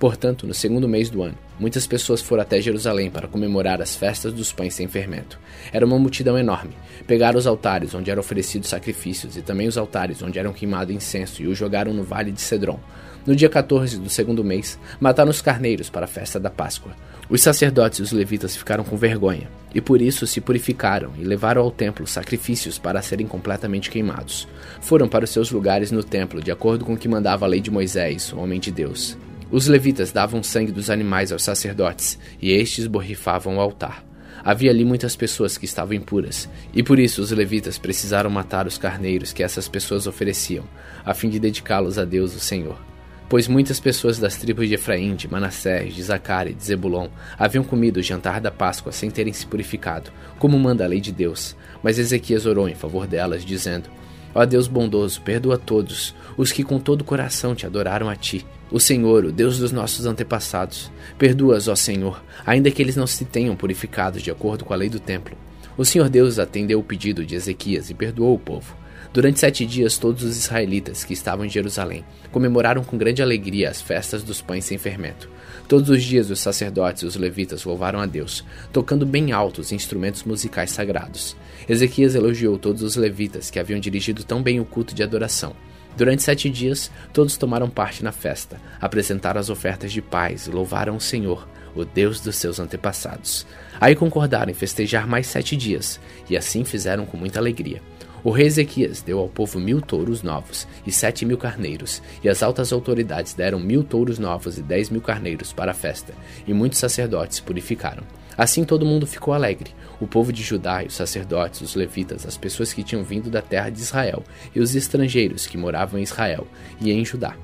Portanto, no segundo mês do ano, muitas pessoas foram até Jerusalém para comemorar as festas dos pães sem fermento. Era uma multidão enorme. Pegaram os altares onde eram oferecidos sacrifícios e também os altares onde eram queimado incenso e os jogaram no vale de Cedron. No dia 14 do segundo mês, mataram os carneiros para a festa da Páscoa. Os sacerdotes e os levitas ficaram com vergonha, e por isso se purificaram e levaram ao templo sacrifícios para serem completamente queimados. Foram para os seus lugares no templo, de acordo com o que mandava a lei de Moisés, o homem de Deus. Os levitas davam sangue dos animais aos sacerdotes, e estes borrifavam o altar. Havia ali muitas pessoas que estavam impuras, e por isso os levitas precisaram matar os carneiros que essas pessoas ofereciam, a fim de dedicá-los a Deus, o Senhor. Pois muitas pessoas das tribos de Efraim, de Manassés, de Zacar e de Zebulon haviam comido o jantar da Páscoa sem terem se purificado, como manda a lei de Deus. Mas Ezequias orou em favor delas, dizendo: Ó Deus bondoso, perdoa todos os que com todo o coração te adoraram a ti. O Senhor, o Deus dos nossos antepassados. Perdoa-os, ó Senhor, ainda que eles não se tenham purificado de acordo com a lei do templo. O Senhor Deus atendeu o pedido de Ezequias e perdoou o povo. Durante sete dias, todos os israelitas que estavam em Jerusalém comemoraram com grande alegria as festas dos pães sem fermento. Todos os dias, os sacerdotes e os levitas louvaram a Deus, tocando bem alto os instrumentos musicais sagrados. Ezequias elogiou todos os levitas que haviam dirigido tão bem o culto de adoração. Durante sete dias, todos tomaram parte na festa, apresentaram as ofertas de paz e louvaram o Senhor, o Deus dos seus antepassados. Aí concordaram em festejar mais sete dias, e assim fizeram com muita alegria. O rei Ezequias deu ao povo mil touros novos e sete mil carneiros, e as altas autoridades deram mil touros novos e dez mil carneiros para a festa, e muitos sacerdotes purificaram. Assim todo mundo ficou alegre, o povo de Judá, os sacerdotes, os levitas, as pessoas que tinham vindo da terra de Israel, e os estrangeiros que moravam em Israel e em Judá.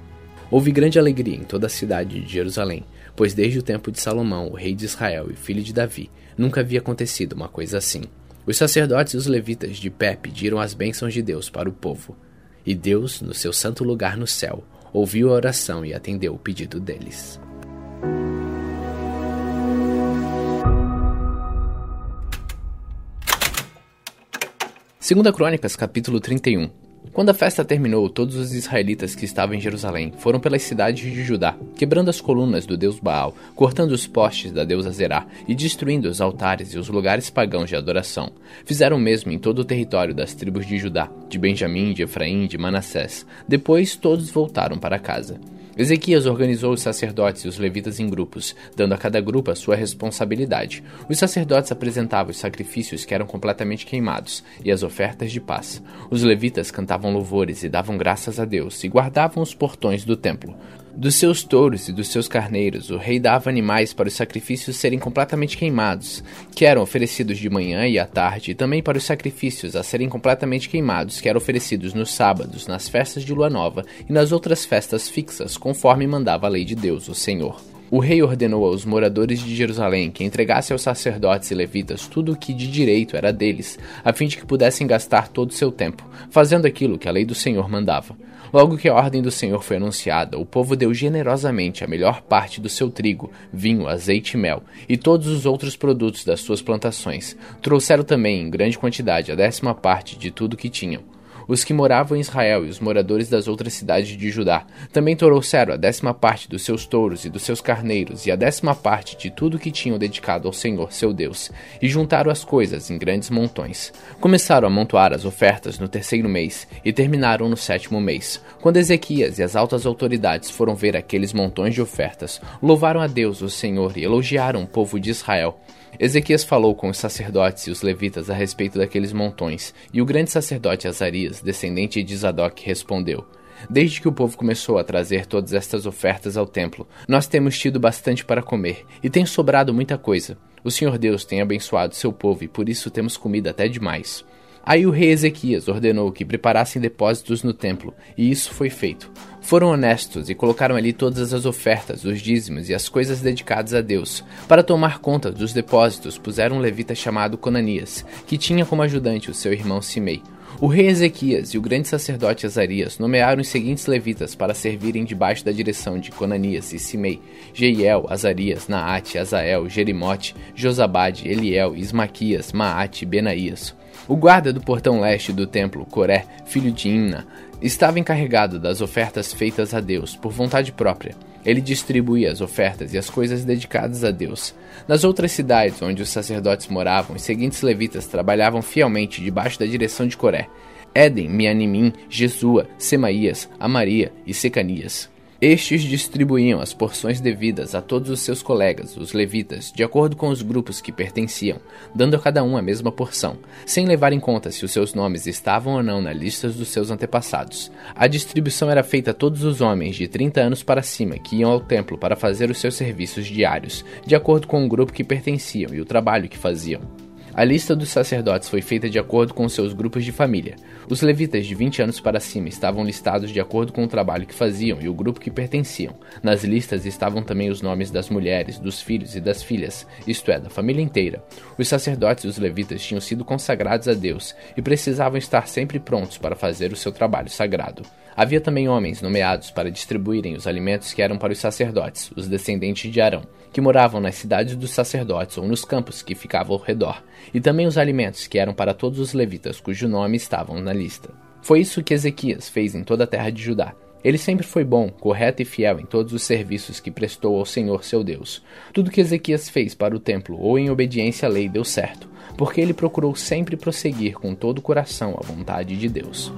Houve grande alegria em toda a cidade de Jerusalém, pois desde o tempo de Salomão, o rei de Israel e filho de Davi, nunca havia acontecido uma coisa assim. Os sacerdotes e os levitas de pé pediram as bênçãos de Deus para o povo. E Deus, no seu santo lugar no céu, ouviu a oração e atendeu o pedido deles. Segunda Crônicas, capítulo 31 quando a festa terminou, todos os israelitas que estavam em Jerusalém foram pelas cidades de Judá, quebrando as colunas do deus Baal, cortando os postes da deusa Zerá e destruindo os altares e os lugares pagãos de adoração. Fizeram o mesmo em todo o território das tribos de Judá, de Benjamim, de Efraim, de Manassés. Depois todos voltaram para casa. Ezequias organizou os sacerdotes e os levitas em grupos, dando a cada grupo a sua responsabilidade. Os sacerdotes apresentavam os sacrifícios que eram completamente queimados e as ofertas de paz. Os levitas cantavam louvores e davam graças a Deus e guardavam os portões do templo. Dos seus touros e dos seus carneiros, o rei dava animais para os sacrifícios serem completamente queimados, que eram oferecidos de manhã e à tarde, e também para os sacrifícios a serem completamente queimados, que eram oferecidos nos sábados, nas festas de lua nova e nas outras festas fixas, conforme mandava a lei de Deus, o Senhor. O rei ordenou aos moradores de Jerusalém que entregassem aos sacerdotes e levitas tudo o que de direito era deles, a fim de que pudessem gastar todo o seu tempo, fazendo aquilo que a lei do Senhor mandava. Logo que a ordem do Senhor foi anunciada, o povo deu generosamente a melhor parte do seu trigo, vinho, azeite e mel, e todos os outros produtos das suas plantações. Trouxeram também, em grande quantidade, a décima parte de tudo que tinham os que moravam em Israel e os moradores das outras cidades de Judá. Também trouxeram a décima parte dos seus touros e dos seus carneiros, e a décima parte de tudo que tinham dedicado ao Senhor seu Deus, e juntaram as coisas em grandes montões. Começaram a amontoar as ofertas no terceiro mês, e terminaram no sétimo mês. Quando Ezequias e as altas autoridades foram ver aqueles montões de ofertas, louvaram a Deus, o Senhor, e elogiaram o povo de Israel. Ezequias falou com os sacerdotes e os levitas a respeito daqueles montões, e o grande sacerdote Azarias, descendente de Zadok, respondeu: Desde que o povo começou a trazer todas estas ofertas ao templo, nós temos tido bastante para comer, e tem sobrado muita coisa. O Senhor Deus tem abençoado seu povo e por isso temos comida até demais. Aí o rei Ezequias ordenou que preparassem depósitos no templo, e isso foi feito. Foram honestos e colocaram ali todas as ofertas, os dízimos e as coisas dedicadas a Deus. Para tomar conta dos depósitos, puseram um levita chamado Conanias, que tinha como ajudante o seu irmão Simei. O rei Ezequias e o grande sacerdote Azarias nomearam os seguintes levitas para servirem debaixo da direção de Conanias e Simei: Jeiel, Azarias, Naate, Azael, Jerimote, Josabade, Eliel, Ismaquias, Maate e Benaías. O guarda do portão leste do templo, Coré, filho de Imna, estava encarregado das ofertas feitas a Deus por vontade própria. Ele distribuía as ofertas e as coisas dedicadas a Deus. Nas outras cidades onde os sacerdotes moravam, os seguintes levitas trabalhavam fielmente debaixo da direção de Coré: Éden, Mianimim, Jesua, Semaías, Amaria e Secanias. Estes distribuíam as porções devidas a todos os seus colegas, os levitas, de acordo com os grupos que pertenciam, dando a cada um a mesma porção, sem levar em conta se os seus nomes estavam ou não na lista dos seus antepassados. A distribuição era feita a todos os homens de 30 anos para cima que iam ao templo para fazer os seus serviços diários, de acordo com o grupo que pertenciam e o trabalho que faziam. A lista dos sacerdotes foi feita de acordo com seus grupos de família. Os levitas de 20 anos para cima estavam listados de acordo com o trabalho que faziam e o grupo que pertenciam. Nas listas estavam também os nomes das mulheres, dos filhos e das filhas, isto é, da família inteira. Os sacerdotes e os levitas tinham sido consagrados a Deus e precisavam estar sempre prontos para fazer o seu trabalho sagrado. Havia também homens nomeados para distribuírem os alimentos que eram para os sacerdotes, os descendentes de Arão, que moravam nas cidades dos sacerdotes ou nos campos que ficavam ao redor, e também os alimentos que eram para todos os levitas cujo nome estavam na lista. Foi isso que Ezequias fez em toda a terra de Judá. Ele sempre foi bom, correto e fiel em todos os serviços que prestou ao Senhor seu Deus. Tudo que Ezequias fez para o templo ou em obediência à lei deu certo, porque ele procurou sempre prosseguir com todo o coração a vontade de Deus.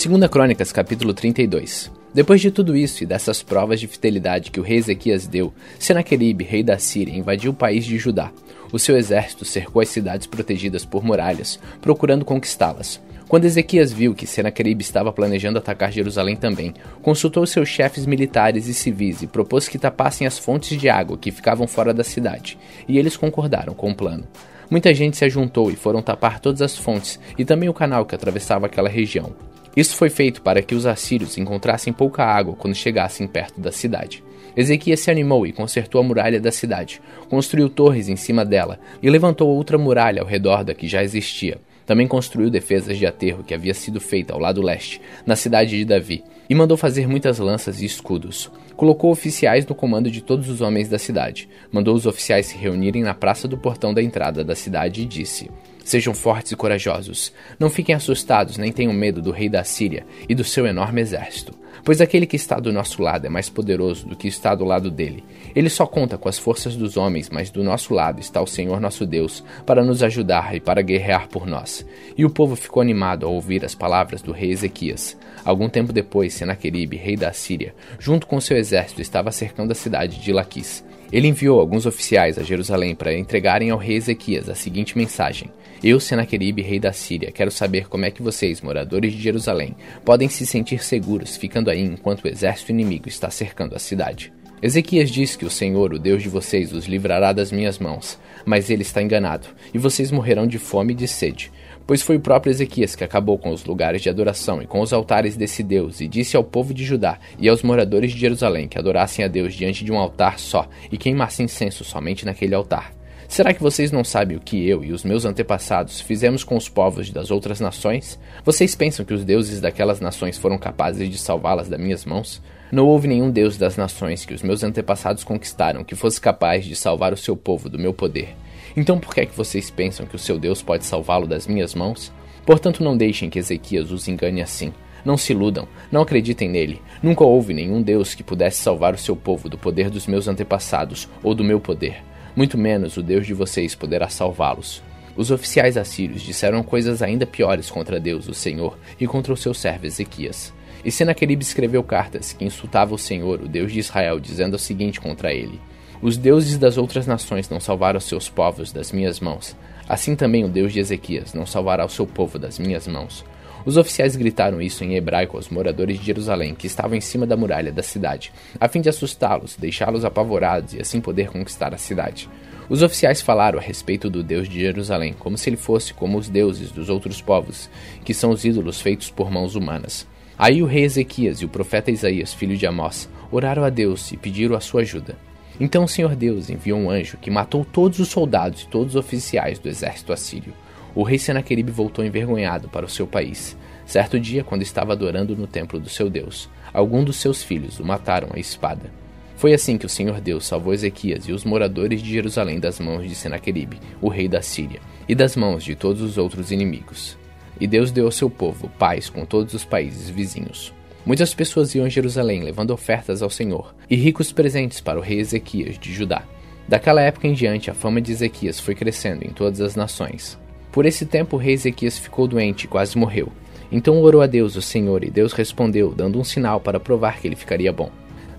2 Crônicas, capítulo 32. Depois de tudo isso e dessas provas de fidelidade que o rei Ezequias deu, Senaqueribe, rei da Síria, invadiu o país de Judá. O seu exército cercou as cidades protegidas por muralhas, procurando conquistá-las. Quando Ezequias viu que Senaqueribe estava planejando atacar Jerusalém também, consultou seus chefes militares e civis e propôs que tapassem as fontes de água que ficavam fora da cidade, e eles concordaram com o plano. Muita gente se ajuntou e foram tapar todas as fontes e também o canal que atravessava aquela região. Isso foi feito para que os assírios encontrassem pouca água quando chegassem perto da cidade. Ezequias se animou e consertou a muralha da cidade, construiu torres em cima dela e levantou outra muralha ao redor da que já existia. Também construiu defesas de aterro que havia sido feita ao lado leste, na cidade de Davi, e mandou fazer muitas lanças e escudos. Colocou oficiais no comando de todos os homens da cidade. Mandou os oficiais se reunirem na praça do portão da entrada da cidade e disse: Sejam fortes e corajosos. Não fiquem assustados nem tenham medo do rei da Síria e do seu enorme exército. Pois aquele que está do nosso lado é mais poderoso do que está do lado dele. Ele só conta com as forças dos homens, mas do nosso lado está o Senhor nosso Deus, para nos ajudar e para guerrear por nós. E o povo ficou animado ao ouvir as palavras do rei Ezequias. Algum tempo depois, Senaqueribe, rei da Síria, junto com seu exército, estava cercando a cidade de Laquis. Ele enviou alguns oficiais a Jerusalém para entregarem ao rei Ezequias a seguinte mensagem: Eu, Senaqueribe, rei da Síria, quero saber como é que vocês, moradores de Jerusalém, podem se sentir seguros ficando aí enquanto o exército inimigo está cercando a cidade. Ezequias diz que o Senhor, o Deus de vocês, os livrará das minhas mãos, mas ele está enganado, e vocês morrerão de fome e de sede pois foi o próprio Ezequias que acabou com os lugares de adoração e com os altares desse Deus, e disse ao povo de Judá e aos moradores de Jerusalém que adorassem a Deus diante de um altar só e queimassem incenso somente naquele altar. Será que vocês não sabem o que eu e os meus antepassados fizemos com os povos das outras nações? Vocês pensam que os deuses daquelas nações foram capazes de salvá-las das minhas mãos? Não houve nenhum deus das nações que os meus antepassados conquistaram que fosse capaz de salvar o seu povo do meu poder. Então por que é que vocês pensam que o seu Deus pode salvá-lo das minhas mãos? Portanto, não deixem que Ezequias os engane assim. Não se iludam, não acreditem nele. Nunca houve nenhum Deus que pudesse salvar o seu povo do poder dos meus antepassados ou do meu poder. Muito menos o Deus de vocês poderá salvá-los. Os oficiais assírios disseram coisas ainda piores contra Deus, o Senhor, e contra o seu servo Ezequias. E Senaqueribe escreveu cartas que insultavam o Senhor, o Deus de Israel, dizendo o seguinte contra ele: os deuses das outras nações não salvaram seus povos das minhas mãos. Assim também o Deus de Ezequias não salvará o seu povo das minhas mãos. Os oficiais gritaram isso em hebraico aos moradores de Jerusalém, que estavam em cima da muralha da cidade, a fim de assustá-los, deixá-los apavorados e assim poder conquistar a cidade. Os oficiais falaram a respeito do Deus de Jerusalém, como se ele fosse como os deuses dos outros povos, que são os ídolos feitos por mãos humanas. Aí o rei Ezequias e o profeta Isaías, filho de Amós, oraram a Deus e pediram a sua ajuda. Então o Senhor Deus enviou um anjo que matou todos os soldados e todos os oficiais do exército assírio. O rei Senaqueribe voltou envergonhado para o seu país. Certo dia, quando estava adorando no templo do seu Deus, algum dos seus filhos o mataram à espada. Foi assim que o Senhor Deus salvou Ezequias e os moradores de Jerusalém das mãos de Senaqueribe, o rei da Síria, e das mãos de todos os outros inimigos. E Deus deu ao seu povo paz com todos os países vizinhos. Muitas pessoas iam a Jerusalém levando ofertas ao Senhor e ricos presentes para o rei Ezequias de Judá. Daquela época em diante, a fama de Ezequias foi crescendo em todas as nações. Por esse tempo, o rei Ezequias ficou doente e quase morreu. Então orou a Deus, o Senhor, e Deus respondeu, dando um sinal para provar que ele ficaria bom.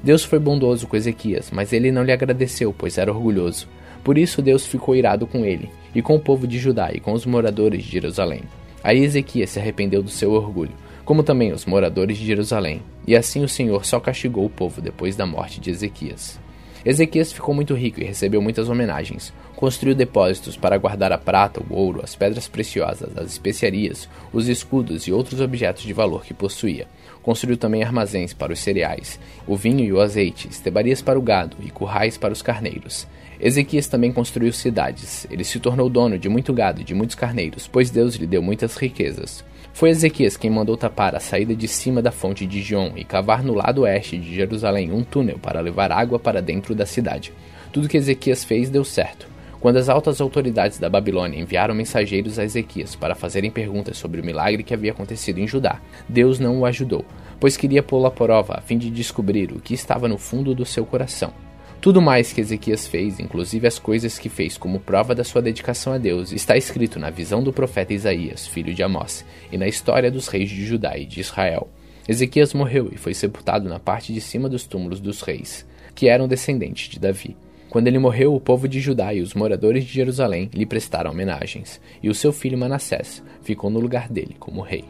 Deus foi bondoso com Ezequias, mas ele não lhe agradeceu, pois era orgulhoso. Por isso Deus ficou irado com ele, e com o povo de Judá e com os moradores de Jerusalém. Aí Ezequias se arrependeu do seu orgulho como também os moradores de Jerusalém. E assim o Senhor só castigou o povo depois da morte de Ezequias. Ezequias ficou muito rico e recebeu muitas homenagens. Construiu depósitos para guardar a prata, o ouro, as pedras preciosas, as especiarias, os escudos e outros objetos de valor que possuía. Construiu também armazéns para os cereais, o vinho e o azeite, estebarias para o gado e currais para os carneiros. Ezequias também construiu cidades. Ele se tornou dono de muito gado e de muitos carneiros, pois Deus lhe deu muitas riquezas. Foi Ezequias quem mandou tapar a saída de cima da fonte de Gion e cavar no lado oeste de Jerusalém um túnel para levar água para dentro da cidade. Tudo que Ezequias fez deu certo. Quando as altas autoridades da Babilônia enviaram mensageiros a Ezequias para fazerem perguntas sobre o milagre que havia acontecido em Judá, Deus não o ajudou, pois queria pô-lo à prova a fim de descobrir o que estava no fundo do seu coração. Tudo mais que Ezequias fez, inclusive as coisas que fez como prova da sua dedicação a Deus, está escrito na visão do profeta Isaías, filho de Amós, e na história dos reis de Judá e de Israel. Ezequias morreu e foi sepultado na parte de cima dos túmulos dos reis, que eram descendentes de Davi. Quando ele morreu, o povo de Judá e os moradores de Jerusalém lhe prestaram homenagens, e o seu filho Manassés ficou no lugar dele como rei.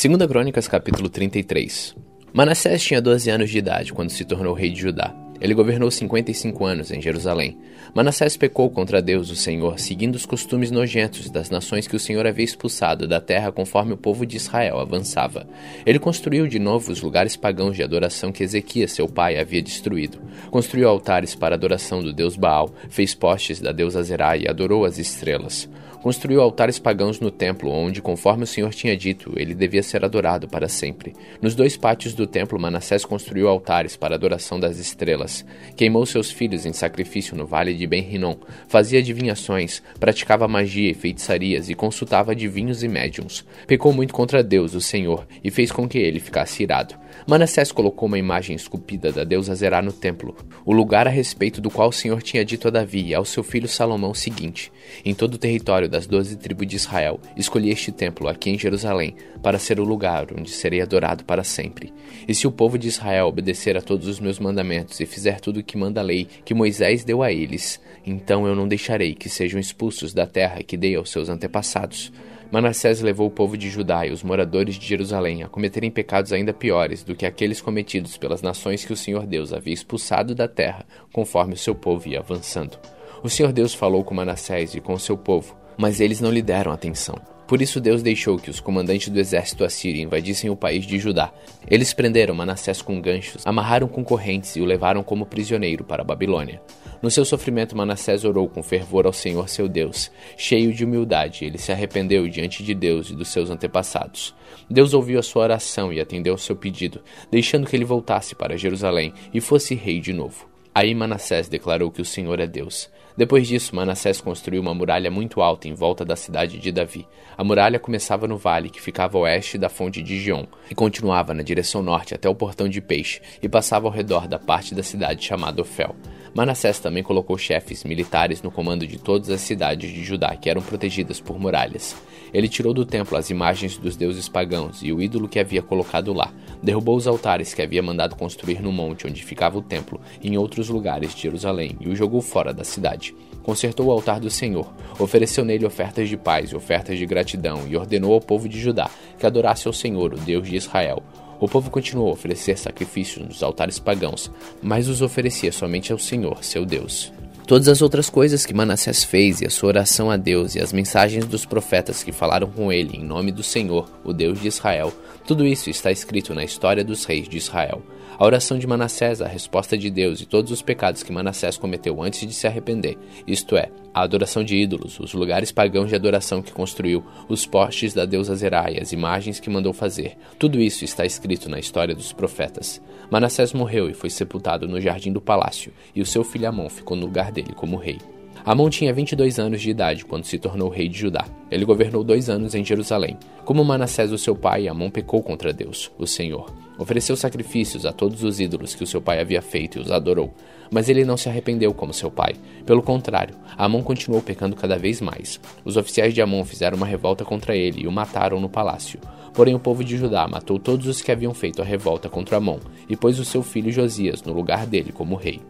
Segunda Crônicas, capítulo 33. Manassés tinha 12 anos de idade quando se tornou rei de Judá. Ele governou 55 anos em Jerusalém. Manassés pecou contra Deus, o Senhor, seguindo os costumes nojentos das nações que o Senhor havia expulsado da terra conforme o povo de Israel avançava. Ele construiu de novo os lugares pagãos de adoração que Ezequias, seu pai, havia destruído. Construiu altares para adoração do deus Baal, fez postes da deusa Zerá e adorou as estrelas construiu altares pagãos no templo, onde, conforme o Senhor tinha dito, ele devia ser adorado para sempre. Nos dois pátios do templo, Manassés construiu altares para adoração das estrelas. Queimou seus filhos em sacrifício no vale de Ben-Rinom, fazia adivinhações, praticava magia e feitiçarias e consultava adivinhos e médiums. Pecou muito contra Deus, o Senhor, e fez com que ele ficasse irado. Manassés colocou uma imagem esculpida da deusa Zerá no templo, o lugar a respeito do qual o Senhor tinha dito a Davi e ao seu filho Salomão o seguinte: Em todo o território das doze tribos de Israel, escolhi este templo aqui em Jerusalém para ser o lugar onde serei adorado para sempre. E se o povo de Israel obedecer a todos os meus mandamentos e fizer tudo o que manda a lei que Moisés deu a eles, então eu não deixarei que sejam expulsos da terra que dei aos seus antepassados. Manassés levou o povo de Judá e os moradores de Jerusalém a cometerem pecados ainda piores do que aqueles cometidos pelas nações que o Senhor Deus havia expulsado da terra, conforme o seu povo ia avançando. O Senhor Deus falou com Manassés e com o seu povo, mas eles não lhe deram atenção. Por isso Deus deixou que os comandantes do exército assírio invadissem o país de Judá. Eles prenderam Manassés com ganchos, amarraram com correntes e o levaram como prisioneiro para a Babilônia. No seu sofrimento, Manassés orou com fervor ao Senhor seu Deus. Cheio de humildade, ele se arrependeu diante de Deus e dos seus antepassados. Deus ouviu a sua oração e atendeu ao seu pedido, deixando que ele voltasse para Jerusalém e fosse rei de novo. Aí Manassés declarou que o Senhor é Deus. Depois disso, Manassés construiu uma muralha muito alta em volta da cidade de Davi. A muralha começava no vale que ficava a oeste da fonte de Gion e continuava na direção norte até o portão de peixe e passava ao redor da parte da cidade chamada Ofel. Manassés também colocou chefes militares no comando de todas as cidades de Judá que eram protegidas por muralhas. Ele tirou do templo as imagens dos deuses pagãos e o ídolo que havia colocado lá, derrubou os altares que havia mandado construir no monte onde ficava o templo e em outros lugares de Jerusalém e o jogou fora da cidade. Consertou o altar do Senhor, ofereceu nele ofertas de paz e ofertas de gratidão e ordenou ao povo de Judá que adorasse ao Senhor, o Deus de Israel. O povo continuou a oferecer sacrifícios nos altares pagãos, mas os oferecia somente ao Senhor, seu Deus. Todas as outras coisas que Manassés fez e a sua oração a Deus e as mensagens dos profetas que falaram com ele em nome do Senhor, o Deus de Israel, tudo isso está escrito na história dos reis de Israel. A oração de Manassés, a resposta de Deus e todos os pecados que Manassés cometeu antes de se arrepender, isto é, a adoração de ídolos, os lugares pagãos de adoração que construiu, os postes da deusa Zerá e as imagens que mandou fazer, tudo isso está escrito na história dos profetas. Manassés morreu e foi sepultado no jardim do palácio, e o seu filho Amon ficou no lugar dele como rei. Amon tinha 22 anos de idade quando se tornou rei de Judá. Ele governou dois anos em Jerusalém. Como Manassés, o seu pai, Amon pecou contra Deus, o Senhor. Ofereceu sacrifícios a todos os ídolos que o seu pai havia feito e os adorou. Mas ele não se arrependeu como seu pai. Pelo contrário, Amon continuou pecando cada vez mais. Os oficiais de Amon fizeram uma revolta contra ele e o mataram no palácio. Porém, o povo de Judá matou todos os que haviam feito a revolta contra Amon e pôs o seu filho Josias no lugar dele como rei.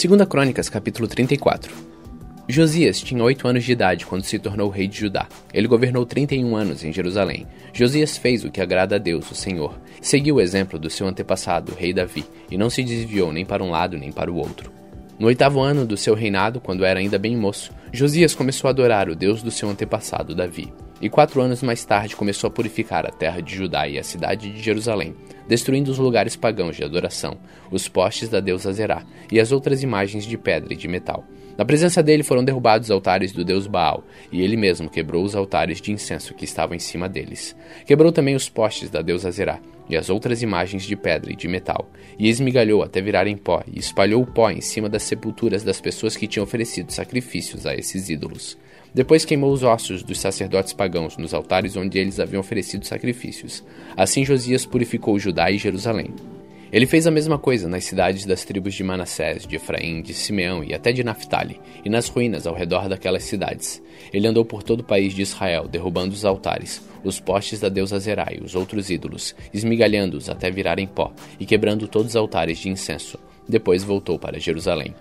Segunda Crônicas, capítulo 34. Josias tinha oito anos de idade quando se tornou rei de Judá. Ele governou 31 anos em Jerusalém. Josias fez o que agrada a Deus, o Senhor. Seguiu o exemplo do seu antepassado, o rei Davi, e não se desviou nem para um lado nem para o outro. No oitavo ano do seu reinado, quando era ainda bem moço, Josias começou a adorar o Deus do seu antepassado Davi. E quatro anos mais tarde começou a purificar a terra de Judá e a cidade de Jerusalém, destruindo os lugares pagãos de adoração, os postes da deusa Zerá e as outras imagens de pedra e de metal. Na presença dele foram derrubados os altares do deus Baal, e ele mesmo quebrou os altares de incenso que estavam em cima deles. Quebrou também os postes da deusa Zerá e as outras imagens de pedra e de metal, e esmigalhou até virar em pó, e espalhou o pó em cima das sepulturas das pessoas que tinham oferecido sacrifícios a esses ídolos. Depois queimou os ossos dos sacerdotes pagãos nos altares onde eles haviam oferecido sacrifícios. Assim Josias purificou Judá e Jerusalém. Ele fez a mesma coisa nas cidades das tribos de Manassés, de Efraim, de Simeão e até de Naphtali, e nas ruínas ao redor daquelas cidades. Ele andou por todo o país de Israel, derrubando os altares, os postes da deusa Zerai os outros ídolos, esmigalhando-os até virarem pó, e quebrando todos os altares de incenso. Depois voltou para Jerusalém.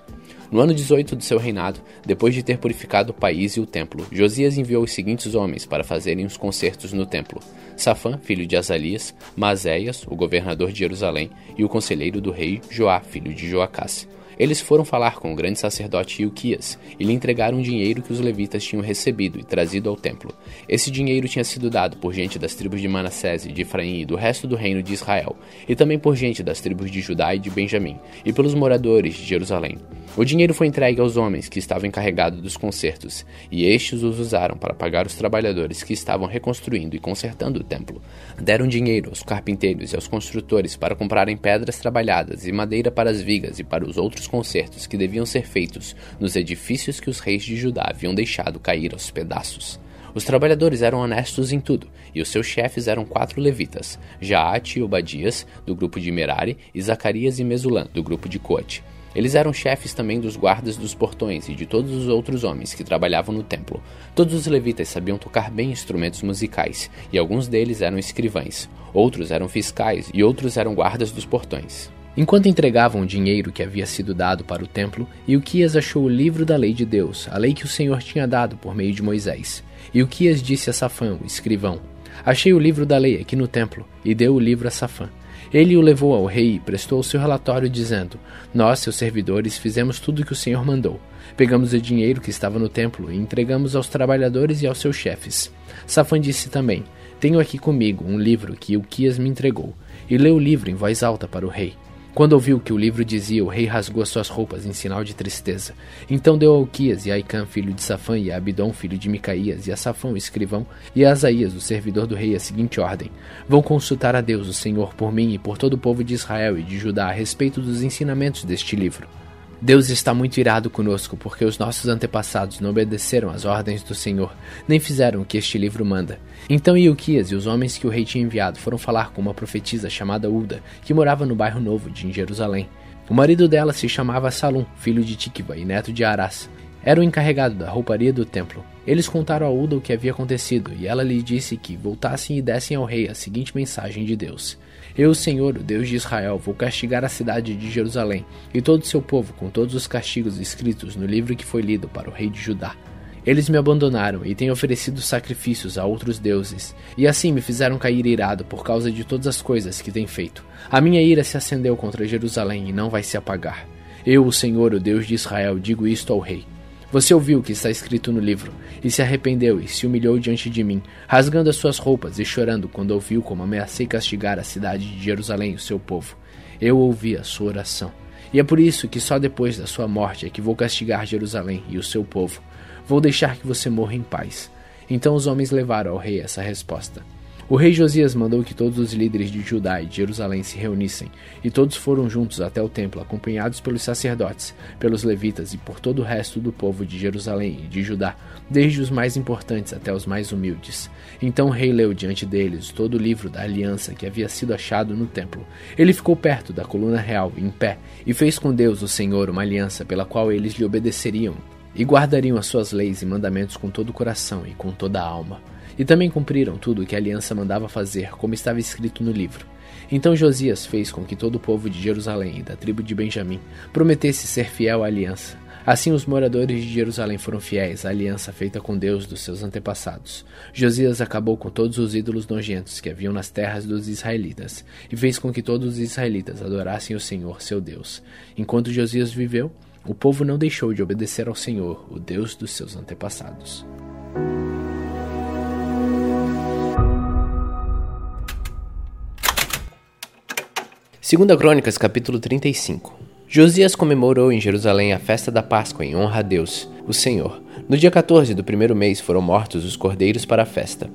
No ano 18 do seu reinado, depois de ter purificado o país e o templo, Josias enviou os seguintes homens para fazerem os concertos no templo: Safã, filho de Azalias, Mazéias, o governador de Jerusalém, e o conselheiro do rei Joá, filho de Joacás. Eles foram falar com o grande sacerdote Ilquias e lhe entregaram dinheiro que os levitas tinham recebido e trazido ao templo. Esse dinheiro tinha sido dado por gente das tribos de Manassés e de Efraim e do resto do reino de Israel, e também por gente das tribos de Judá e de Benjamim, e pelos moradores de Jerusalém. O dinheiro foi entregue aos homens que estavam encarregados dos concertos, e estes os usaram para pagar os trabalhadores que estavam reconstruindo e consertando o templo. Deram dinheiro aos carpinteiros e aos construtores para comprarem pedras trabalhadas e madeira para as vigas e para os outros concertos que deviam ser feitos nos edifícios que os reis de Judá haviam deixado cair aos pedaços. Os trabalhadores eram honestos em tudo, e os seus chefes eram quatro levitas: Jaate e Obadias, do grupo de Merari, e Zacarias e Mesulã, do grupo de Coate. Eles eram chefes também dos guardas dos portões e de todos os outros homens que trabalhavam no templo. Todos os levitas sabiam tocar bem instrumentos musicais, e alguns deles eram escrivães, outros eram fiscais e outros eram guardas dos portões. Enquanto entregavam o dinheiro que havia sido dado para o templo, Ilquias achou o livro da lei de Deus, a lei que o Senhor tinha dado por meio de Moisés. Ilquias disse a Safã, o escrivão: Achei o livro da lei aqui no templo, e deu o livro a Safã. Ele o levou ao rei e prestou seu relatório, dizendo: Nós, seus servidores, fizemos tudo o que o Senhor mandou. Pegamos o dinheiro que estava no templo e entregamos aos trabalhadores e aos seus chefes. Safã disse também: Tenho aqui comigo um livro que Ilquias me entregou. E leu o livro em voz alta para o rei. Quando ouviu o que o livro dizia, o rei rasgou suas roupas em sinal de tristeza. Então deu a Alquias e a Aicã, filho de Safã, e a Abidom, filho de Micaías, e a Safão, escrivão, e a Asaías, o servidor do rei, a seguinte ordem: Vão consultar a Deus, o Senhor, por mim e por todo o povo de Israel e de Judá a respeito dos ensinamentos deste livro. Deus está muito irado conosco, porque os nossos antepassados não obedeceram às ordens do Senhor, nem fizeram o que este livro manda. Então Ilquias e os homens que o rei tinha enviado foram falar com uma profetisa chamada Uda, que morava no bairro novo de Jerusalém. O marido dela se chamava Salum, filho de Tikva e neto de Arás. Era o encarregado da rouparia do templo. Eles contaram a Uda o que havia acontecido, e ela lhe disse que voltassem e dessem ao rei a seguinte mensagem de Deus. Eu, Senhor, o Deus de Israel, vou castigar a cidade de Jerusalém e todo o seu povo com todos os castigos escritos no livro que foi lido para o rei de Judá. Eles me abandonaram e têm oferecido sacrifícios a outros deuses, e assim me fizeram cair irado por causa de todas as coisas que têm feito. A minha ira se acendeu contra Jerusalém e não vai se apagar. Eu, o Senhor, o Deus de Israel, digo isto ao rei. Você ouviu o que está escrito no livro, e se arrependeu e se humilhou diante de mim, rasgando as suas roupas e chorando quando ouviu como ameacei castigar a cidade de Jerusalém e o seu povo. Eu ouvi a sua oração. E é por isso que só depois da sua morte é que vou castigar Jerusalém e o seu povo. Vou deixar que você morra em paz. Então os homens levaram ao rei essa resposta. O rei Josias mandou que todos os líderes de Judá e de Jerusalém se reunissem, e todos foram juntos até o templo, acompanhados pelos sacerdotes, pelos levitas e por todo o resto do povo de Jerusalém e de Judá, desde os mais importantes até os mais humildes. Então o rei leu diante deles todo o livro da aliança que havia sido achado no templo. Ele ficou perto da coluna real, em pé, e fez com Deus, o Senhor, uma aliança pela qual eles lhe obedeceriam e guardariam as suas leis e mandamentos com todo o coração e com toda a alma. E também cumpriram tudo o que a aliança mandava fazer, como estava escrito no livro. Então Josias fez com que todo o povo de Jerusalém e da tribo de Benjamim prometesse ser fiel à aliança. Assim os moradores de Jerusalém foram fiéis à aliança feita com Deus dos seus antepassados. Josias acabou com todos os ídolos nojentos que haviam nas terras dos israelitas, e fez com que todos os israelitas adorassem o Senhor, seu Deus. Enquanto Josias viveu, o povo não deixou de obedecer ao Senhor, o Deus dos seus antepassados. Segunda Crônicas, capítulo 35. Josias comemorou em Jerusalém a festa da Páscoa em honra a Deus, o Senhor. No dia 14 do primeiro mês foram mortos os cordeiros para a festa.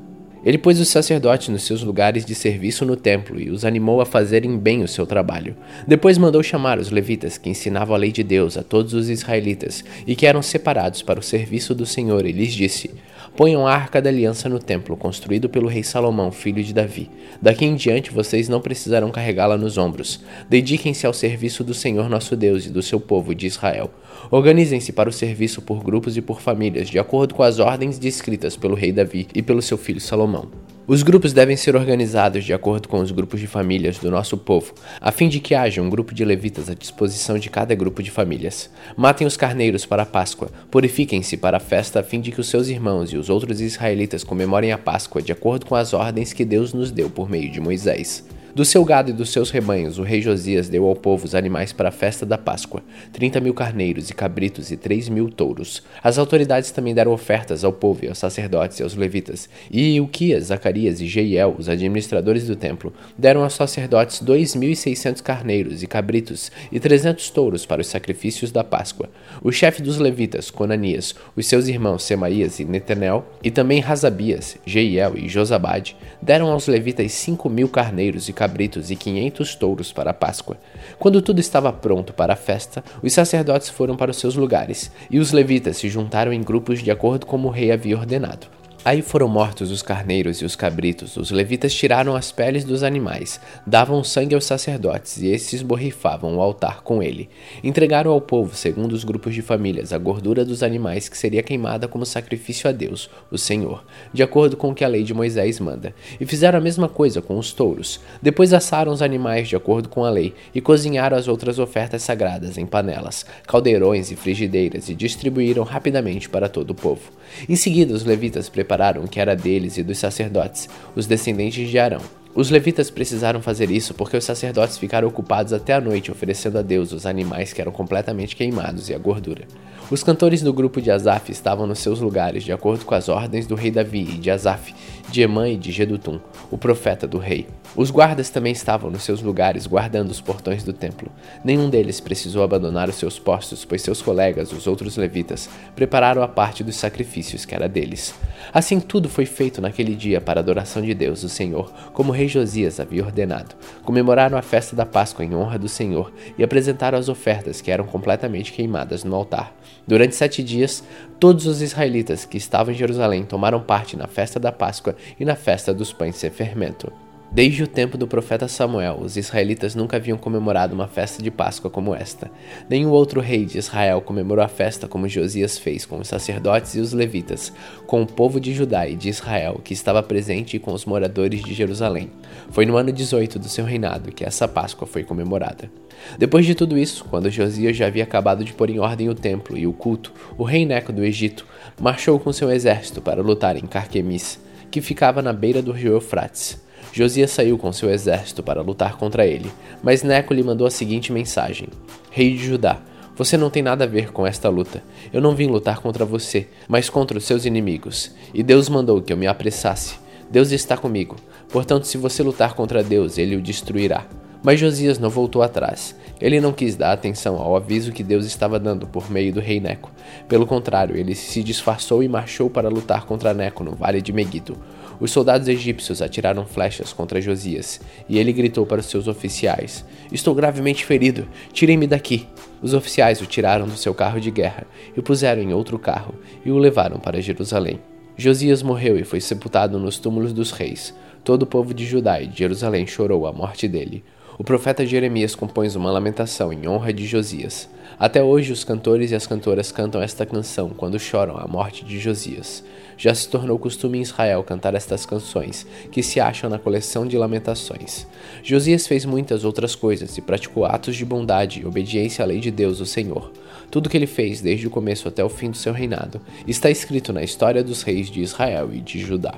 Ele pôs os sacerdotes nos seus lugares de serviço no templo e os animou a fazerem bem o seu trabalho. Depois mandou chamar os levitas, que ensinavam a lei de Deus a todos os israelitas e que eram separados para o serviço do Senhor, e lhes disse: Ponham a arca da aliança no templo, construído pelo rei Salomão, filho de Davi. Daqui em diante vocês não precisarão carregá-la nos ombros. Dediquem-se ao serviço do Senhor nosso Deus e do seu povo de Israel. Organizem-se para o serviço por grupos e por famílias, de acordo com as ordens descritas pelo rei Davi e pelo seu filho Salomão. Os grupos devem ser organizados de acordo com os grupos de famílias do nosso povo, a fim de que haja um grupo de levitas à disposição de cada grupo de famílias. Matem os carneiros para a Páscoa, purifiquem-se para a festa a fim de que os seus irmãos e os outros israelitas comemorem a Páscoa de acordo com as ordens que Deus nos deu por meio de Moisés. Do seu gado e dos seus rebanhos, o rei Josias deu ao povo os animais para a festa da Páscoa: trinta mil carneiros e cabritos e três mil touros. As autoridades também deram ofertas ao povo e aos sacerdotes e aos levitas. E Ilquias, Zacarias e Jeiel, os administradores do templo, deram aos sacerdotes dois mil e seiscentos carneiros e cabritos e trezentos touros para os sacrifícios da Páscoa. O chefe dos levitas, Conanias, os seus irmãos Semaías e Netanel, e também Razabias, Jeiel e Josabade, deram aos levitas cinco mil carneiros e cabritos e quinhentos touros para a Páscoa. Quando tudo estava pronto para a festa, os sacerdotes foram para os seus lugares, e os levitas se juntaram em grupos de acordo como o rei havia ordenado. Aí foram mortos os carneiros e os cabritos. Os levitas tiraram as peles dos animais, davam sangue aos sacerdotes e esses borrifavam o altar com ele. Entregaram ao povo, segundo os grupos de famílias, a gordura dos animais que seria queimada como sacrifício a Deus, o Senhor, de acordo com o que a lei de Moisés manda. E fizeram a mesma coisa com os touros. Depois assaram os animais de acordo com a lei e cozinharam as outras ofertas sagradas em panelas, caldeirões e frigideiras e distribuíram rapidamente para todo o povo. Em seguida, os levitas prepararam o que era deles e dos sacerdotes, os descendentes de Arão. Os levitas precisaram fazer isso porque os sacerdotes ficaram ocupados até a noite oferecendo a Deus os animais que eram completamente queimados e a gordura. Os cantores do grupo de Asaf estavam nos seus lugares de acordo com as ordens do rei Davi e de Asaf, de Emã e de Gedutum, o profeta do rei. Os guardas também estavam nos seus lugares guardando os portões do templo. Nenhum deles precisou abandonar os seus postos, pois seus colegas, os outros levitas, prepararam a parte dos sacrifícios que era deles. Assim tudo foi feito naquele dia para a adoração de Deus, o Senhor, como o rei Josias havia ordenado. Comemoraram a festa da Páscoa em honra do Senhor e apresentaram as ofertas que eram completamente queimadas no altar. Durante sete dias, todos os israelitas que estavam em Jerusalém tomaram parte na festa da Páscoa e na festa dos pães sem fermento. Desde o tempo do profeta Samuel, os israelitas nunca haviam comemorado uma festa de Páscoa como esta. Nenhum outro rei de Israel comemorou a festa como Josias fez com os sacerdotes e os levitas, com o povo de Judá e de Israel que estava presente e com os moradores de Jerusalém. Foi no ano 18 do seu reinado que essa Páscoa foi comemorada. Depois de tudo isso, quando Josias já havia acabado de pôr em ordem o templo e o culto, o rei Neco do Egito marchou com seu exército para lutar em Carquemis, que ficava na beira do rio Eufrates. Josias saiu com seu exército para lutar contra ele, mas Neco lhe mandou a seguinte mensagem: Rei de Judá, você não tem nada a ver com esta luta. Eu não vim lutar contra você, mas contra os seus inimigos. E Deus mandou que eu me apressasse. Deus está comigo. Portanto, se você lutar contra Deus, ele o destruirá. Mas Josias não voltou atrás. Ele não quis dar atenção ao aviso que Deus estava dando por meio do rei Neco. Pelo contrário, ele se disfarçou e marchou para lutar contra Neco no vale de Megiddo. Os soldados egípcios atiraram flechas contra Josias, e ele gritou para os seus oficiais: Estou gravemente ferido, tirem-me daqui. Os oficiais o tiraram do seu carro de guerra e o puseram em outro carro e o levaram para Jerusalém. Josias morreu e foi sepultado nos túmulos dos reis. Todo o povo de Judá e de Jerusalém chorou a morte dele. O profeta Jeremias compôs uma lamentação em honra de Josias. Até hoje, os cantores e as cantoras cantam esta canção quando choram a morte de Josias. Já se tornou costume em Israel cantar estas canções, que se acham na coleção de lamentações. Josias fez muitas outras coisas e praticou atos de bondade e obediência à lei de Deus, o Senhor. Tudo que ele fez, desde o começo até o fim do seu reinado, está escrito na história dos reis de Israel e de Judá.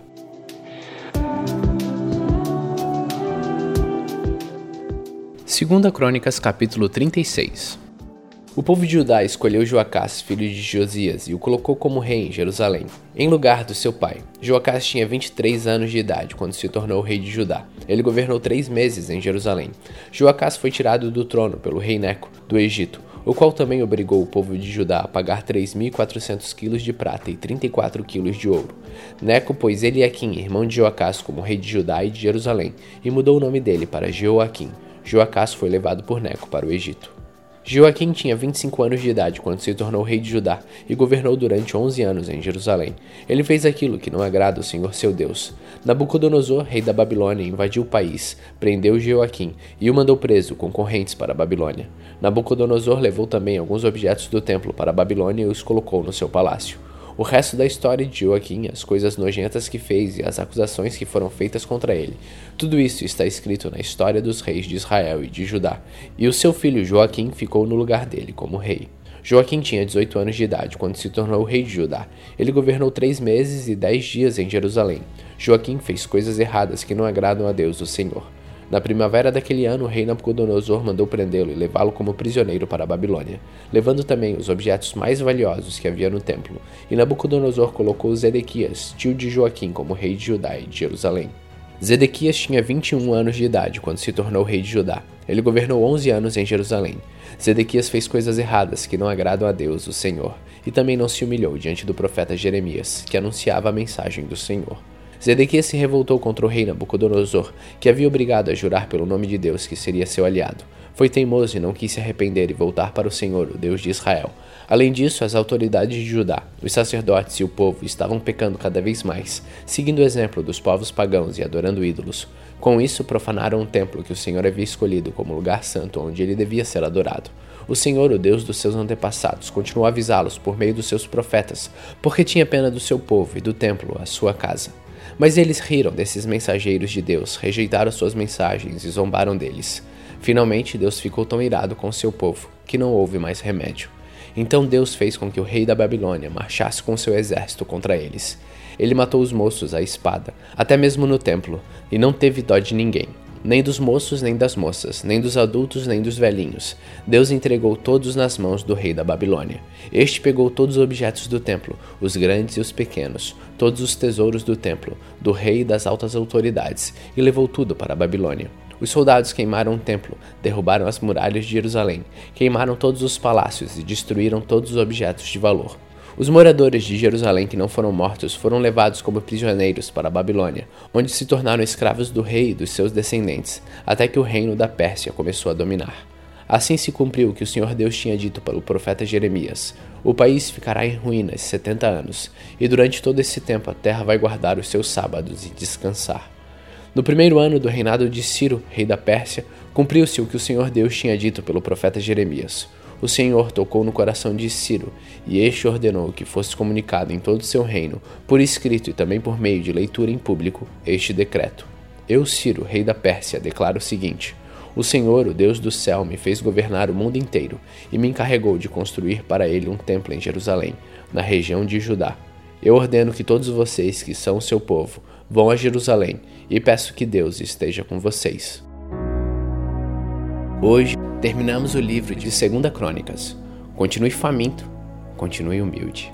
Segunda Crônicas capítulo 36 O povo de Judá escolheu Joacás, filho de Josias, e o colocou como rei em Jerusalém, em lugar do seu pai. Joacás tinha 23 anos de idade quando se tornou rei de Judá. Ele governou três meses em Jerusalém. Joacás foi tirado do trono pelo rei Neco, do Egito, o qual também obrigou o povo de Judá a pagar 3.400 quilos de prata e 34 quilos de ouro. Neco pôs Eliaquim, irmão de Joacás, como rei de Judá e de Jerusalém, e mudou o nome dele para Jeoaquim. Joacás foi levado por Neco para o Egito. Joaquim tinha 25 anos de idade quando se tornou rei de Judá e governou durante 11 anos em Jerusalém. Ele fez aquilo que não agrada ao Senhor seu Deus. Nabucodonosor, rei da Babilônia, invadiu o país, prendeu Joaquim e o mandou preso com correntes para a Babilônia. Nabucodonosor levou também alguns objetos do templo para a Babilônia e os colocou no seu palácio. O resto da história de Joaquim, as coisas nojentas que fez e as acusações que foram feitas contra ele, tudo isso está escrito na história dos reis de Israel e de Judá. E o seu filho Joaquim ficou no lugar dele como rei. Joaquim tinha 18 anos de idade quando se tornou rei de Judá. Ele governou três meses e dez dias em Jerusalém. Joaquim fez coisas erradas que não agradam a Deus, o Senhor. Na primavera daquele ano, o rei Nabucodonosor mandou prendê-lo e levá-lo como prisioneiro para a Babilônia, levando também os objetos mais valiosos que havia no templo. E Nabucodonosor colocou Zedequias, tio de Joaquim, como rei de Judá e de Jerusalém. Zedequias tinha 21 anos de idade quando se tornou rei de Judá. Ele governou 11 anos em Jerusalém. Zedequias fez coisas erradas que não agradam a Deus, o Senhor, e também não se humilhou diante do profeta Jeremias, que anunciava a mensagem do Senhor. Zedequias se revoltou contra o rei Nabucodonosor, que havia obrigado a jurar pelo nome de Deus que seria seu aliado. Foi teimoso e não quis se arrepender e voltar para o Senhor, o Deus de Israel. Além disso, as autoridades de Judá, os sacerdotes e o povo estavam pecando cada vez mais, seguindo o exemplo dos povos pagãos e adorando ídolos. Com isso, profanaram o templo que o Senhor havia escolhido como lugar santo onde ele devia ser adorado. O Senhor, o Deus dos seus antepassados, continuou a avisá-los por meio dos seus profetas, porque tinha pena do seu povo e do templo, a sua casa. Mas eles riram desses mensageiros de Deus, rejeitaram suas mensagens e zombaram deles. Finalmente, Deus ficou tão irado com seu povo que não houve mais remédio. Então Deus fez com que o rei da Babilônia marchasse com seu exército contra eles. Ele matou os moços à espada, até mesmo no templo, e não teve dó de ninguém nem dos moços, nem das moças, nem dos adultos, nem dos velhinhos. Deus entregou todos nas mãos do rei da Babilônia. Este pegou todos os objetos do templo, os grandes e os pequenos, todos os tesouros do templo, do rei e das altas autoridades, e levou tudo para a Babilônia. Os soldados queimaram o templo, derrubaram as muralhas de Jerusalém, queimaram todos os palácios e destruíram todos os objetos de valor. Os moradores de Jerusalém que não foram mortos foram levados como prisioneiros para a Babilônia, onde se tornaram escravos do rei e dos seus descendentes, até que o reino da Pérsia começou a dominar. Assim se cumpriu o que o Senhor Deus tinha dito pelo profeta Jeremias: O país ficará em ruínas setenta anos, e durante todo esse tempo a terra vai guardar os seus sábados e descansar. No primeiro ano do reinado de Ciro, rei da Pérsia, cumpriu-se o que o Senhor Deus tinha dito pelo profeta Jeremias o Senhor tocou no coração de Ciro, e este ordenou que fosse comunicado em todo o seu reino, por escrito e também por meio de leitura em público, este decreto. Eu, Ciro, rei da Pérsia, declaro o seguinte: O Senhor, o Deus do céu, me fez governar o mundo inteiro e me encarregou de construir para ele um templo em Jerusalém, na região de Judá. Eu ordeno que todos vocês que são o seu povo vão a Jerusalém e peço que Deus esteja com vocês. Hoje terminamos o livro de Segunda Crônicas. Continue faminto, continue humilde.